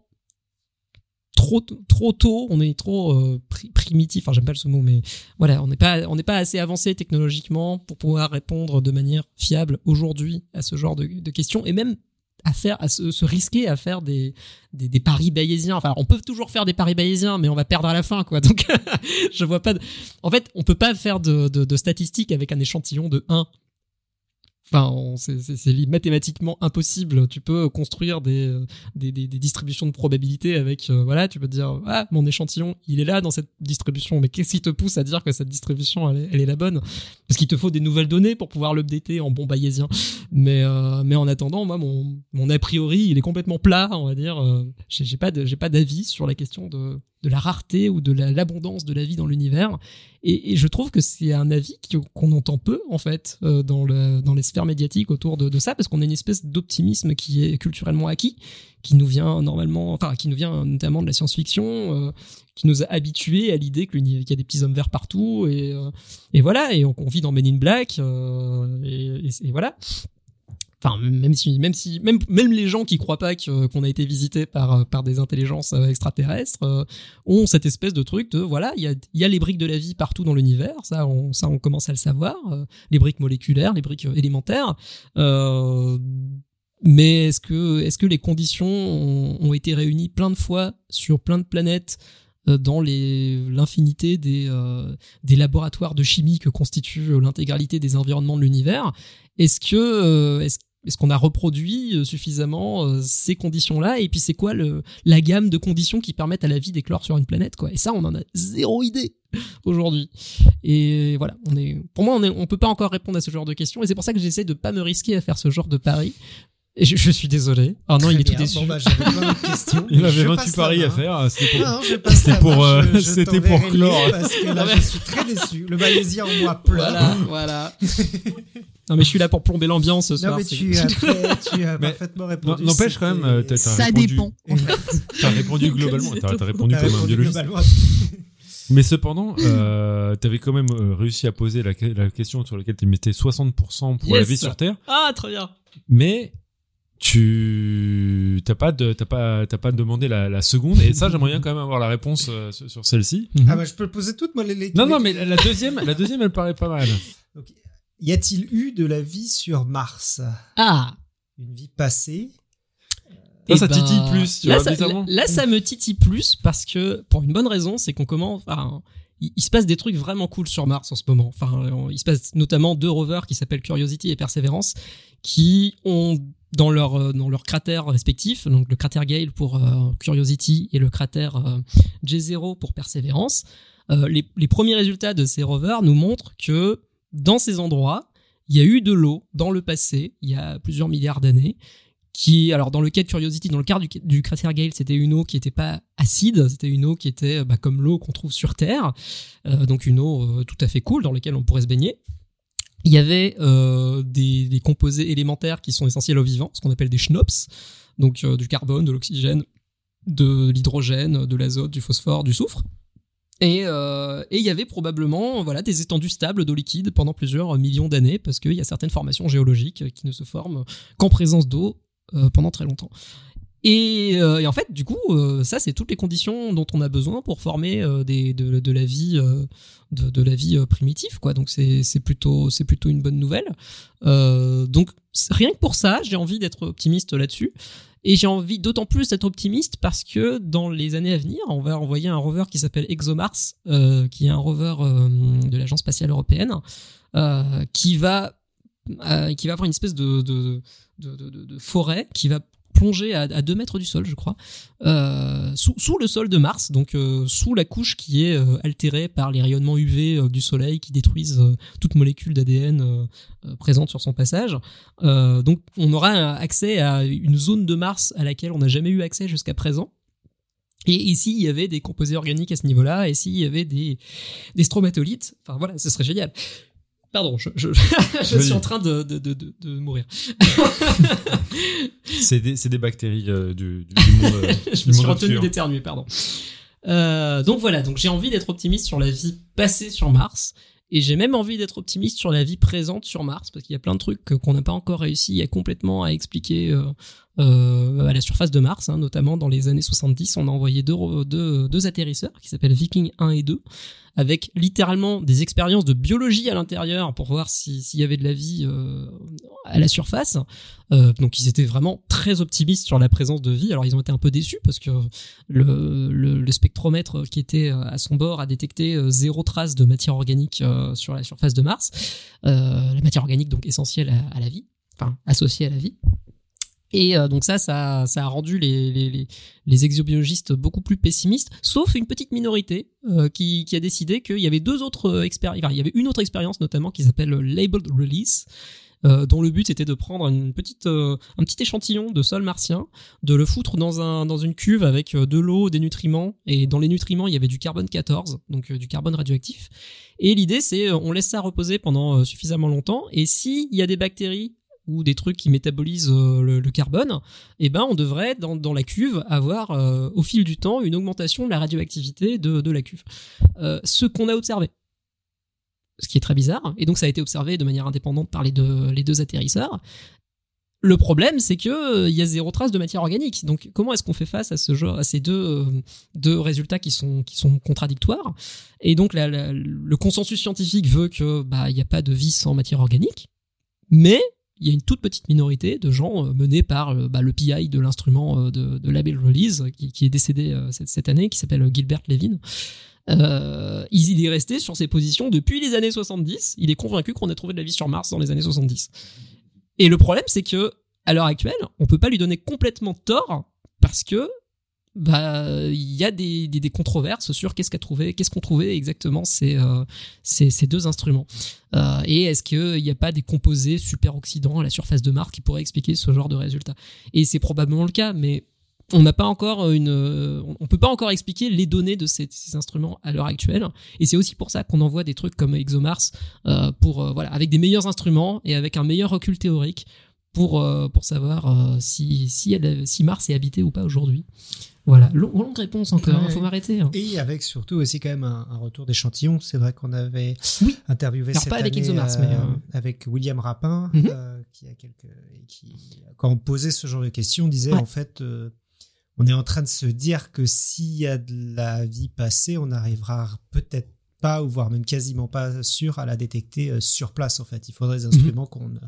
trop trop tôt, on est trop euh, pri- primitif. Enfin, j'aime pas ce mot, mais voilà, on n'est pas on n'est pas assez avancé technologiquement pour pouvoir répondre de manière fiable aujourd'hui à ce genre de, de questions et même à faire à se, se risquer à faire des, des paris bayésiens. Enfin, on peut toujours faire des paris bayésiens, mais on va perdre à la fin, quoi. Donc, je vois pas. De... En fait, on peut pas faire de, de, de statistiques avec un échantillon de 1 Enfin, c'est- mathématiquement impossible. Tu peux construire des, euh, des, des, des distributions de probabilité avec, euh, voilà, tu peux dire, ah, mon échantillon, il est là dans cette distribution. Mais qu'est-ce qui te pousse à dire que cette distribution, elle est, elle est la bonne? Parce qu'il te faut des nouvelles données pour pouvoir l'updater en bon bayésien. Mais, euh, mais en attendant, moi, mon, mon a priori, il est complètement plat, on va dire. Euh, j'ai pas d'avis sur la question de, de la rareté ou de la- l'abondance de la vie dans l'univers. Et, je trouve que c'est un avis qu'on entend peu, en fait, euh, dans, le, dans les sphères médiatiques autour de, ça, parce qu'on a une espèce d'optimisme qui est culturellement acquis, qui nous vient normalement, enfin, qui nous vient notamment de la science-fiction, euh, qui nous a habitués à l'idée qu'il y a des petits hommes verts partout, et, euh, voilà, et on, vit dans Men in Black, et voilà. Enfin, même si, même si, même, même les gens qui croient pas que- qu'on a été visité par, par des intelligences euh, extraterrestres euh, ont cette espèce de truc de voilà, il y a, il y a les briques de la vie partout dans l'univers, ça on, ça on commence à le savoir, euh, les briques moléculaires, les briques euh, élémentaires. Euh, mais est-ce que, est-ce que les conditions ont, ont été réunies plein de fois sur plein de planètes euh, dans les l'infinité des euh, des laboratoires de chimie que constitue l'intégralité des environnements de l'univers Est-ce que euh, est-ce qu'on a reproduit euh, suffisamment euh, ces conditions-là? Et puis c'est quoi le, la gamme de conditions qui permettent à la vie d'éclore sur une planète quoi? Et ça, on en a zéro idée aujourd'hui. Et voilà, on est, pour moi, on on peut pas encore répondre à ce genre de questions. Et c'est pour ça que j'essaie de pas me risquer à faire ce genre de pari. Et je, je suis désolé. Oh non, Très il est tout bien. déçu. Bon, bah. Il mais avait je 28 passe la paris à main. faire. C'était pour... Non, C'était la pour, euh, je- je c'était pour clore. Parce que là, Ah je suis très déçu. Le malaisien en moi pleure. Voilà, voilà. non, mais je suis là pour plomber l'ambiance ce Non, soir. mais c'est- tu as, tu as Mais parfaitement Non, répondu. N'empêche quand même, euh, t'as, t'as Ça répondu, dépend. T'as répondu globalement. T'as, t'as répondu T'as comme un biologiste. globalement. Mais cependant, euh, t'avais quand même euh, réussi à poser la, la question sur laquelle tu mettais 60% pour la Yes. vie sur Terre, Ah, très bien. mais tu t'as pas de t'as pas t'as pas demandé la, la seconde et ça j'aimerais bien quand même avoir la réponse euh, sur, celle-ci. Ah, bah, je peux le poser toutes, moi, les, les Non non mais la deuxième la deuxième elle paraît pas mal. Y a-t-il eu de la vie sur Mars? Ah. Une vie passée? Ça, Eh ça ben, titille plus, tu là, vois, ça, là, ça me titille plus parce que, pour une bonne raison, c'est qu'on commence. Enfin, il, il se passe des trucs vraiment cool sur Mars en ce moment. Enfin, on- il se passe notamment deux rovers qui s'appellent Curiosity et Perseverance, qui ont dans leur euh, dans leurs cratères respectifs, donc le cratère Gale pour euh, Curiosity et le cratère euh, J0 pour Perseverance. euh, les, premiers résultats de ces rovers nous montrent que dans ces endroits, il y a eu de l'eau dans le passé, il y a plusieurs milliards d'années, qui, alors dans le cas de Curiosity, dans le cas du, cratère Gale, c'était une eau qui n'était pas acide, c'était une eau qui était bah, comme l'eau qu'on trouve sur Terre, donc une eau tout à fait cool dans laquelle on pourrait se baigner. Il y avait euh, des, composés élémentaires qui sont essentiels aux vivants, ce qu'on appelle des schnops, donc euh, du carbone, de l'oxygène, de l'hydrogène, de l'azote, du phosphore, du soufre. Et euh, et il y avait probablement voilà des étendues stables d'eau liquide pendant plusieurs millions d'années parce qu'il y a certaines formations géologiques qui ne se forment qu'en présence d'eau pendant très longtemps. Et, euh, et en fait, du coup, euh, ça, c'est toutes les conditions dont on a besoin pour former euh, de, la vie, de, la vie primitive, quoi. Donc c'est plutôt plutôt une bonne nouvelle. Donc rien que pour ça, j'ai envie d'être optimiste là-dessus. Et j'ai envie d'autant plus d'être optimiste parce que dans les années à venir, on va envoyer un rover qui s'appelle ExoMars, qui est un rover de l'agence spatiale européenne, qui va qui va avoir une espèce de- de forêt qui va plonger à, à 2 mètres du sol, je crois, euh, sous, le sol de Mars, donc euh, sous la couche qui est euh, altérée par les rayonnements UV du Soleil qui détruisent toute molécule d'ADN présente sur son passage. Donc on aura accès à une zone de Mars à laquelle on n'a jamais eu accès jusqu'à présent. Et ici, il y avait des composés organiques à ce niveau-là, et s'il y avait des, des stromatolites, enfin voilà, ce serait génial. Pardon, je, je, je Vas-y. suis en train de, de, de, de, de mourir. C'est des, bactéries euh, du, monde. euh, je du me suis retenu d'éternuer, pardon. Euh, donc voilà, donc j'ai envie d'être optimiste sur la vie passée sur Mars. Et j'ai même envie d'être optimiste sur la vie présente sur Mars, parce qu'il y a plein de trucs qu'on n'a pas encore réussi à complètement à expliquer euh, à la surface de Mars, hein, notamment dans les années 70, on a envoyé deux, deux, deux atterrisseurs qui s'appellent Viking 1 et 2, avec littéralement des expériences de biologie à l'intérieur pour voir si- s'il y avait de la vie euh, à la surface. Euh, donc ils étaient vraiment très optimistes sur la présence de vie. Alors ils ont été un peu déçus parce que le, le, le spectromètre qui était euh, à son bord a détecté zéro trace de matière organique sur la surface de Mars. La matière organique donc essentielle à la vie, enfin associée à la vie. Et euh, donc ça, ça, a rendu les, exobiologistes beaucoup plus pessimistes, sauf une petite minorité euh, qui, a décidé qu'il y avait deux autres expériences, enfin, il y avait une autre expérience notamment qui s'appelle Labeled Release, euh, dont le but était de prendre euh, un petit échantillon de sol martien, de le foutre dans, un, dans une cuve avec euh, de l'eau, des nutriments, et dans les nutriments il y avait du carbone 14, donc euh, du carbone radioactif. Et l'idée c'est euh, on laisse ça reposer pendant euh, suffisamment longtemps, et s'il y a des bactéries ou des trucs qui métabolisent euh, le, carbone, eh ben on devrait dans, dans la cuve avoir euh, au fil du temps une augmentation de la radioactivité de, de la cuve. Euh, ce qu'on a observé ce qui est très bizarre. Et donc ça a été observé de manière indépendante par les deux, les deux atterrisseurs. Le problème, c'est que il y a zéro trace de matière organique. Donc comment est-ce qu'on fait face à ce genre, à ces deux, deux résultats qui sont, qui sont contradictoires? Et donc le consensus scientifique veut que bah il n'y a pas de vie sans matière organique, mais il y a une toute petite minorité de gens euh, menés par euh, bah, le PI de l'instrument euh, de, Label Release qui, est décédé cette, année, qui s'appelle Gilbert Levin. Il il est resté sur ses positions depuis les années 70. Il est convaincu qu'on a trouvé de la vie sur Mars dans les années 70. Et le problème, c'est que à l'heure actuelle, on peut pas lui donner complètement tort parce que bah il y a des, des, controverses sur qu'est-ce qu'a trouvé, qu'est-ce qu'on trouvait exactement ces, euh, ces, deux instruments. Euh, et est-ce qu'il n'y a pas des composés superoxydants à la surface de Mars qui pourraient expliquer ce genre de résultat? Et c'est probablement le cas, mais on n'a pas encore une, on peut pas encore expliquer les données de ces, instruments à l'heure actuelle. Et c'est aussi pour ça qu'on envoie des trucs comme ExoMars euh, pour voilà avec des meilleurs instruments et avec un meilleur recul théorique pour euh, pour savoir euh, si si, elle- si Mars est habité ou pas aujourd'hui. Voilà, Long- longue réponse encore. Ouais. Il faut m'arrêter. hein. Et avec surtout aussi quand même un, un retour d'échantillon. C'est vrai qu'on avait Oui. interviewé Alors, cette pas avec ExoMars, mais, euh, avec William Rapin, Mhm. euh, qui a quelques, qui, quand on posait ce genre de questions, disait Ouais. en fait, euh, on est en train de se dire que s'il y a de la vie passée, on n'arrivera peut-être pas, ou voire même quasiment pas sûr à la détecter euh, sur place. En fait, il faudrait des instruments qu'on ne,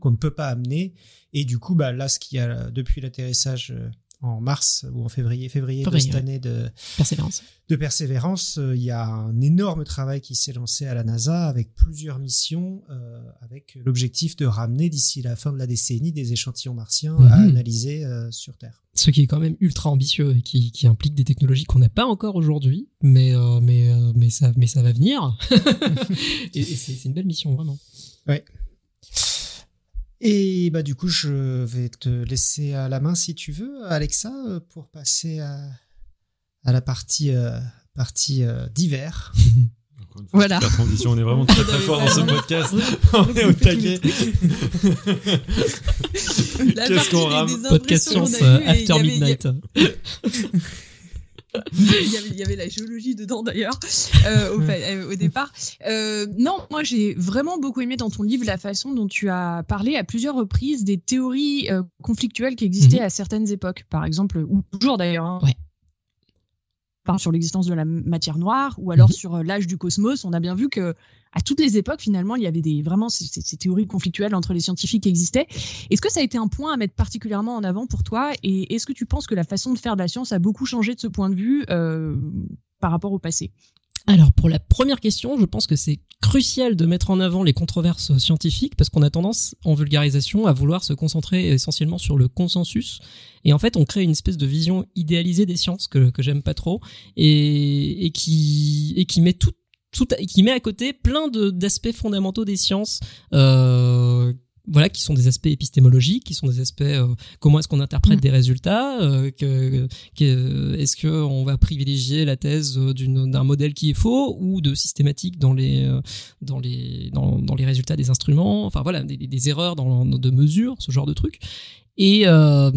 qu'on ne peut pas amener. Et du coup, bah, là, ce qu'il y a depuis l'atterrissage euh, en mars ou en février, février, Février, de cette ouais. année de, Persévérance. de persévérance, euh, il y a un énorme travail qui s'est lancé à la NASA avec plusieurs missions, euh, avec l'objectif de ramener d'ici la fin de la décennie des échantillons martiens à Mhm. analyser euh, sur Terre. Ce qui est quand même ultra ambitieux et qui, qui implique des technologies qu'on n'a pas encore aujourd'hui, mais mais mais ça mais ça va venir. et et c'est une belle mission vraiment. Et bah du coup, je vais te laisser à la main si tu veux, Alexa, euh, pour passer à, à la partie euh, partie euh, d'hiver. Voilà. transition, on est vraiment très très fort dans ce podcast. on est au taquet. Qu'est-ce qu'on rame Podcast science after il y avait- midnight. Il y, avait, il y avait la géologie dedans d'ailleurs euh, au, euh, au départ. Euh, non, moi j'ai vraiment beaucoup aimé dans ton livre la façon dont tu as parlé à plusieurs reprises des théories conflictuelles qui existaient Mhm. à certaines époques, par exemple, ou toujours d'ailleurs. hein. Ouais. Sur l'existence de la matière noire ou alors Mhm. sur euh, l'âge du cosmos, on a bien vu que à toutes les époques finalement il y avait des vraiment ces, théories conflictuelles entre les scientifiques qui existaient. Est-ce que ça a été un point à mettre particulièrement en avant pour toi? Et est-ce que tu penses que la façon de faire de la science a beaucoup changé de ce point de vue euh, par rapport au passé? Alors pour la première question, je pense que c'est crucial de mettre en avant les controverses scientifiques parce qu'on a tendance en vulgarisation à vouloir se concentrer essentiellement sur le consensus. Et en fait on crée une espèce de vision idéalisée des sciences que, j'aime pas trop et, qui et qui met tout tout qui met à côté plein de d'aspects fondamentaux des sciences euh, voilà, qui sont des aspects épistémologiques, qui sont des aspects euh, comment est-ce qu'on interprète Mm. des résultats, euh, que, que- est-ce que on va privilégier la thèse d'une- d'un modèle qui est faux ou de systématique dans les euh, dans les dans, dans les résultats des instruments, enfin voilà, des, des erreurs dans, de mesure, ce genre de trucs. Et euh,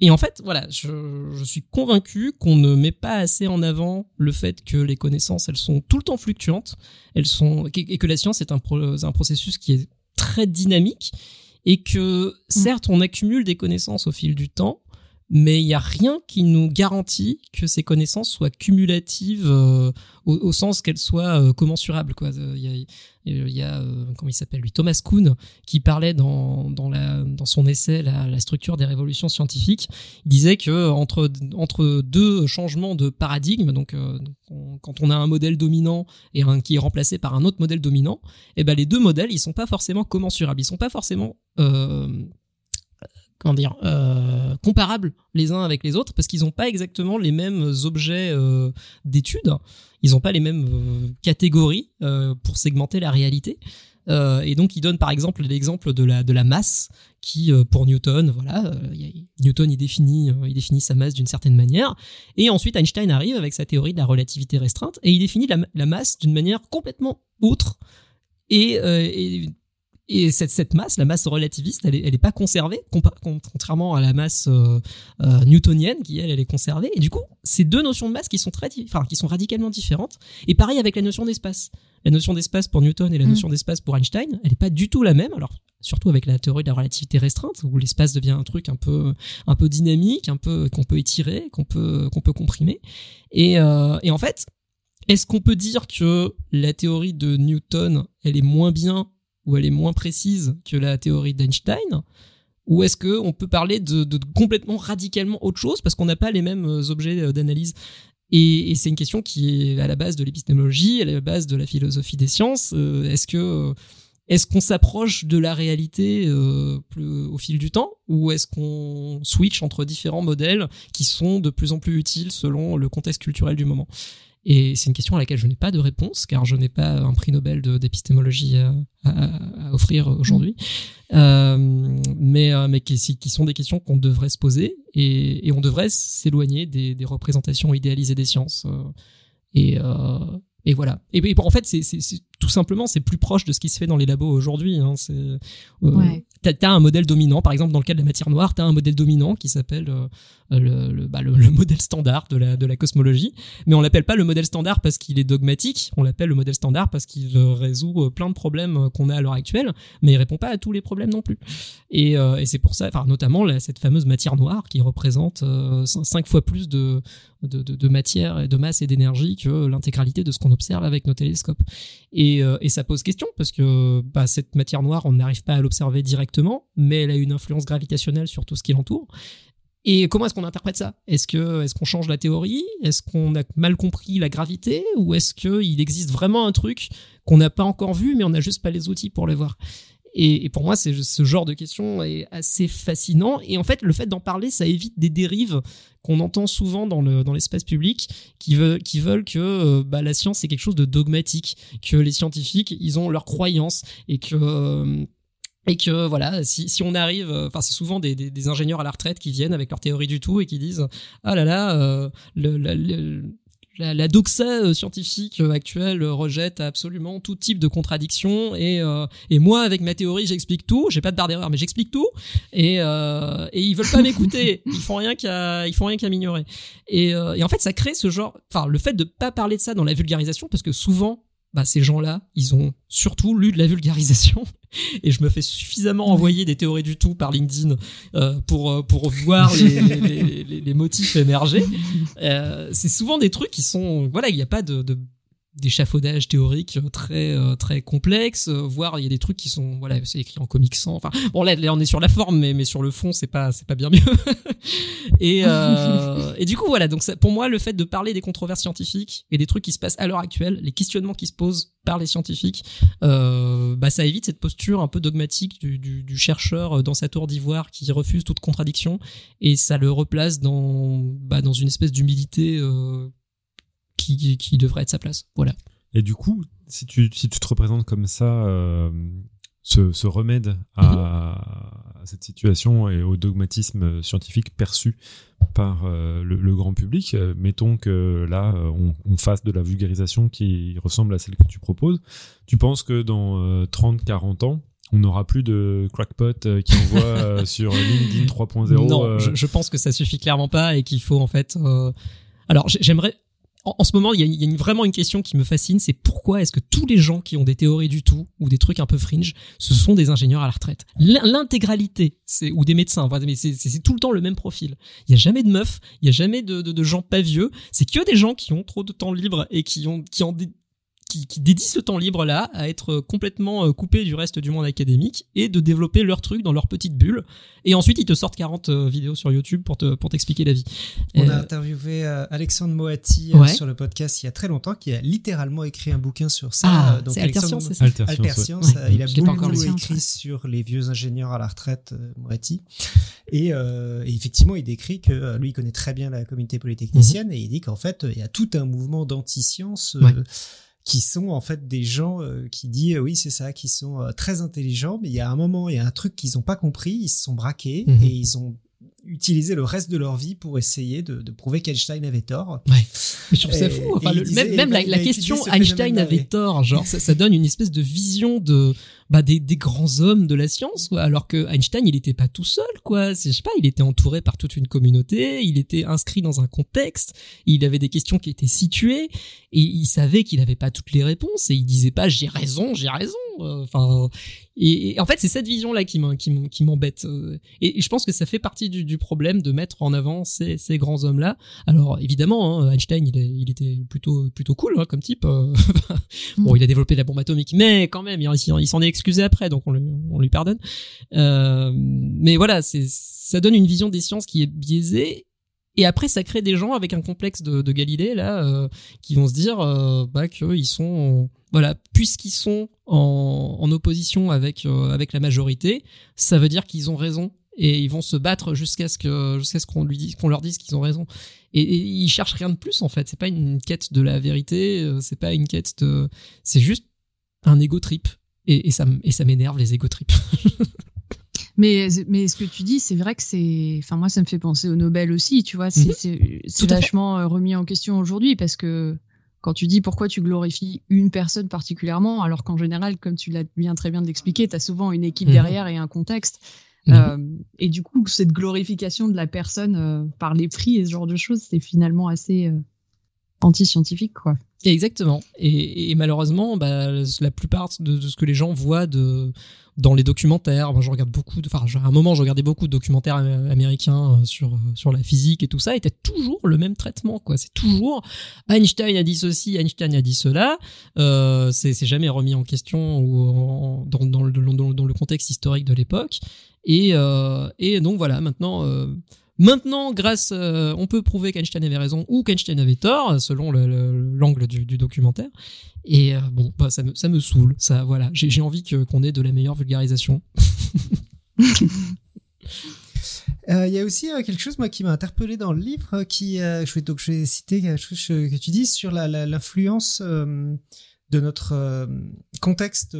et en fait, voilà, je, je suis convaincu qu'on ne met pas assez en avant le fait que les connaissances, elles sont tout le temps fluctuantes, elles sont et que la science est un, pro- un processus qui est très dynamique et que certes on accumule des connaissances au fil du temps, mais il y a rien qui nous garantit que ces connaissances soient cumulatives euh, au, sens qu'elles soient euh, commensurables. Euh, Il y a, comment il s'appelle lui, Thomas Kuhn, qui parlait dans, dans, son essai la, structure des révolutions scientifiques. Il disait que entre, entre deux changements de paradigme, donc on- quand on a un modèle dominant et un qui est remplacé par un autre modèle dominant, eh ben les deux modèles ils sont pas forcément commensurables, ils sont pas forcément comment dire euh, comparables les uns avec les autres parce qu'ils n'ont pas exactement les mêmes objets euh, d'étude, ils n'ont pas les mêmes euh, catégories euh, pour segmenter la réalité. Et donc il donne par exemple l'exemple de la de la masse qui pour Newton voilà Newton il définit il définit sa masse d'une certaine manière et ensuite Einstein arrive avec sa théorie de la relativité restreinte et il définit la, la masse d'une manière complètement autre et, et cette, cette masse, la masse relativiste, elle est, elle est pas conservée, contrairement à la masse euh, euh, newtonienne qui elle, elle est conservée. Et du coup, ces deux notions de masse qui sont très, enfin, qui sont radicalement différentes. Et pareil avec la notion d'espace. La notion d'espace pour Newton et la Mm. notion d'espace pour Einstein, elle est pas du tout la même. Alors surtout avec la théorie de la relativité restreinte, où l'espace devient un truc un peu, un peu dynamique, un peu qu'on peut étirer, qu'on peut, qu'on peut comprimer. Et, euh, et en fait, est-ce qu'on peut dire que la théorie de Newton, elle est moins bien ou elle est moins précise que la théorie d'Einstein ou est-ce que on peut parler de, complètement radicalement autre chose parce qu'on n'a pas les mêmes euh, objets euh, d'analyse? Et, et c'est une question qui est à la base de l'épistémologie, à la base de la philosophie des sciences. Euh, est-ce que est-ce qu'on s'approche de la réalité euh, au fil du temps ou est-ce qu'on switch entre différents modèles qui sont de plus en plus utiles selon le contexte culturel du moment? Et c'est une question à laquelle je n'ai pas de réponse, car je n'ai pas un prix Nobel d'épistémologie à, à- à offrir aujourd'hui. Euh, mais euh, mais qui, sont des questions qu'on devrait se poser, et, et on devrait s'éloigner des, représentations idéalisées des sciences. euh, et, euh, et voilà. Et, en fait, c'est tout simplement, c'est plus proche de ce qui se fait dans les labos aujourd'hui. Hein. Euh, Ouais. T'as un modèle dominant, par exemple dans le cas de la matière noire, t'as un modèle dominant qui s'appelle euh, bah, le, le modèle standard de la, cosmologie, mais on l'appelle pas le modèle standard parce qu'il est dogmatique, on l'appelle le modèle standard parce qu'il euh, résout euh, plein de problèmes qu'on a à l'heure actuelle, mais il répond pas à tous les problèmes non plus. Et, c'est pour ça, enfin notamment cette fameuse matière noire qui représente euh, cin- cinq fois plus de, matière et de masse et d'énergie que l'intégralité de ce qu'on observe avec nos télescopes. Et, et ça pose question parce que bah, cette matière noire, on n'arrive pas à l'observer directement, mais elle a une influence gravitationnelle sur tout ce qui l'entoure. Et comment est-ce qu'on interprète ça? Est-ce que est-ce qu'on change la théorie? Est-ce qu'on a mal compris la gravité? Ou est-ce qu'il existe vraiment un truc qu'on n'a pas encore vu, mais on n'a juste pas les outils pour le voir? Et, pour moi, c'est ce genre de question est assez fascinant. Et en fait, le fait d'en parler, ça évite des dérives qu'on entend souvent dans le dans l'espace public, qui veulent qui veulent que euh, bah, la science c'est quelque chose de dogmatique, que les scientifiques ils ont leurs croyances et que euh, et que voilà, si, si on arrive, euh, enfin c'est souvent des, des, des ingénieurs à la retraite qui viennent avec leur théorie du tout et qui disent ah là là, euh, le, la- le- la, la doxa euh, scientifique euh, actuelle rejette absolument tout type de contradiction et, euh, et moi avec ma théorie j'explique tout, j'ai pas de barre d'erreur mais j'explique tout. Et, euh, et ils veulent pas m'écouter, ils font rien qu'à ils font rien qu'à m'ignorer. Et, euh, et en fait ça crée ce genre, enfin le fait de pas parler de ça dans la vulgarisation parce que souvent bah, ces gens-là, ils ont surtout lu de la vulgarisation. Et je me fais suffisamment envoyer des théories du tout par LinkedIn euh, pour, euh, pour voir les, les, les- les- les motifs émerger. Euh, c'est souvent des trucs qui sont... Voilà, il n'y a pas de... de d'échafaudage théorique très euh, très complexe euh, voire il y a des trucs qui sont voilà c'est écrit en comic sans enfin bon là, là on est sur la forme mais mais sur le fond c'est pas c'est pas bien mieux. Et euh, et du coup voilà donc ça, pour moi le fait de parler des controverses scientifiques et des trucs qui se passent à l'heure actuelle les questionnements qui se posent par les scientifiques euh, bah ça évite cette posture un peu dogmatique du, du, du chercheur dans sa tour d'ivoire qui refuse toute contradiction et ça le replace dans bah, dans une espèce d'humilité euh, qui, qui devrait être sa place voilà Et du coup, si tu, si tu te représentes comme ça, euh, ce, ce remède à, à cette situation et au dogmatisme scientifique perçu par euh, le, le grand public. Euh, mettons que là, on, on fasse de la vulgarisation qui ressemble à celle que tu proposes. Tu penses que dans euh, 30-40 ans, on n'aura plus de crackpot qui envoie sur LinkedIn 3.0 Non, je, je pense que ça suffit clairement pas et qu'il faut en fait. Alors j'ai- j'aimerais. En, ce moment, il y a, vraiment une question qui me fascine, c'est pourquoi est-ce que tous les gens qui ont des théories du tout ou des trucs un peu fringe, ce sont des ingénieurs à la retraite? L'in- L'intégralité, ou des médecins, c'est tout le temps le même profil. Il y a jamais de meufs, il y a jamais de, gens pas vieux. C'est que des gens qui ont trop de temps libre et qui ont qui qui, qui dédient ce temps libre là à être complètement euh, coupés du reste du monde académique et de développer leur truc dans leur petite bulle et ensuite ils te sortent 40 euh, vidéos sur YouTube pour te pour t'expliquer la vie. On a Euh, interviewé Alexandre Moati Ouais. sur le podcast il y a très longtemps, qui a littéralement écrit un bouquin sur ça. Ah, donc Alexandre- Science, c'est ça Alter Science, Alter ouais. Science, Ouais. il a beaucoup lu. écrit sur les vieux ingénieurs à la retraite, euh, Moati. Et, euh, et effectivement, il décrit que lui, il connaît très bien la communauté polytechnicienne et il dit qu'en fait, il y a tout un mouvement d'anti-science euh, Ouais. Qui sont en fait des gens euh, qui disent, oui, c'est ça, qui sont euh, très intelligents, mais il y a un moment, il y a un truc qu'ils n'ont pas compris, ils se sont braqués Mhm. et ils ont utilisé le reste de leur vie pour essayer de, de prouver qu'Einstein avait tort. Mais je trouve ça fou. et Enfin, il le- disait- même la, question Einstein avait tort, genre ça, ça donne une espèce de vision de bah des, des grands hommes de la science, quoi. alors que Einstein il était pas tout seul, quoi. Je sais pas, il était entouré par toute une communauté, il était inscrit dans un contexte, il avait des questions qui étaient situées et il savait qu'il avait pas toutes les réponses et il disait pas j'ai raison, j'ai raison. Euh, Enfin et, et en fait c'est cette vision là qui m'embête Euh, et, et je pense que ça fait partie du, du problème de mettre en avant ces, ces grands hommes là alors évidemment, hein, Einstein, il, est- il était plutôt plutôt cool hein, comme type. euh, bon, il a développé la bombe atomique, mais quand même, il, il- il s'en est excusé après, donc on lui, on lui pardonne. Euh, mais voilà, c'est ça donne une vision des sciences qui est biaisée. Et après, ça crée des gens avec un complexe de, de Galilée là, euh, qui vont se dire euh, bah, qu'ils sont voilà, puisqu'ils sont en, opposition avec euh, avec la majorité, ça veut dire qu'ils ont raison. Et ils vont se battre jusqu'à ce que jusqu'à ce qu'on leur dise qu'ils ont raison. Et, ils cherchent rien de plus en fait. C'est pas une quête de la vérité euh, c'est pas une quête de c'est juste un ego trip et ça m'énerve les ego trips Mais, mais ce que tu dis, c'est vrai que c'est. Enfin, moi, ça me fait penser au Nobel aussi, tu vois. C'est fait. vachement euh, remis en question aujourd'hui parce que quand tu dis pourquoi tu glorifies une personne particulièrement, alors qu'en général, comme tu l'as bien très bien expliqué, tu as souvent une équipe Mhm. derrière et un contexte. Mhm. Euh, et du coup, cette glorification de la personne euh, par les prix et ce genre de choses, c'est finalement assez euh, anti-scientifique, quoi. Exactement. Et, malheureusement, bah, la plupart de, ce que les gens voient de, dans les documentaires, je regarde beaucoup, de, enfin à un moment je regardais beaucoup de documentaires am- américains euh, sur, euh, sur la physique et tout ça, était toujours le même traitement. quoi. C'est toujours Einstein a dit ceci, Einstein a dit cela. Euh, c'est jamais remis en question ou dans, le, contexte historique de l'époque. Et, et donc voilà, maintenant... Maintenant, grâce, euh, on peut prouver qu'Einstein avait raison ou qu'Einstein avait tort, selon le- le- l'angle du, documentaire. Et euh, bon, bah, ça me, ça saoule. Ça, voilà, j'ai envie qu'on ait de la meilleure vulgarisation. Euh, Il y a aussi quelque chose moi qui m'a interpellé dans le livre qui je vais je vais citer quelque chose que tu dis sur l'influence de notre contexte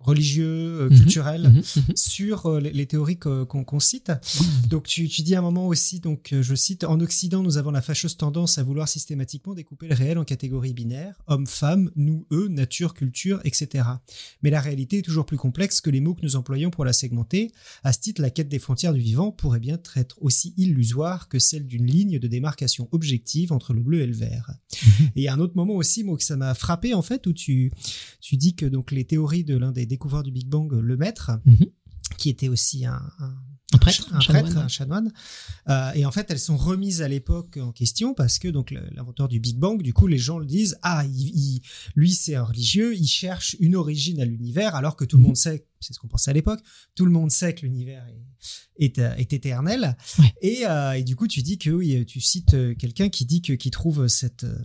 religieux Mhm, culturel Mhm, mhm. sur euh, les, les théories qu'on cite. Donc tu, tu dis à un moment aussi, donc euh, je cite, en Occident, nous avons la fâcheuse tendance à vouloir systématiquement découper le réel en catégories binaires, hommes, femmes, nous, eux, nature, culture, etc. Mais la réalité est toujours plus complexe que les mots que nous employons pour la segmenter. À ce titre, la quête des frontières du vivant pourrait bien être aussi illusoire que celle d'une ligne de démarcation objective entre le bleu et le vert. Et il y a un autre moment aussi, moi, que ça m'a frappé, en fait, où tu, tu dis que donc les théories de l'un des découvreurs du Big Bang, le maître, Mhm. qui était aussi un, un, Un prêtre, un, un prêtre, chanoine. un chanoine. Euh, et en fait, elles sont remises à l'époque en question parce que donc l'inventeur du Big Bang, du coup, les gens le disent ah, il, il- lui c'est un religieux, il cherche une origine à l'univers, alors que tout le monde sait, c'est ce qu'on pensait à l'époque, tout le monde sait que l'univers est, est, euh, est éternel. Ouais. Et, euh, et du coup, tu dis que oui, tu cites euh, quelqu'un qui dit que qui trouve cette euh,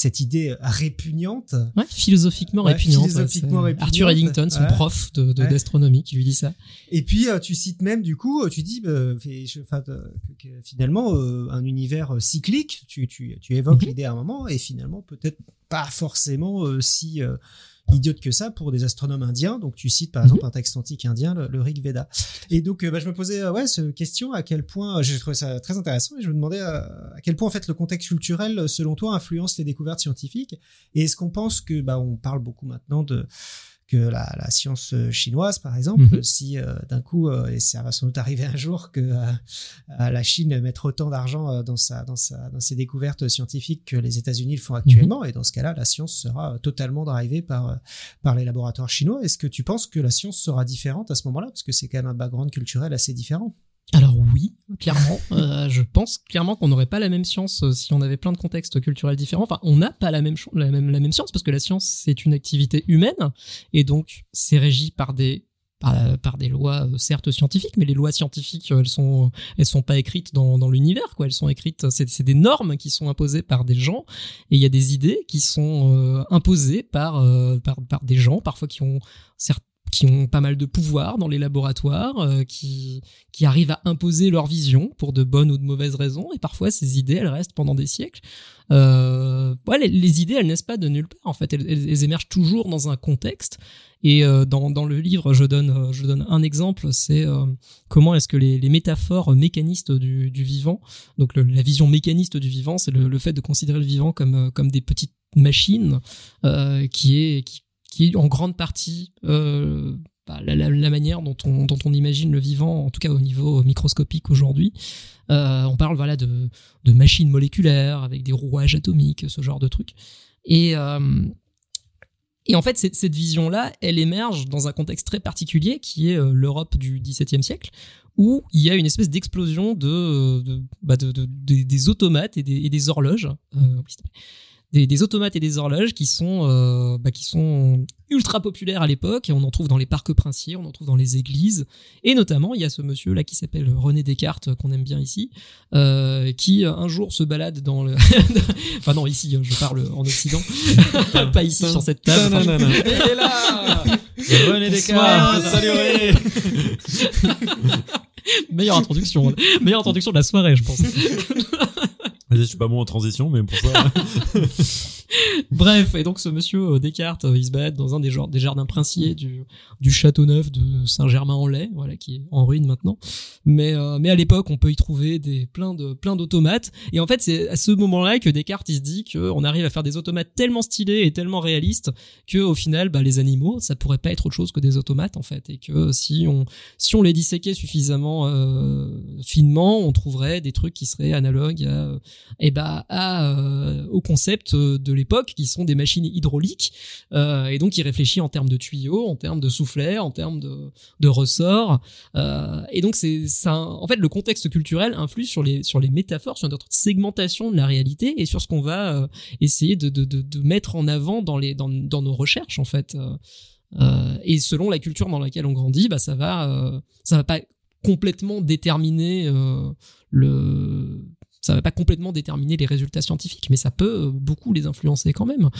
cette idée répugnante. Ouais, philosophiquement Ouais, répugnante. philosophiquement. Arthur Eddington, son Ouais. prof de d'astronomie, qui lui dit ça. Et puis euh, tu cites même du coup, tu dis enfin, euh, finalement euh, un univers cyclique, tu, tu, tu évoques Mhm. l'idée à un moment et finalement peut-être pas forcément si idiote que ça pour des astronomes indiens. Donc tu cites par exemple un texte antique indien, le, Rig Veda. Et donc euh, bah, je me posais euh, ouais cette question à quel point j'ai trouvé ça très intéressant et je me demandais euh, à quel point en fait le contexte culturel selon toi influence les découvertes scientifiques? Et est-ce qu'on pense que bah on parle beaucoup maintenant de que la, la science euh, chinoise, par exemple, Mhm. si euh, d'un coup, euh, et ça va sans doute arriver un jour, que euh, euh, la Chine mette autant d'argent euh, dans sa, dans sa, dans ses découvertes scientifiques que les États-Unis le font actuellement, et dans ce cas-là, la science sera totalement drivée par par les laboratoires chinois. Est-ce que tu penses que la science sera différente à ce moment-là, parce que c'est quand même un background culturel assez différent Alors oui, clairement. Euh, je pense clairement qu'on n'aurait pas la même science euh, si on avait plein de contextes culturels différents. Enfin, on n'a pas la même, la, même, la même science parce que la science, c'est une activité humaine et donc c'est régi par des par, par des lois euh, certes scientifiques, mais les lois scientifiques, euh, elles sont elles sont pas écrites dans, dans l'univers, quoi. Elles sont écrites, c'est des normes qui sont imposées par des gens et il y a des idées qui sont euh, imposées par, euh, par par des gens, parfois qui ont certes qui ont pas mal de pouvoir dans les laboratoires, euh, qui qui arrivent à imposer leur vision pour de bonnes ou de mauvaises raisons, et parfois ces idées, elles restent pendant des siècles. Euh, ouais, les, idées, elles naissent pas de nulle part. En fait, elles, émergent toujours dans un contexte. Et euh, dans, dans le livre, je donne, euh, je donne un exemple, c'est euh, comment est-ce que les, les métaphores mécanistes du, du vivant, donc la vision mécaniste du vivant, c'est le, le fait de considérer le vivant comme, euh, comme des petites machines, qui est qui, qui est en grande partie euh, bah, la, manière dont on, imagine le vivant, en tout cas au niveau microscopique aujourd'hui. Euh, on parle voilà de, machines moléculaires avec des rouages atomiques, ce genre de trucs. Et, euh, en fait, cette, vision-là, elle émerge dans un contexte très particulier qui est l'Europe du XVIIe siècle, où il y a une espèce d'explosion de, bah, de- de- des- automates et des, horloges. Des, des automates et des horloges qui sont, euh, bah, qui sont ultra populaires à l'époque. Et on en trouve dans les parcs princiers, on en trouve dans les églises. Et notamment, il y a ce monsieur là qui s'appelle René Descartes, qu'on aime bien ici, euh, qui euh, un jour se balade dans le. enfin, non, ici, hein, je parle en Occident. Pas ici, sur cette table. Enfin, je- Il est là René. Descartes, salut René Meilleure introduction. Meilleure introduction de la soirée, je pense. Je suis pas bon en transition, mais pour ça... Bref, et donc ce monsieur euh, Descartes, euh, il se balade dans un des, jardins princiers du, du château neuf de Saint-Germain-en-Laye, voilà, qui est en ruine maintenant. Mais, euh, mais à l'époque, on peut y trouver des, plein de, plein d'automates. Et en fait, c'est à ce moment-là que Descartes, il se dit qu'on arrive à faire des automates tellement stylés et tellement réalistes que, au final, bah, les animaux, ça pourrait pas être autre chose que des automates, en fait. Et que si on, si on les disséquait suffisamment euh, finement, on trouverait des trucs qui seraient analogues à, eh ben, à, euh, au concept de l'époque qui sont des machines hydrauliques euh, et donc il réfléchit en termes de tuyaux, en termes de soufflets, en termes de, ressorts euh, et donc c'est ça en fait le contexte culturel influe sur les sur les métaphores, sur notre segmentation de la réalité et sur ce qu'on va euh, essayer de, de, de, mettre en avant dans les dans, dans nos recherches en fait euh, euh, et selon la culture dans laquelle on grandit, bah ça va euh, ça va pas complètement déterminer euh, le ça va pas complètement déterminer les résultats scientifiques, mais ça peut euh, beaucoup les influencer quand même.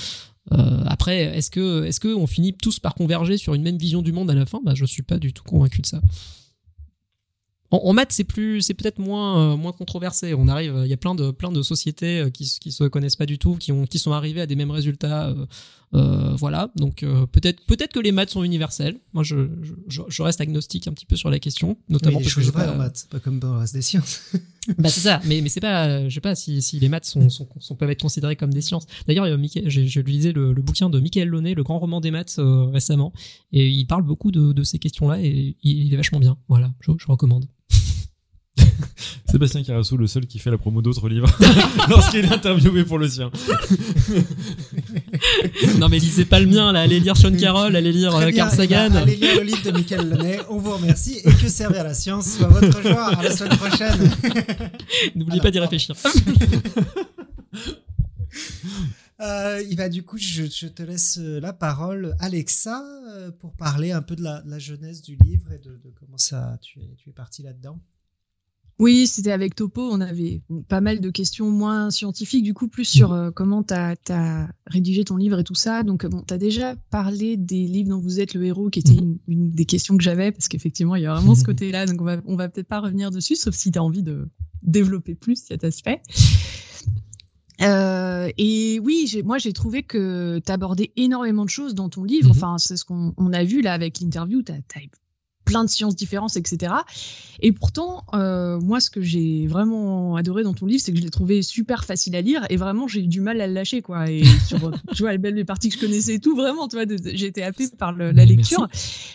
Euh, après, est-ce que, est-ce que on finit tous par converger sur une même vision du monde à la fin? Bah, je suis pas du tout convaincu de ça. En, en maths, c'est plus, c'est peut-être moins, euh, moins controversé. On arrive, il y a plein de, plein de sociétés euh, qui, qui se connaissent pas du tout, qui ont, qui sont arrivées à des mêmes résultats. euh, euh, voilà. Donc euh, peut-être, peut-être que les maths sont universelles. Moi, je, je, je- je reste agnostique un petit peu sur la question, notamment les parce que vraies pas- en maths, pas comme dans le reste des sciences. bah c'est ça, mais mais c'est pas, je sais pas si, si les maths sont, sont, sont peuvent être considérées comme des sciences. D'ailleurs, j'ai lisé le, le bouquin de Michael Launay, le grand roman des maths euh, récemment, et il parle beaucoup de, de ces questions-là et il, il est vachement bien. Voilà, je, je recommande. Sébastien Carasso, le seul qui fait la promo d'autres livres lorsqu'il est interviewé pour le sien. non mais lisez pas le mien là, allez lire Sean Carroll, allez lire euh, bien, Carl Sagan. allez lire le livre de Michael Launay, on vous remercie et que servir la science soit votre joie. À la semaine prochaine. N'oubliez pas d'y réfléchir. Euh, il va du coup, je, je te laisse euh, la parole, Alexa, pour parler un peu de la, la jeunesse du livre et de, de comment ça tu es, tu es parti là-dedans. Oui, c'était avec Topo. On avait pas mal de questions moins scientifiques, du coup, plus sur euh, comment tu as, rédigé ton livre et tout ça. Donc, bon, tu as déjà parlé des livres dont vous êtes le héros, qui était une, une des questions que j'avais, parce qu'effectivement, il y a vraiment ce côté-là. Donc, on va, on va peut-être pas revenir dessus, sauf si tu as envie de développer plus cet aspect. Euh, et oui, moi j'ai trouvé que tu abordais énormément de choses dans ton livre. Mhm. Enfin, c'est ce qu'on on a vu là avec l'interview. Tu as, plein de sciences différentes, etc. Et pourtant, euh, moi, ce que j'ai vraiment adoré dans ton livre, c'est que je l'ai trouvé super facile à lire et vraiment, j'ai eu du mal à le lâcher, quoi. Et sur, tu vois, les parties que je connaissais et tout, vraiment, tu vois, j'ai été happée par le- la lecture.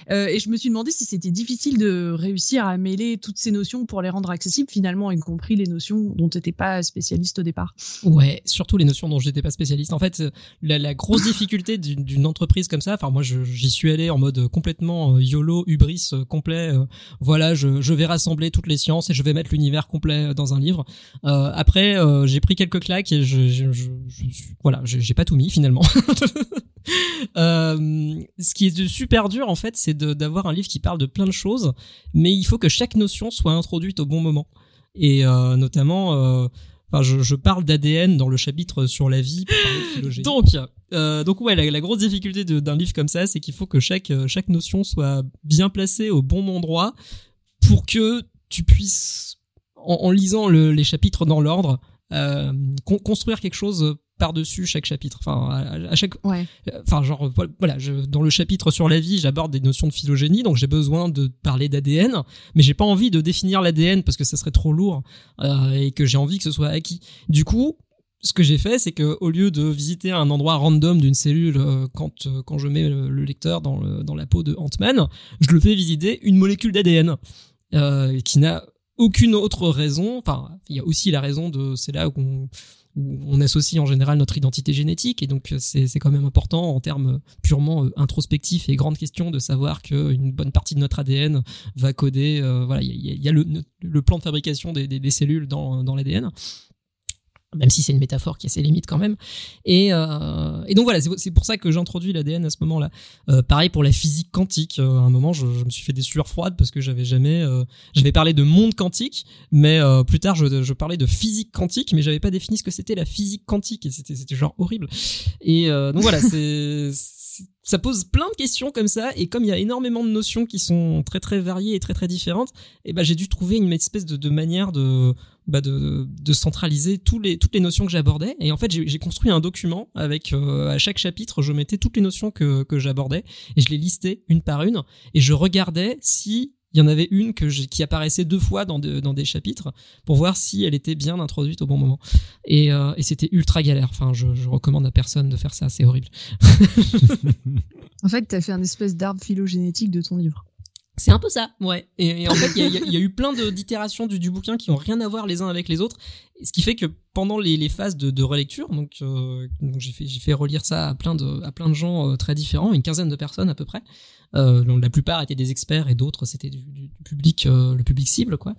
Euh, et je me suis demandé si c'était difficile de réussir à mêler toutes ces notions pour les rendre accessibles, finalement, y compris les notions dont tu n'étais pas spécialiste au départ. Ouais, surtout les notions dont j'étais pas spécialiste. En fait, la, la grosse difficulté d'une entreprise comme ça, enfin moi j'y suis allé en mode complètement euh, YOLO, hubris complet. euh, voilà, je, je vais rassembler toutes les sciences et je vais mettre l'univers complet euh, dans un livre. Euh, après, j'ai pris quelques claques et je, je, je, voilà, j'ai pas tout mis finalement. Ce qui est super dur en fait, c'est d'avoir un livre qui parle de plein de choses, mais il faut que chaque notion soit introduite au bon moment. Et notamment, je, parle d'ADN dans le chapitre sur la vie. Donc, euh, donc ouais, la, grosse difficulté d'un livre comme ça, c'est qu'il faut que chaque euh, chaque notion soit bien placée au bon endroit pour que tu puisses, en, lisant le- les chapitres dans l'ordre, euh, con- construire quelque chose par-dessus chaque chapitre. Enfin, à, à chaque, Ouais. enfin genre voilà, je, dans le chapitre sur la vie, j'aborde des notions de phylogénie, donc j'ai besoin de parler d'ADN, mais j'ai pas envie de définir l'ADN parce que ça serait trop lourd euh, et que j'ai envie que ce soit acquis. Du coup, ce que j'ai fait, c'est que au lieu de visiter un endroit random d'une cellule euh, quand euh, quand je mets le, le lecteur dans le, dans la peau de Ant-Man, je le fais visiter une molécule d'ADN euh, qui n'a aucune autre raison. Enfin, il y a aussi la raison de c'est là où on, où on associe en général notre identité génétique et donc euh, c'est quand même important en termes purement euh, introspectifs et grandes questions de savoir qu'une bonne partie de notre ADN va coder. euh, voilà, il y a, le, le plan de fabrication des, des, des cellules dans, dans l'ADN même si c'est une métaphore qui a ses limites quand même. Et, euh, et donc voilà, c'est pour ça que j'introduis l'ADN à ce moment-là. Euh, pareil pour la physique quantique. Euh, à un moment, je, je me suis fait des sueurs froides parce que j'avais jamais, euh, j'avais parlé de monde quantique, mais euh, plus tard, je, je parlais de physique quantique, mais j'avais pas défini ce que c'était la physique quantique et c'était genre horrible. Et euh, donc voilà, c'est ça pose plein de questions comme ça et comme il y a énormément de notions qui sont très très variées et très très différentes, et ben j'ai dû trouver une espèce de, de manière de bah de, de centraliser tous les, toutes les notions que j'abordais. Et en fait, j'ai construit un document avec, euh, à chaque chapitre, je mettais toutes les notions que, que j'abordais et je les listais une par une et je regardais si il y en avait une que qui apparaissait deux fois dans, de- dans des chapitres pour voir si elle était bien introduite au bon moment. Et, euh, et c'était ultra galère. Enfin, je, je recommande à personne de faire ça, c'est horrible. En fait, tu as fait un espèce d'arbre phylogénétique de ton livre. C'est un peu ça, ouais. Et, en fait, il y a, eu plein d'itérations du, bouquin qui ont rien à voir les uns avec les autres, ce qui fait que pendant les, phases de, relecture, donc, euh, j'ai fait relire ça à plein de à plein de gens euh, très différents, une quinzaine de personnes à peu près. Euh, la plupart étaient des experts et d'autres c'était du, public le public cible quoi.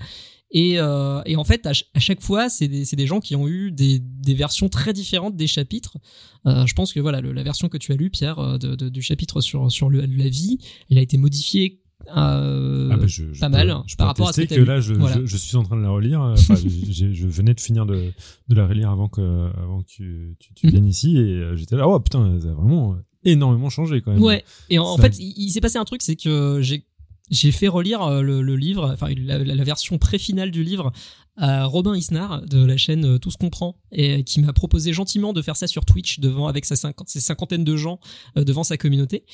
Et, en fait, à, ch- à chaque fois, c'est des, des gens qui ont eu des, versions très différentes des chapitres. Je pense que voilà, la version que tu as lue, Pierre, du chapitre sur, sur le- la vie, elle a été modifiée euh, Ah bah, je- je pas peux- mal je peux par rapport à ce que que là, je, Voilà. je, je suis en train de la relire. euh, Enfin, je venais de finir de, de la relire avant que, avant que tu, tu, viennes ici et euh, j'étais là, oh putain, ça a vraiment énormément changé quand même. Ouais. Et en, fait, il, il s'est passé un truc, c'est que j'ai j'ai fait relire euh, le, le livre, enfin la, version pré-finale du livre à Robin Isnar de la chaîne euh, Tout se comprend et euh, qui m'a proposé gentiment de faire ça sur Twitch devant avec sa cinquante, ses cinquantaine de gens euh, devant sa communauté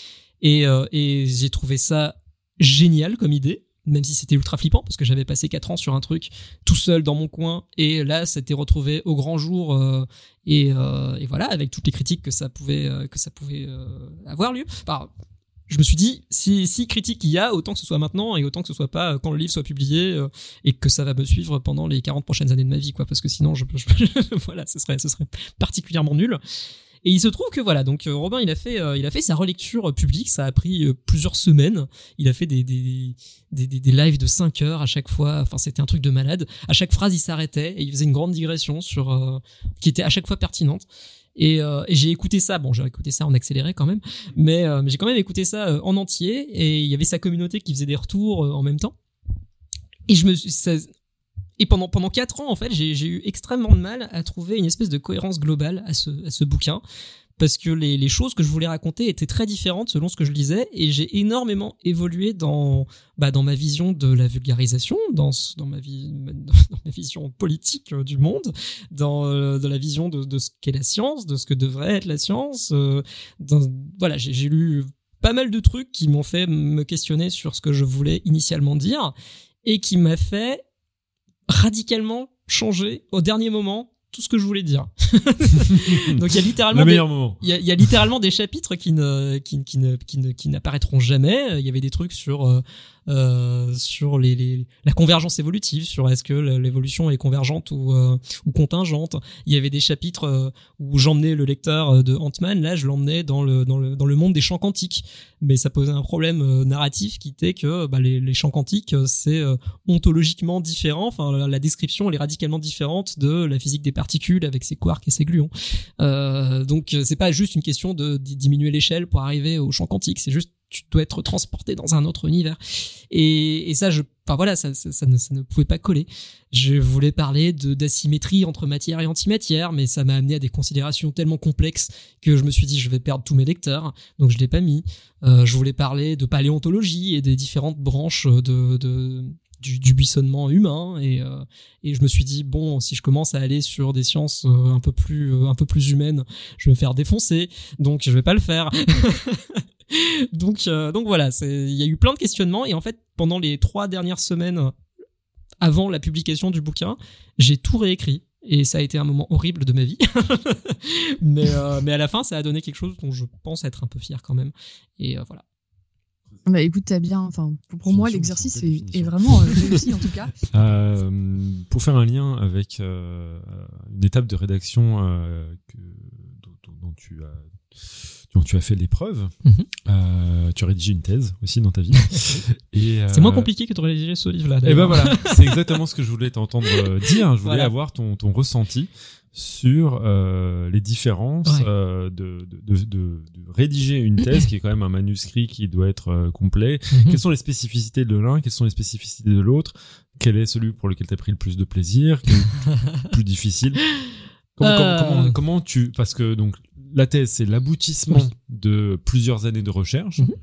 et, euh, et j'ai trouvé ça génial comme idée même si c'était ultra flippant parce que j'avais passé quatre ans sur un truc tout seul dans mon coin et là c'était retrouvé au grand jour euh, et, euh, et voilà avec toutes les critiques que ça pouvait euh, que ça pouvait avoir lieu. Enfin, je me suis dit si critique il y a autant que ce soit maintenant et autant que ce soit pas quand le livre soit publié et que ça va me suivre pendant les 40 prochaines années de ma vie quoi parce que sinon voilà ce serait ce serait particulièrement nul et il se trouve que voilà, donc euh, Robin, il a fait, euh, il a fait sa relecture euh, publique. Ça a pris plusieurs semaines. Il a fait des des, des, des, des lives de 5 heures à chaque fois. Enfin, c'était un truc de malade. À chaque phrase, il s'arrêtait et il faisait une grande digression sur qui était à chaque fois pertinente. Et, j'ai écouté ça. Bon, j'ai écouté ça en accéléré quand même, mais, j'ai quand même écouté ça en entier. Et il y avait sa communauté qui faisait des retours en même temps. Et je me suis, et pendant pendant quatre ans en fait, j'ai eu extrêmement de mal à trouver une espèce de cohérence globale à ce à ce bouquin parce que les, choses que je voulais raconter étaient très différentes selon ce que je lisais et j'ai énormément évolué dans bah, dans ma vision de la vulgarisation, dans dans ma vie dans ma vision politique euh, du monde, dans euh, la vision de, de ce qu'est la science, de ce que devrait être la science. euh, voilà, j'ai lu pas mal de trucs qui m'ont fait me questionner sur ce que je voulais initialement dire et qui m'a fait radicalement changer au dernier moment tout ce que je voulais dire. Donc il y a littéralement Le des- il y, a, il y a littéralement des chapitres qui ne qui, qui ne qui ne qui n'apparaîtront jamais. Il y avait des trucs sur euh, sur les, les la convergence évolutive, sur est-ce que l'évolution est convergente ou euh, ou contingente. Il y avait des chapitres euh, où j'emmenais le lecteur euh, de Ant-Man. Là, je l'emmenais dans le dans le dans le monde des champs quantiques. Mais ça posait un problème narratif qui était que bah, les, les champs quantiques c'est ontologiquement différent. Enfin, la, description elle est radicalement différente de la physique des particules avec ses quarks et ses gluons. Euh, donc c'est pas juste une question de, diminuer l'échelle pour arriver au champ quantique, c'est juste tu dois être transporté dans un autre univers. Et, ça, enfin voilà, ça, ne, pouvait pas coller. Je voulais parler d'asymétrie entre matière et antimatière, mais ça m'a amené à des considérations tellement complexes que je me suis dit je vais perdre tous mes lecteurs, donc je l'ai pas mis. Euh, je voulais parler de paléontologie et des différentes branches du, buissonnement humain et, euh, et je me suis dit bon si je commence à aller sur des sciences un peu plus euh, un peu plus humaines je vais me faire défoncer donc je vais pas le faire donc euh, donc voilà il y a eu plein de questionnements et en fait pendant les trois dernières semaines avant la publication du bouquin j'ai tout réécrit et ça a été un moment horrible de ma vie mais euh, mais à la fin ça a donné quelque chose dont je pense être un peu fier quand même et euh, voilà Bah écoute, t'as bien. Enfin, pour, moi, l'exercice est, vraiment euh, réussi en tout cas. Euh, pour faire un lien avec euh, une étape de rédaction euh, que, dont, dont- dont tu as dont tu as fait l'épreuve, Mhm. euh, tu as rédigé une thèse aussi dans ta vie. C'est moins euh, compliqué que de rédiger ce livre là Et ben voilà, c'est exactement ce que je voulais t'entendre euh, dire. Je voulais Voilà. avoir ton, ton ressenti sur euh, les différences Ouais. euh, de, de, de, de- rédiger une thèse qui est quand même un manuscrit qui doit être complet. Mhm. Quelles sont les spécificités de l'un Quelles sont les spécificités de l'autre? Quel est celui pour lequel tu as pris le plus de plaisir? Quel est le plus difficile? Comment, comment- comment, comment tu... Parce que donc la thèse, c'est l'aboutissement Oui. de plusieurs années de recherche. Mhm.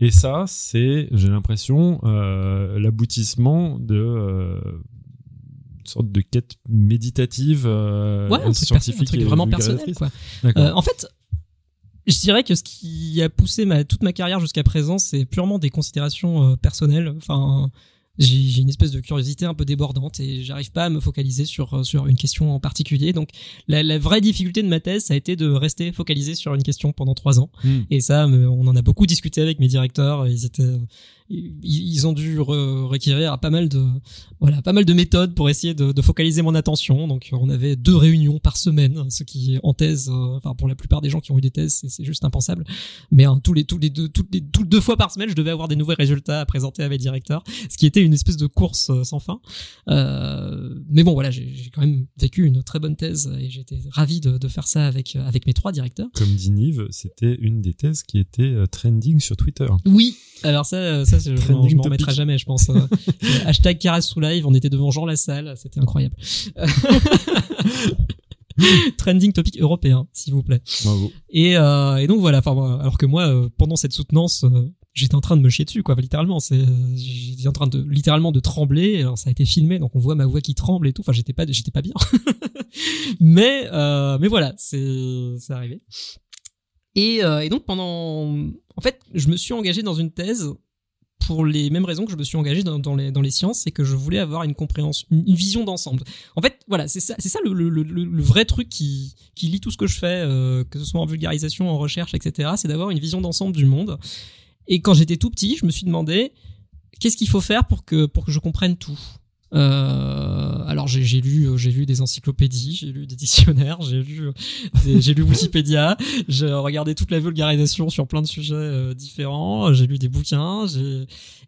Et ça, c'est, j'ai l'impression, euh, l'aboutissement de euh, une sorte de quête méditative, euh, ouais un truc, perso- scientifique un truc et vraiment personnel quoi en fait, je dirais que ce qui a poussé ma, toute ma carrière jusqu'à présent, c'est purement des considérations euh, personnelles. Enfin, j'ai une espèce de curiosité un peu débordante et j'arrive pas à me focaliser sur euh, sur une question en particulier. Donc, la, la vraie difficulté de ma thèse, ça a été de rester focalisé sur une question pendant trois ans. Hmm. Et ça, on en a beaucoup discuté avec mes directeurs. Ils étaient, ils, ont dû re- requérir à pas mal de, voilà, pas mal de méthodes pour essayer de, de focaliser mon attention. Donc, on avait deux réunions par semaine, ce qui en thèse, euh, enfin pour la plupart des gens qui ont eu des thèses, c'est- juste impensable. Mais hein, tous les tous les deux toutes les toutes deux fois par semaine, je devais avoir des nouveaux résultats à présenter à mes directeurs, ce qui était une espèce de course euh, sans fin. Euh, mais bon, voilà, j'ai quand même vécu une très bonne thèse et j'étais ravi de, de faire ça avec avec mes trois directeurs. Comme dit Nive, c'était une des thèses qui était trending sur Twitter. Oui, alors ça, euh, ça je je m'en remettrai jamais, je pense. Euh, hashtag sous live, on était devant Jean Lassalle, c'était incroyable. Trending topic européen, s'il vous plaît. Bravo. Et, euh, et donc voilà, enfin, alors que moi, euh, pendant cette soutenance, euh, j'étais en train de me chier dessus, quoi, littéralement. C'est, j'étais en train de, littéralement, de trembler. Alors ça a été filmé, donc on voit ma voix qui tremble et tout. Enfin, j'étais pas, j'étais pas bien. mais, mais voilà, c'est, c'est arrivé. Et, et donc pendant, en fait, je me suis engagé dans une thèse pour les mêmes raisons que je me suis engagé dans, les, sciences, c'est que je voulais avoir une compréhension, une, vision d'ensemble. En fait, voilà, c'est ça, ça le, le, vrai truc qui, qui tout ce que je fais, euh, que ce soit en vulgarisation, en recherche, etc. C'est d'avoir une vision d'ensemble du monde. Et quand j'étais tout petit, je me suis demandé qu'est-ce qu'il faut faire pour que pour que je comprenne tout? Euh, alors j'ai lu euh, j'ai des encyclopédies, j'ai lu des dictionnaires, j'ai lu euh, j'ai lu Wikipédia, j'ai regardé toute la vulgarisation sur plein de sujets différents, j'ai lu des bouquins,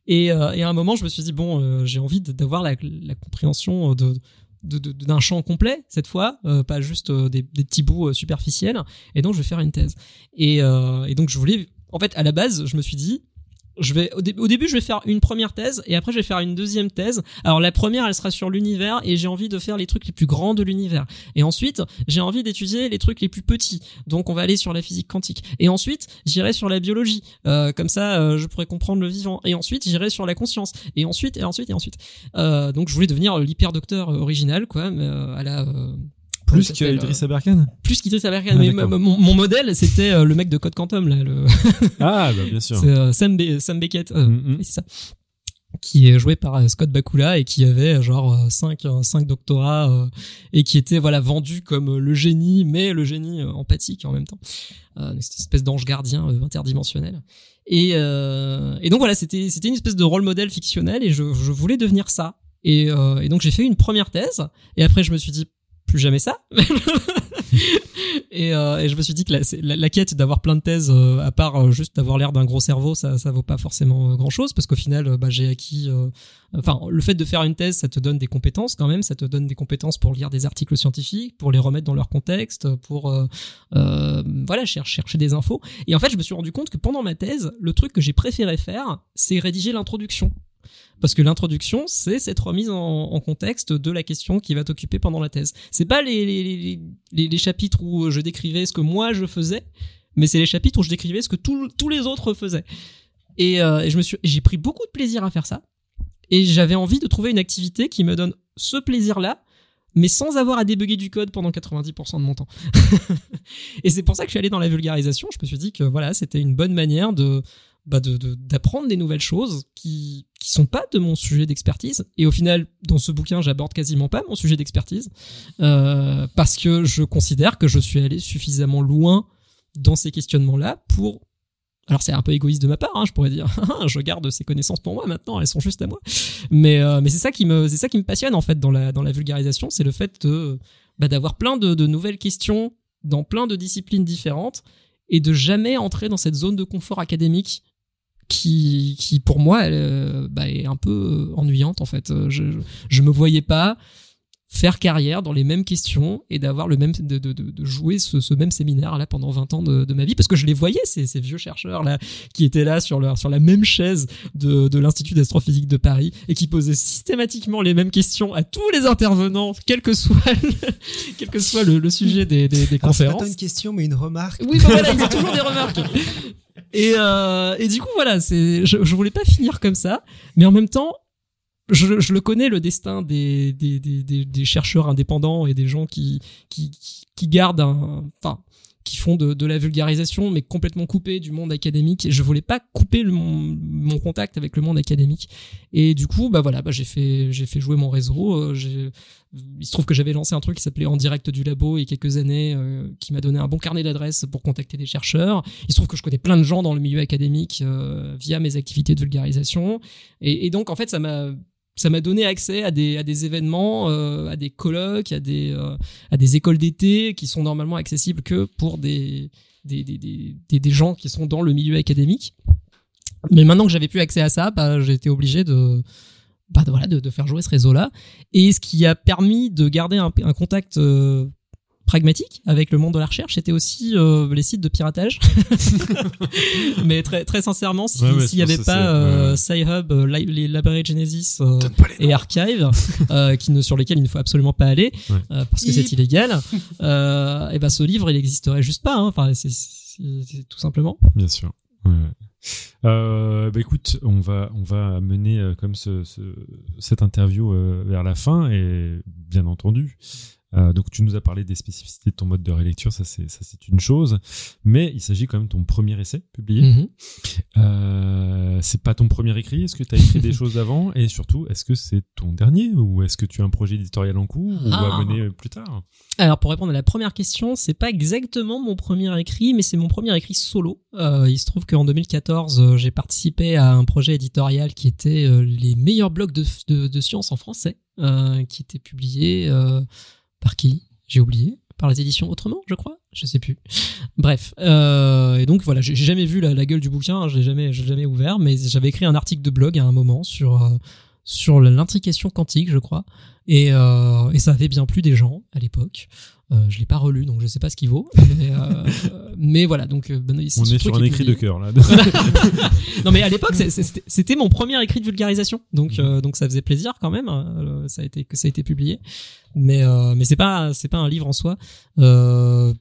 et, à un moment je me suis dit bon j'ai envie d'avoir la, compréhension de d'un champ complet cette fois, pas juste des, petits bouts superficiels. Et donc je vais faire une thèse. Et donc je voulais, en fait, à la base, je me suis dit, je vais au, dé- au début je vais faire une première thèse et après je vais faire une deuxième thèse. Alors la première elle sera sur l'univers et j'ai envie de faire les trucs les plus grands de l'univers. Et ensuite j'ai envie d'étudier les trucs les plus petits. Donc on va aller sur la physique quantique. Et ensuite j'irai sur la biologie. Euh, comme ça euh, je pourrais comprendre le vivant. Et ensuite j'irai sur la conscience. Et ensuite et ensuite et ensuite. Euh, donc je voulais devenir l'hyper docteur original quoi, mais, euh, à la euh, Plus qu'Idriss Aberkan plus qu'Idriss Aberkan. Ah, mais mon, mon modèle, c'était euh, le mec de Code Quantum, là, le, Ah, bah bien sûr. c'est euh, Sam, Be- Sam Beckett. euh, Mm, mm. oui, c'est ça. Qui est joué par euh, Scott Bakula et qui avait euh, genre 5 cinq doctorats euh, et qui était voilà vendu comme euh, le génie, mais le génie euh, empathique en même temps. Euh, une espèce d'ange gardien euh, interdimensionnel. Et, euh, et donc voilà, c'était c'était une espèce de rôle modèle fictionnel et je, je voulais devenir ça. Et, euh, et donc j'ai fait une première thèse et après je me suis dit plus jamais ça. et, euh, et je me suis dit que la, la, quête d'avoir plein de thèses, euh, à part euh, juste d'avoir l'air d'un gros cerveau, ça, ça vaut pas forcément grand chose parce qu'au final, bah, j'ai acquis. Enfin, le fait de faire une thèse, ça te donne des compétences quand même. Ça te donne des compétences pour lire des articles scientifiques, pour les remettre dans leur contexte, pour voilà chercher des infos. Et en fait, je me suis rendu compte que pendant ma thèse, le truc que j'ai préféré faire, c'est rédiger l'introduction. Parce que l'introduction, c'est cette remise en, contexte de la question qui va t'occuper pendant la thèse. C'est pas les, les, chapitres où je décrivais ce que moi je faisais, mais c'est les chapitres où je décrivais ce que tous les autres faisaient. Et, euh, et je me suis, j'ai pris beaucoup de plaisir à faire ça. Et j'avais envie de trouver une activité qui me donne ce plaisir-là, mais sans avoir à débugger du code pendant 90% de mon temps. et c'est pour ça que je suis allé dans la vulgarisation. Je me suis dit que voilà, c'était une bonne manière de bah d'apprendre des nouvelles choses qui qui sont pas de mon sujet d'expertise. Et au final, dans ce bouquin, j'aborde quasiment pas mon sujet d'expertise euh, parce que je considère que je suis allé suffisamment loin dans ces questionnements-là pour alors c'est un peu égoïste de ma part, hein, je pourrais dire, je garde ces connaissances pour moi maintenant, elles sont juste à moi. Mais euh, mais c'est ça qui me c'est ça qui me passionne en fait dans la dans la vulgarisation, c'est le fait bah, d'avoir plein de, de nouvelles questions dans plein de disciplines différentes et de jamais entrer dans cette zone de confort académique qui qui pour moi elle, euh, bah, est un peu euh, ennuyante en fait. Euh, Je je me voyais pas faire carrière dans les mêmes questions et d'avoir le même de, de, de, jouer ce, ce même séminaire là pendant 20 ans de, de ma vie parce que je les voyais ces, ces vieux chercheurs là qui étaient là sur leur sur la même chaise de, de l'institut d'astrophysique de Paris et qui posaient systématiquement les mêmes questions à tous les intervenants quel que soit le, quel que soit le, le sujet des, des, des c'est pas conférences tant une question, mais une remarque. oui, bah voilà, il y a toujours des remarques. Et, euh, et du coup, voilà, c'est, je, je voulais pas finir comme ça, mais en même temps, je, je le connais le destin des, des, des, des, chercheurs indépendants et des gens qui, qui, qui- qui gardent un, enfin, qui font de, la vulgarisation, mais complètement coupés du monde académique. Je voulais pas couper mon, contact avec le monde académique. Et du coup, bah voilà, bah j'ai fait, j'ai fait jouer mon réseau. euh, il se trouve que j'avais lancé un truc qui s'appelait En direct du labo il y a quelques années, euh, qui m'a donné un bon carnet d'adresses pour contacter des chercheurs. Il se trouve que je connais plein de gens dans le milieu académique euh, via mes activités de vulgarisation. Et donc, en fait, ça m'a ça m'a donné accès à des, événements, euh, à des colloques, à des, euh, à des écoles d'été qui sont normalement accessibles que pour des, gens qui sont dans le milieu académique. Mais maintenant que j'avais plus accès à ça, bah, été obligé de, bah, de, faire jouer ce réseau-là. Et ce qui a permis de garder un, un contact euh, pragmatique avec le monde de la recherche, c'était aussi euh, les sites de piratage. Mais très, très sincèrement, si- s'il Ouais, n'y avait pas euh. Sci-Hub, euh, li- les Library Genesis euh, et Archive, euh, qui ne, sur lesquels il ne faut absolument pas aller, Ouais. euh, parce que c'est illégal, euh, et ben ce livre, il n'existerait juste pas. hein. Enfin, c'est c'est- c'est tout simplement. Bien sûr. Euh, bah écoute, on va on va mener euh, comme ce, ce- cette interview euh, vers la fin et bien entendu. Euh, donc tu nous as parlé des spécificités de ton mode de relecture, ça c'est ça c'est une chose, mais il s'agit quand même de ton premier essai publié. Mhm. Euh, c'est pas ton premier écrit? Est-ce que tu as écrit des choses avant? Et surtout est-ce que c'est ton dernier? Ou est-ce que tu as un projet éditorial en cours ou Ah. à mener euh, plus tard? Alors pour répondre à la première question, c'est pas exactement mon premier écrit, mais c'est mon premier écrit solo. Euh, il se trouve qu'en 2014, euh, j'ai participé à un projet éditorial qui était les meilleurs blogs de, de, de sciences en français, qui était publié par qui? J'ai oublié. Par les éditions Autrement, je crois? Je sais plus. Bref. Euh, et donc voilà, j'ai jamais vu la, gueule du bouquin, hein, je l'ai jamais, ouvert, mais j'avais écrit un article de blog à un moment sur euh, l'intrication quantique, je crois. Et, euh, et ça avait bien plu des gens à l'époque. Euh, je l'ai pas relu, donc je sais pas ce qu'il vaut. Mais, euh, mais voilà, donc c'est On est sur un écrit de cœur là. non mais à l'époque c'était mon premier écrit de vulgarisation donc euh, donc ça faisait plaisir quand même euh, ça a été que ça a été publié. Mais euh, mais c'est pas c'est pas un livre en soi. Euh,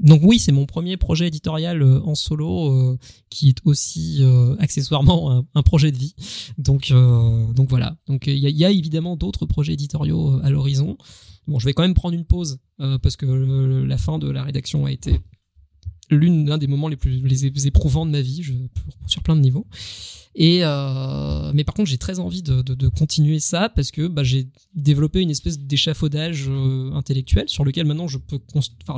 donc oui c'est mon premier projet éditorial en solo euh, qui est aussi euh, accessoirement un, un projet de vie. Donc euh, donc voilà. Donc il y a, il y a évidemment d'autres projets éditoriaux à l'horizon bon je vais quand même prendre une pause euh, parce que euh, la fin de la rédaction a été l'un des moments les plus les éprouvants de ma vie. Je, sur plein de niveaux. Et euh, mais par contre j'ai très envie de, continuer ça parce que bah, j'ai développé une espèce d'échafaudage euh, intellectuel sur lequel maintenant je peux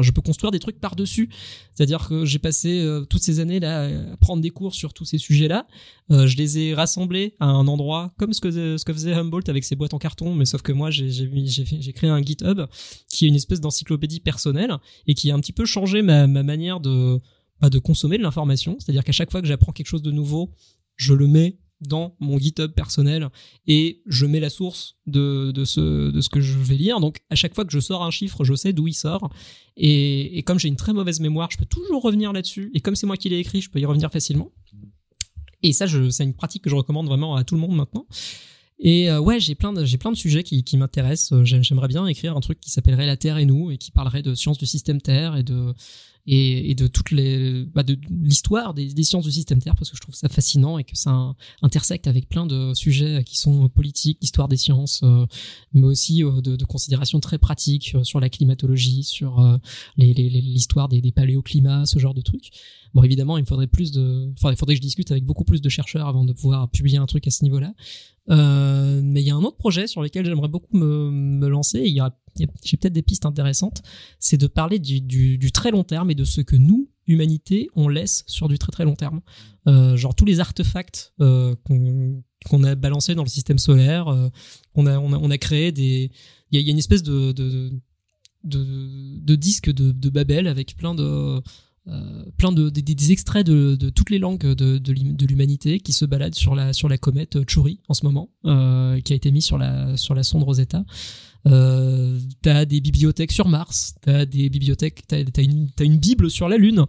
je peux construire des trucs par dessus c'est à dire que j'ai passé euh, toutes ces années là à prendre des cours sur tous ces sujets là je les ai rassemblés à un endroit comme ce que ce que faisait Humboldt avec ses boîtes en carton mais sauf que moi j'ai j'ai créé un GitHub qui est une espèce d'encyclopédie personnelle et qui a un petit peu changé ma manière de, bah, de consommer de l'information. C'est-à-dire qu'à chaque fois que j'apprends quelque chose de nouveau, je le mets dans mon GitHub personnel et je mets la source de, de, ce, de que je vais lire. Donc à chaque fois que je sors un chiffre, je sais d'où il sort. Et, comme j'ai une très mauvaise mémoire, je peux toujours revenir là-dessus. Et comme c'est moi qui l'ai écrit, je peux y revenir facilement. Et ça, c'est une pratique que je recommande vraiment à tout le monde maintenant. Et euh, ouais, j'ai plein de de sujets qui, qui m'intéressent. J'aime- J'aimerais bien écrire un truc qui s'appellerait La Terre et nous et qui parlerait de sciences du système Terre et de et, et de toutes les bah, de l'histoire des, des sciences du système Terre parce que je trouve ça fascinant et que ça in- intersecte avec plein de sujets qui sont euh, politiques, d'histoire des sciences, euh, mais aussi euh, de, de considérations très pratiques euh, sur la climatologie, sur euh, les- les- l'histoire des, des paléoclimats, ce genre de trucs. Bon, évidemment, il me faudrait plus de, enfin, il faudrait que je discute avec beaucoup plus de chercheurs avant de pouvoir publier un truc à ce niveau-là. Euh, mais il y a un autre projet sur lequel j'aimerais beaucoup me, lancer. j'ai peut-être des pistes intéressantes. C'est de parler du, très long terme et de ce que nous, humanité, on laisse sur du très très long terme. Euh, genre tous les artefacts euh, qu'on a balancés dans le système solaire, qu'on a, on a, créé des. Il y a, une espèce de, disque de Babel avec plein de. Euh, plein de des, extraits de, de toutes les langues de, de l'hum- de l'humanité qui se baladent sur la sur la comète Chury en ce moment euh, qui a été mis sur la sur la sonde Rosetta. Euh, t'as des bibliothèques sur Mars t'as des bibliothèques t'as une une bible sur la Lune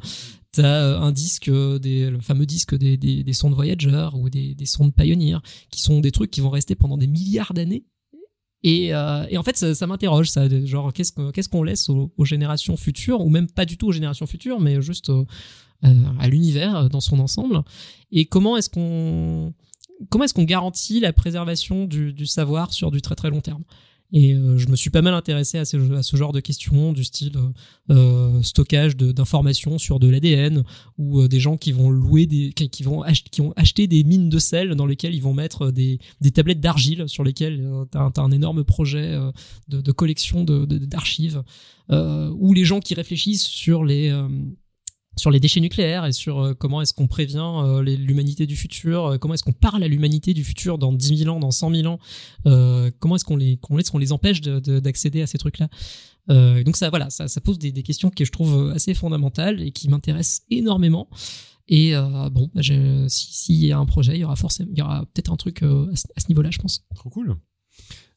t'as euh, un disque euh, des le fameux disque des des, des sondes Voyager ou des des sondes Pioneer qui sont des trucs qui vont rester pendant des milliards d'années et, euh, et en fait, ça, m'interroge, ça, genre qu'est-ce que- qu'est-ce qu'on laisse aux, générations futures, ou même pas du tout aux générations futures, mais juste euh, euh, à l'univers dans son ensemble. Et comment est-ce qu'on comment est-ce qu'on garantit la préservation du savoir sur du très très long terme? Et euh, je me suis pas mal intéressé à ce, à ce genre de questions du style euh, euh, stockage de- d'informations sur de l'ADN ou euh, des gens qui vont louer des qui, vont ach- qui ont acheté des mines de sel dans lesquelles ils vont mettre des, des tablettes d'argile sur lesquelles euh, t'as un- t'as un énorme projet euh, de, de collection de- de- d'archives euh, ou les gens qui réfléchissent sur les euh, sur les déchets nucléaires et sur euh, comment est-ce qu'on prévient euh, l'humanité du futur, euh, comment est-ce qu'on parle à l'humanité du futur dans 10 000 ans, dans 100 000 ans, comment est-ce qu'on les, qu'on les empêche de- de- d'accéder à ces trucs-là. Donc ça, voilà, ça, pose des, questions que je trouve assez fondamentales et qui m'intéressent énormément. Et bon, bah, s'il y a un projet, il y aura aura peut-être un truc à ce niveau-là, je pense. Trop cool.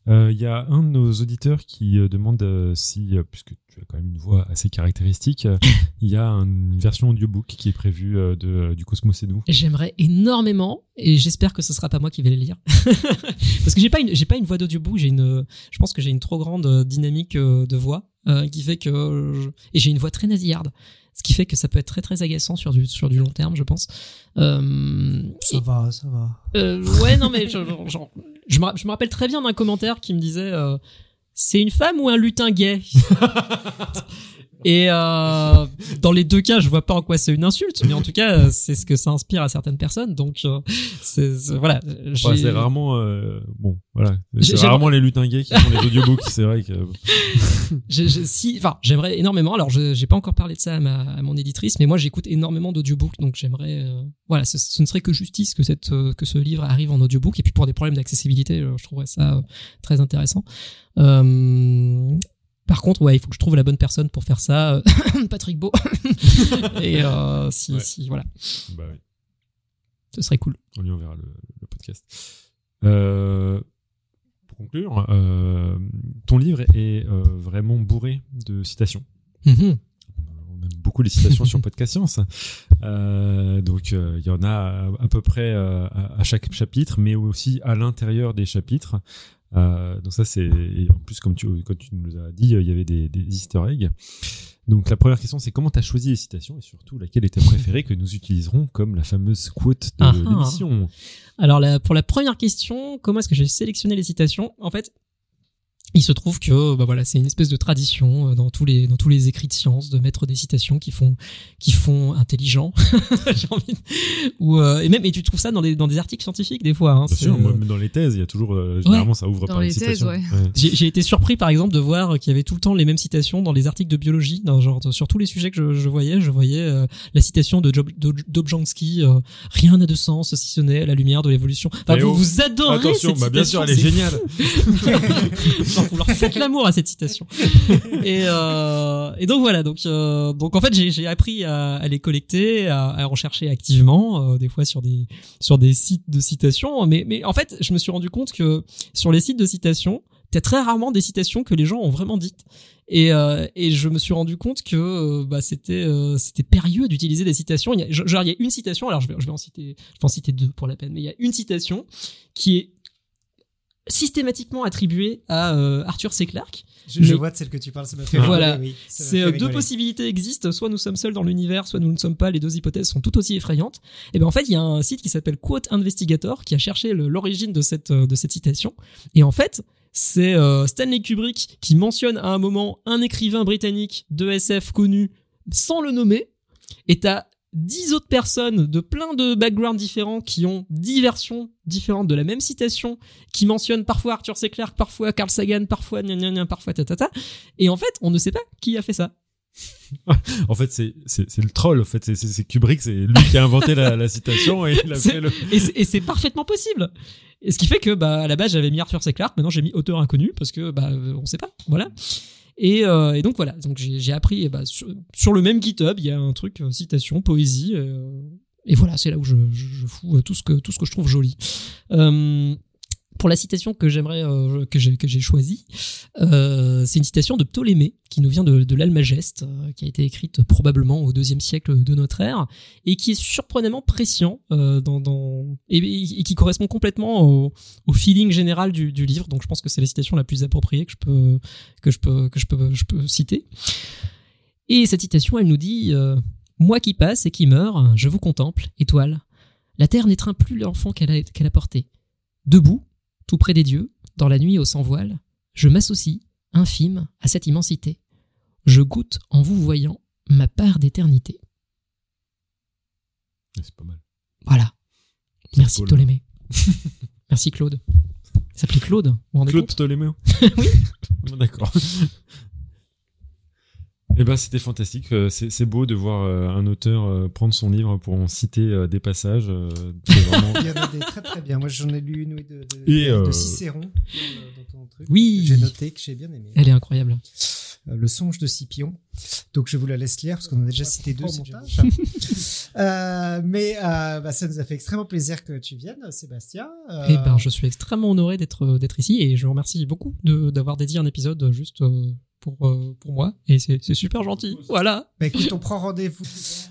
Euh, Il y a un de nos auditeurs qui euh, demande euh, si, euh, puisque tu as quand même une voix assez caractéristique, euh, il y a une version audiobook qui est prévue euh, de, euh, du Cosmos et nous. J'aimerais énormément et j'espère que ce sera pas moi qui vais les lire parce que j'ai pas une j'ai pas une voix d'audiobook j'ai une je pense que j'ai une trop grande euh, dynamique euh, de voix euh, qui fait que je- et j'ai une voix très nasillarde ce qui fait que ça peut être très très agaçant sur du sur du long terme je pense euh, Ça va, ça va. euh, ouais, non, mais je, genre, je, me, je me rappelle très bien d'un commentaire qui me disait euh, C'est une femme ou un lutin gay? Et euh, dans les deux cas, je vois pas en quoi c'est une insulte, mais en tout cas, euh, c'est ce que ça inspire à certaines personnes. Donc, euh, c'est voilà. Ouais, c'est rarement, euh, bon, voilà, c'est rarement les lutins gays qui font les audiobooks. C'est vrai que j'ai- j'ai- si, enfin, j'aimerais énormément. Alors, je j'ai pas encore parlé de ça à, ma, à mon éditrice, mais moi, j'écoute énormément d'audiobooks, donc j'aimerais, euh, voilà, ce, ce ne serait que justice que cette, euh, que ce livre arrive en audiobook. Et puis pour des problèmes d'accessibilité, je trouverais ça euh, très intéressant. Euh, par contre, ouais, il faut que je trouve la bonne personne pour faire ça. euh, Patrick Beau. Et euh, si, Ouais. si, voilà, bah, oui, ce serait cool. on lui enverra le, le podcast. Euh, pour conclure, euh, ton livre est vraiment bourré de citations. Mhm. On même beaucoup les citations sur Podcast Science. Euh, donc euh, il y en a à, peu près euh, à, à chaque chapitre, mais aussi à l'intérieur des chapitres. Euh, donc ça c'est et en plus comme tu comme tu nous as dit, il y avait des, des Easter eggs. Donc la première question c'est comment tu as choisi les citations et surtout laquelle est ta préférée que nous utiliserons comme la fameuse quote de Ah ah. l'émission? Alors la- pour la première question, comment est-ce que j'ai sélectionné les citations? En fait, il se trouve que bah voilà, c'est une espèce de tradition euh, dans tous les dans tous les écrits de science de mettre des citations qui font qui font intelligent. j'ai envie de- ou euh, et même et tu trouves ça dans des dans des articles scientifiques des fois. Hein, Bien c'est, sûr, euh, moi, même dans les thèses, il y a toujours euh, généralement ça ouvre Dans par les les thèses, citations. ouais. J'ai j'ai été surpris par exemple de voir qu'il y avait tout le temps les mêmes citations dans les articles de biologie, dans, genre sur tous les sujets que je, je voyais, je voyais euh, la citation de Job, Dobzhansky, euh, rien n'a de sens si ce n'est la lumière de l'évolution. Enfin, vous, oh, vous adorez Attention, cette bah bien sûr, elle est géniale. Genre, vous leur l'amour à cette citation. et, euh, et donc voilà, donc euh, donc en fait j'ai j'ai appris à, à les collecter, à, à en chercher activement, euh, des fois sur des sur des sites de citations. Mais mais en fait je me suis rendu compte que sur les sites de citations, t'as très rarement des citations que les gens ont vraiment dites. Et, euh, et je me suis rendu compte que euh, bah, c'était euh, c'était périlleux d'utiliser des citations. Il y a, genre il y a une citation, alors je vais je vais en citer je vais en citer deux pour la peine, mais il y a une citation qui est systématiquement attribuée à euh, Arthur C. Clarke. Je, Mais- je vois de celle que tu parles, ça m'a fait Voilà. oui, C'est euh, deux possibilités existent, soit nous sommes seuls dans l'univers, soit nous ne sommes pas. Les deux hypothèses sont tout aussi effrayantes. Et ben en fait, il y a un site qui s'appelle Quote Investigator qui a cherché l'origine de cette euh, de cette citation. Et en fait, c'est euh, Stanley Kubrick qui mentionne à un moment un écrivain britannique de SF connu sans le nommer. Et t'as dix autres personnes de plein de backgrounds différents qui ont dix versions différentes de la même citation, qui mentionnent parfois Arthur C. Clarke, parfois Carl Sagan, parfois gna gna gna, parfois ta ta ta. Et en fait, on ne sait pas qui a fait ça. En fait, c'est c'est c'est le troll. En fait, c'est Kubrick, c'est lui qui a inventé la, la citation et il a C'est- fait le. Et c'est- et c'est parfaitement possible. Et ce qui fait que, bah, à la base, j'avais mis Arthur C. Clarke, maintenant j'ai mis auteur inconnu parce que, bah, on sait pas. Voilà. Et, euh, et donc voilà. Donc j'ai appris, eh bah, sur, le même GitHub, il y a un truc citation, poésie. euh, et voilà, c'est là où je, fous euh, tout tout ce que je trouve joli. Pour la citation que j'aimerais euh, que j'ai choisie, euh, c'est une citation de Ptolémée qui nous vient de, l'Almageste, euh, qui a été écrite probablement au deuxième siècle de notre ère et qui est surprenamment prescient et, qui correspond complètement au, feeling général du, livre. Donc je pense que c'est la citation la plus appropriée que je peux que je peux que je peux je peux citer. Et cette citation, elle nous dit moi qui passe et qui meurs, je vous contemple, étoile. La terre n'étreint plus l'enfant qu'elle a porté. Debout, tout près des dieux, dans la nuit au sans voile, je m'associe, infime, à cette immensité. Je goûte en vous voyant ma part d'éternité. C'est pas mal. Voilà. Merci. Ptolémée. Merci Claude. Il s'appelait Claude, vous vous rendez Claude Ptolémée. Oui. D'accord. Eh ben, c'était fantastique. Euh, C'est beau de voir euh, un auteur euh, prendre son livre pour en citer des passages. c'est vraiment- Il y en a des très très bien. Moi j'en ai lu une de, de, Et, de euh, Cicéron dans, dans ton truc. Oui. J'ai noté que j'ai bien aimé. Elle est incroyable. Euh, Le songe de Scipion. Donc je vous la laisse lire parce qu'on en a déjà cité deux. Euh, mais euh, bah, ça nous a fait extrêmement plaisir que tu viennes, Sébastien. Euh, Eh ben, je suis extrêmement honoré d'être d'être ici et je vous remercie beaucoup de d'avoir dédié un épisode juste euh, pour euh, pour moi et c'est super gentil. Voilà. Bah écoute, on prend rendez-vous.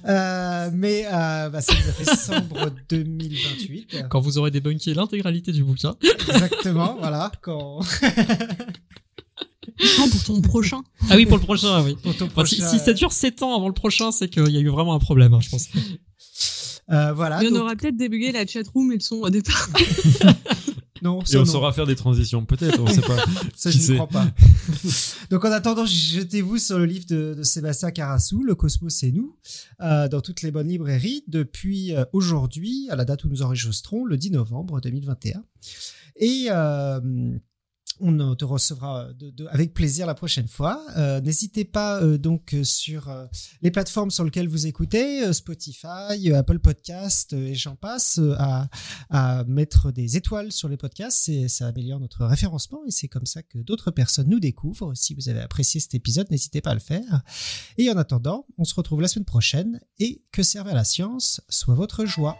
Euh, mais euh, bah, ça nous a fait sombre 2028. Quand vous aurez débunké l'intégralité du bouquin. Exactement, voilà. Quand... Non, pour ton prochain. Ah oui, pour le prochain, oui. Pour ton Enfin, si, prochain, si ça dure 7 ans avant le prochain, c'est qu'il y a eu vraiment un problème, hein, je pense. euh, voilà. Mais on donc- aura peut-être débugué la chatroom et le son au départ. Non, Et on non. saura faire des transitions, peut-être, on sait pas. Ça, Qui je sait n'y crois pas. Donc, en attendant, jetez-vous sur le livre de, de Sébastien Carassou, Le Cosmos et nous, euh, dans toutes les bonnes librairies depuis euh, aujourd'hui, à la date où nous enregistrons, le 10 novembre 2021. Et euh, on euh, te recevra de- avec plaisir la prochaine fois. Euh, N'hésitez pas euh, donc euh, sur euh, les plateformes sur lesquelles vous écoutez, euh, Spotify, euh, Apple Podcast euh, et j'en passe, euh, à, à mettre des étoiles sur les podcasts. C'est- Ça améliore notre référencement et c'est comme ça que d'autres personnes nous découvrent. Si vous avez apprécié cet épisode, n'hésitez pas à le faire. Et en attendant, on se retrouve la semaine prochaine et que serve à la science soit votre joie.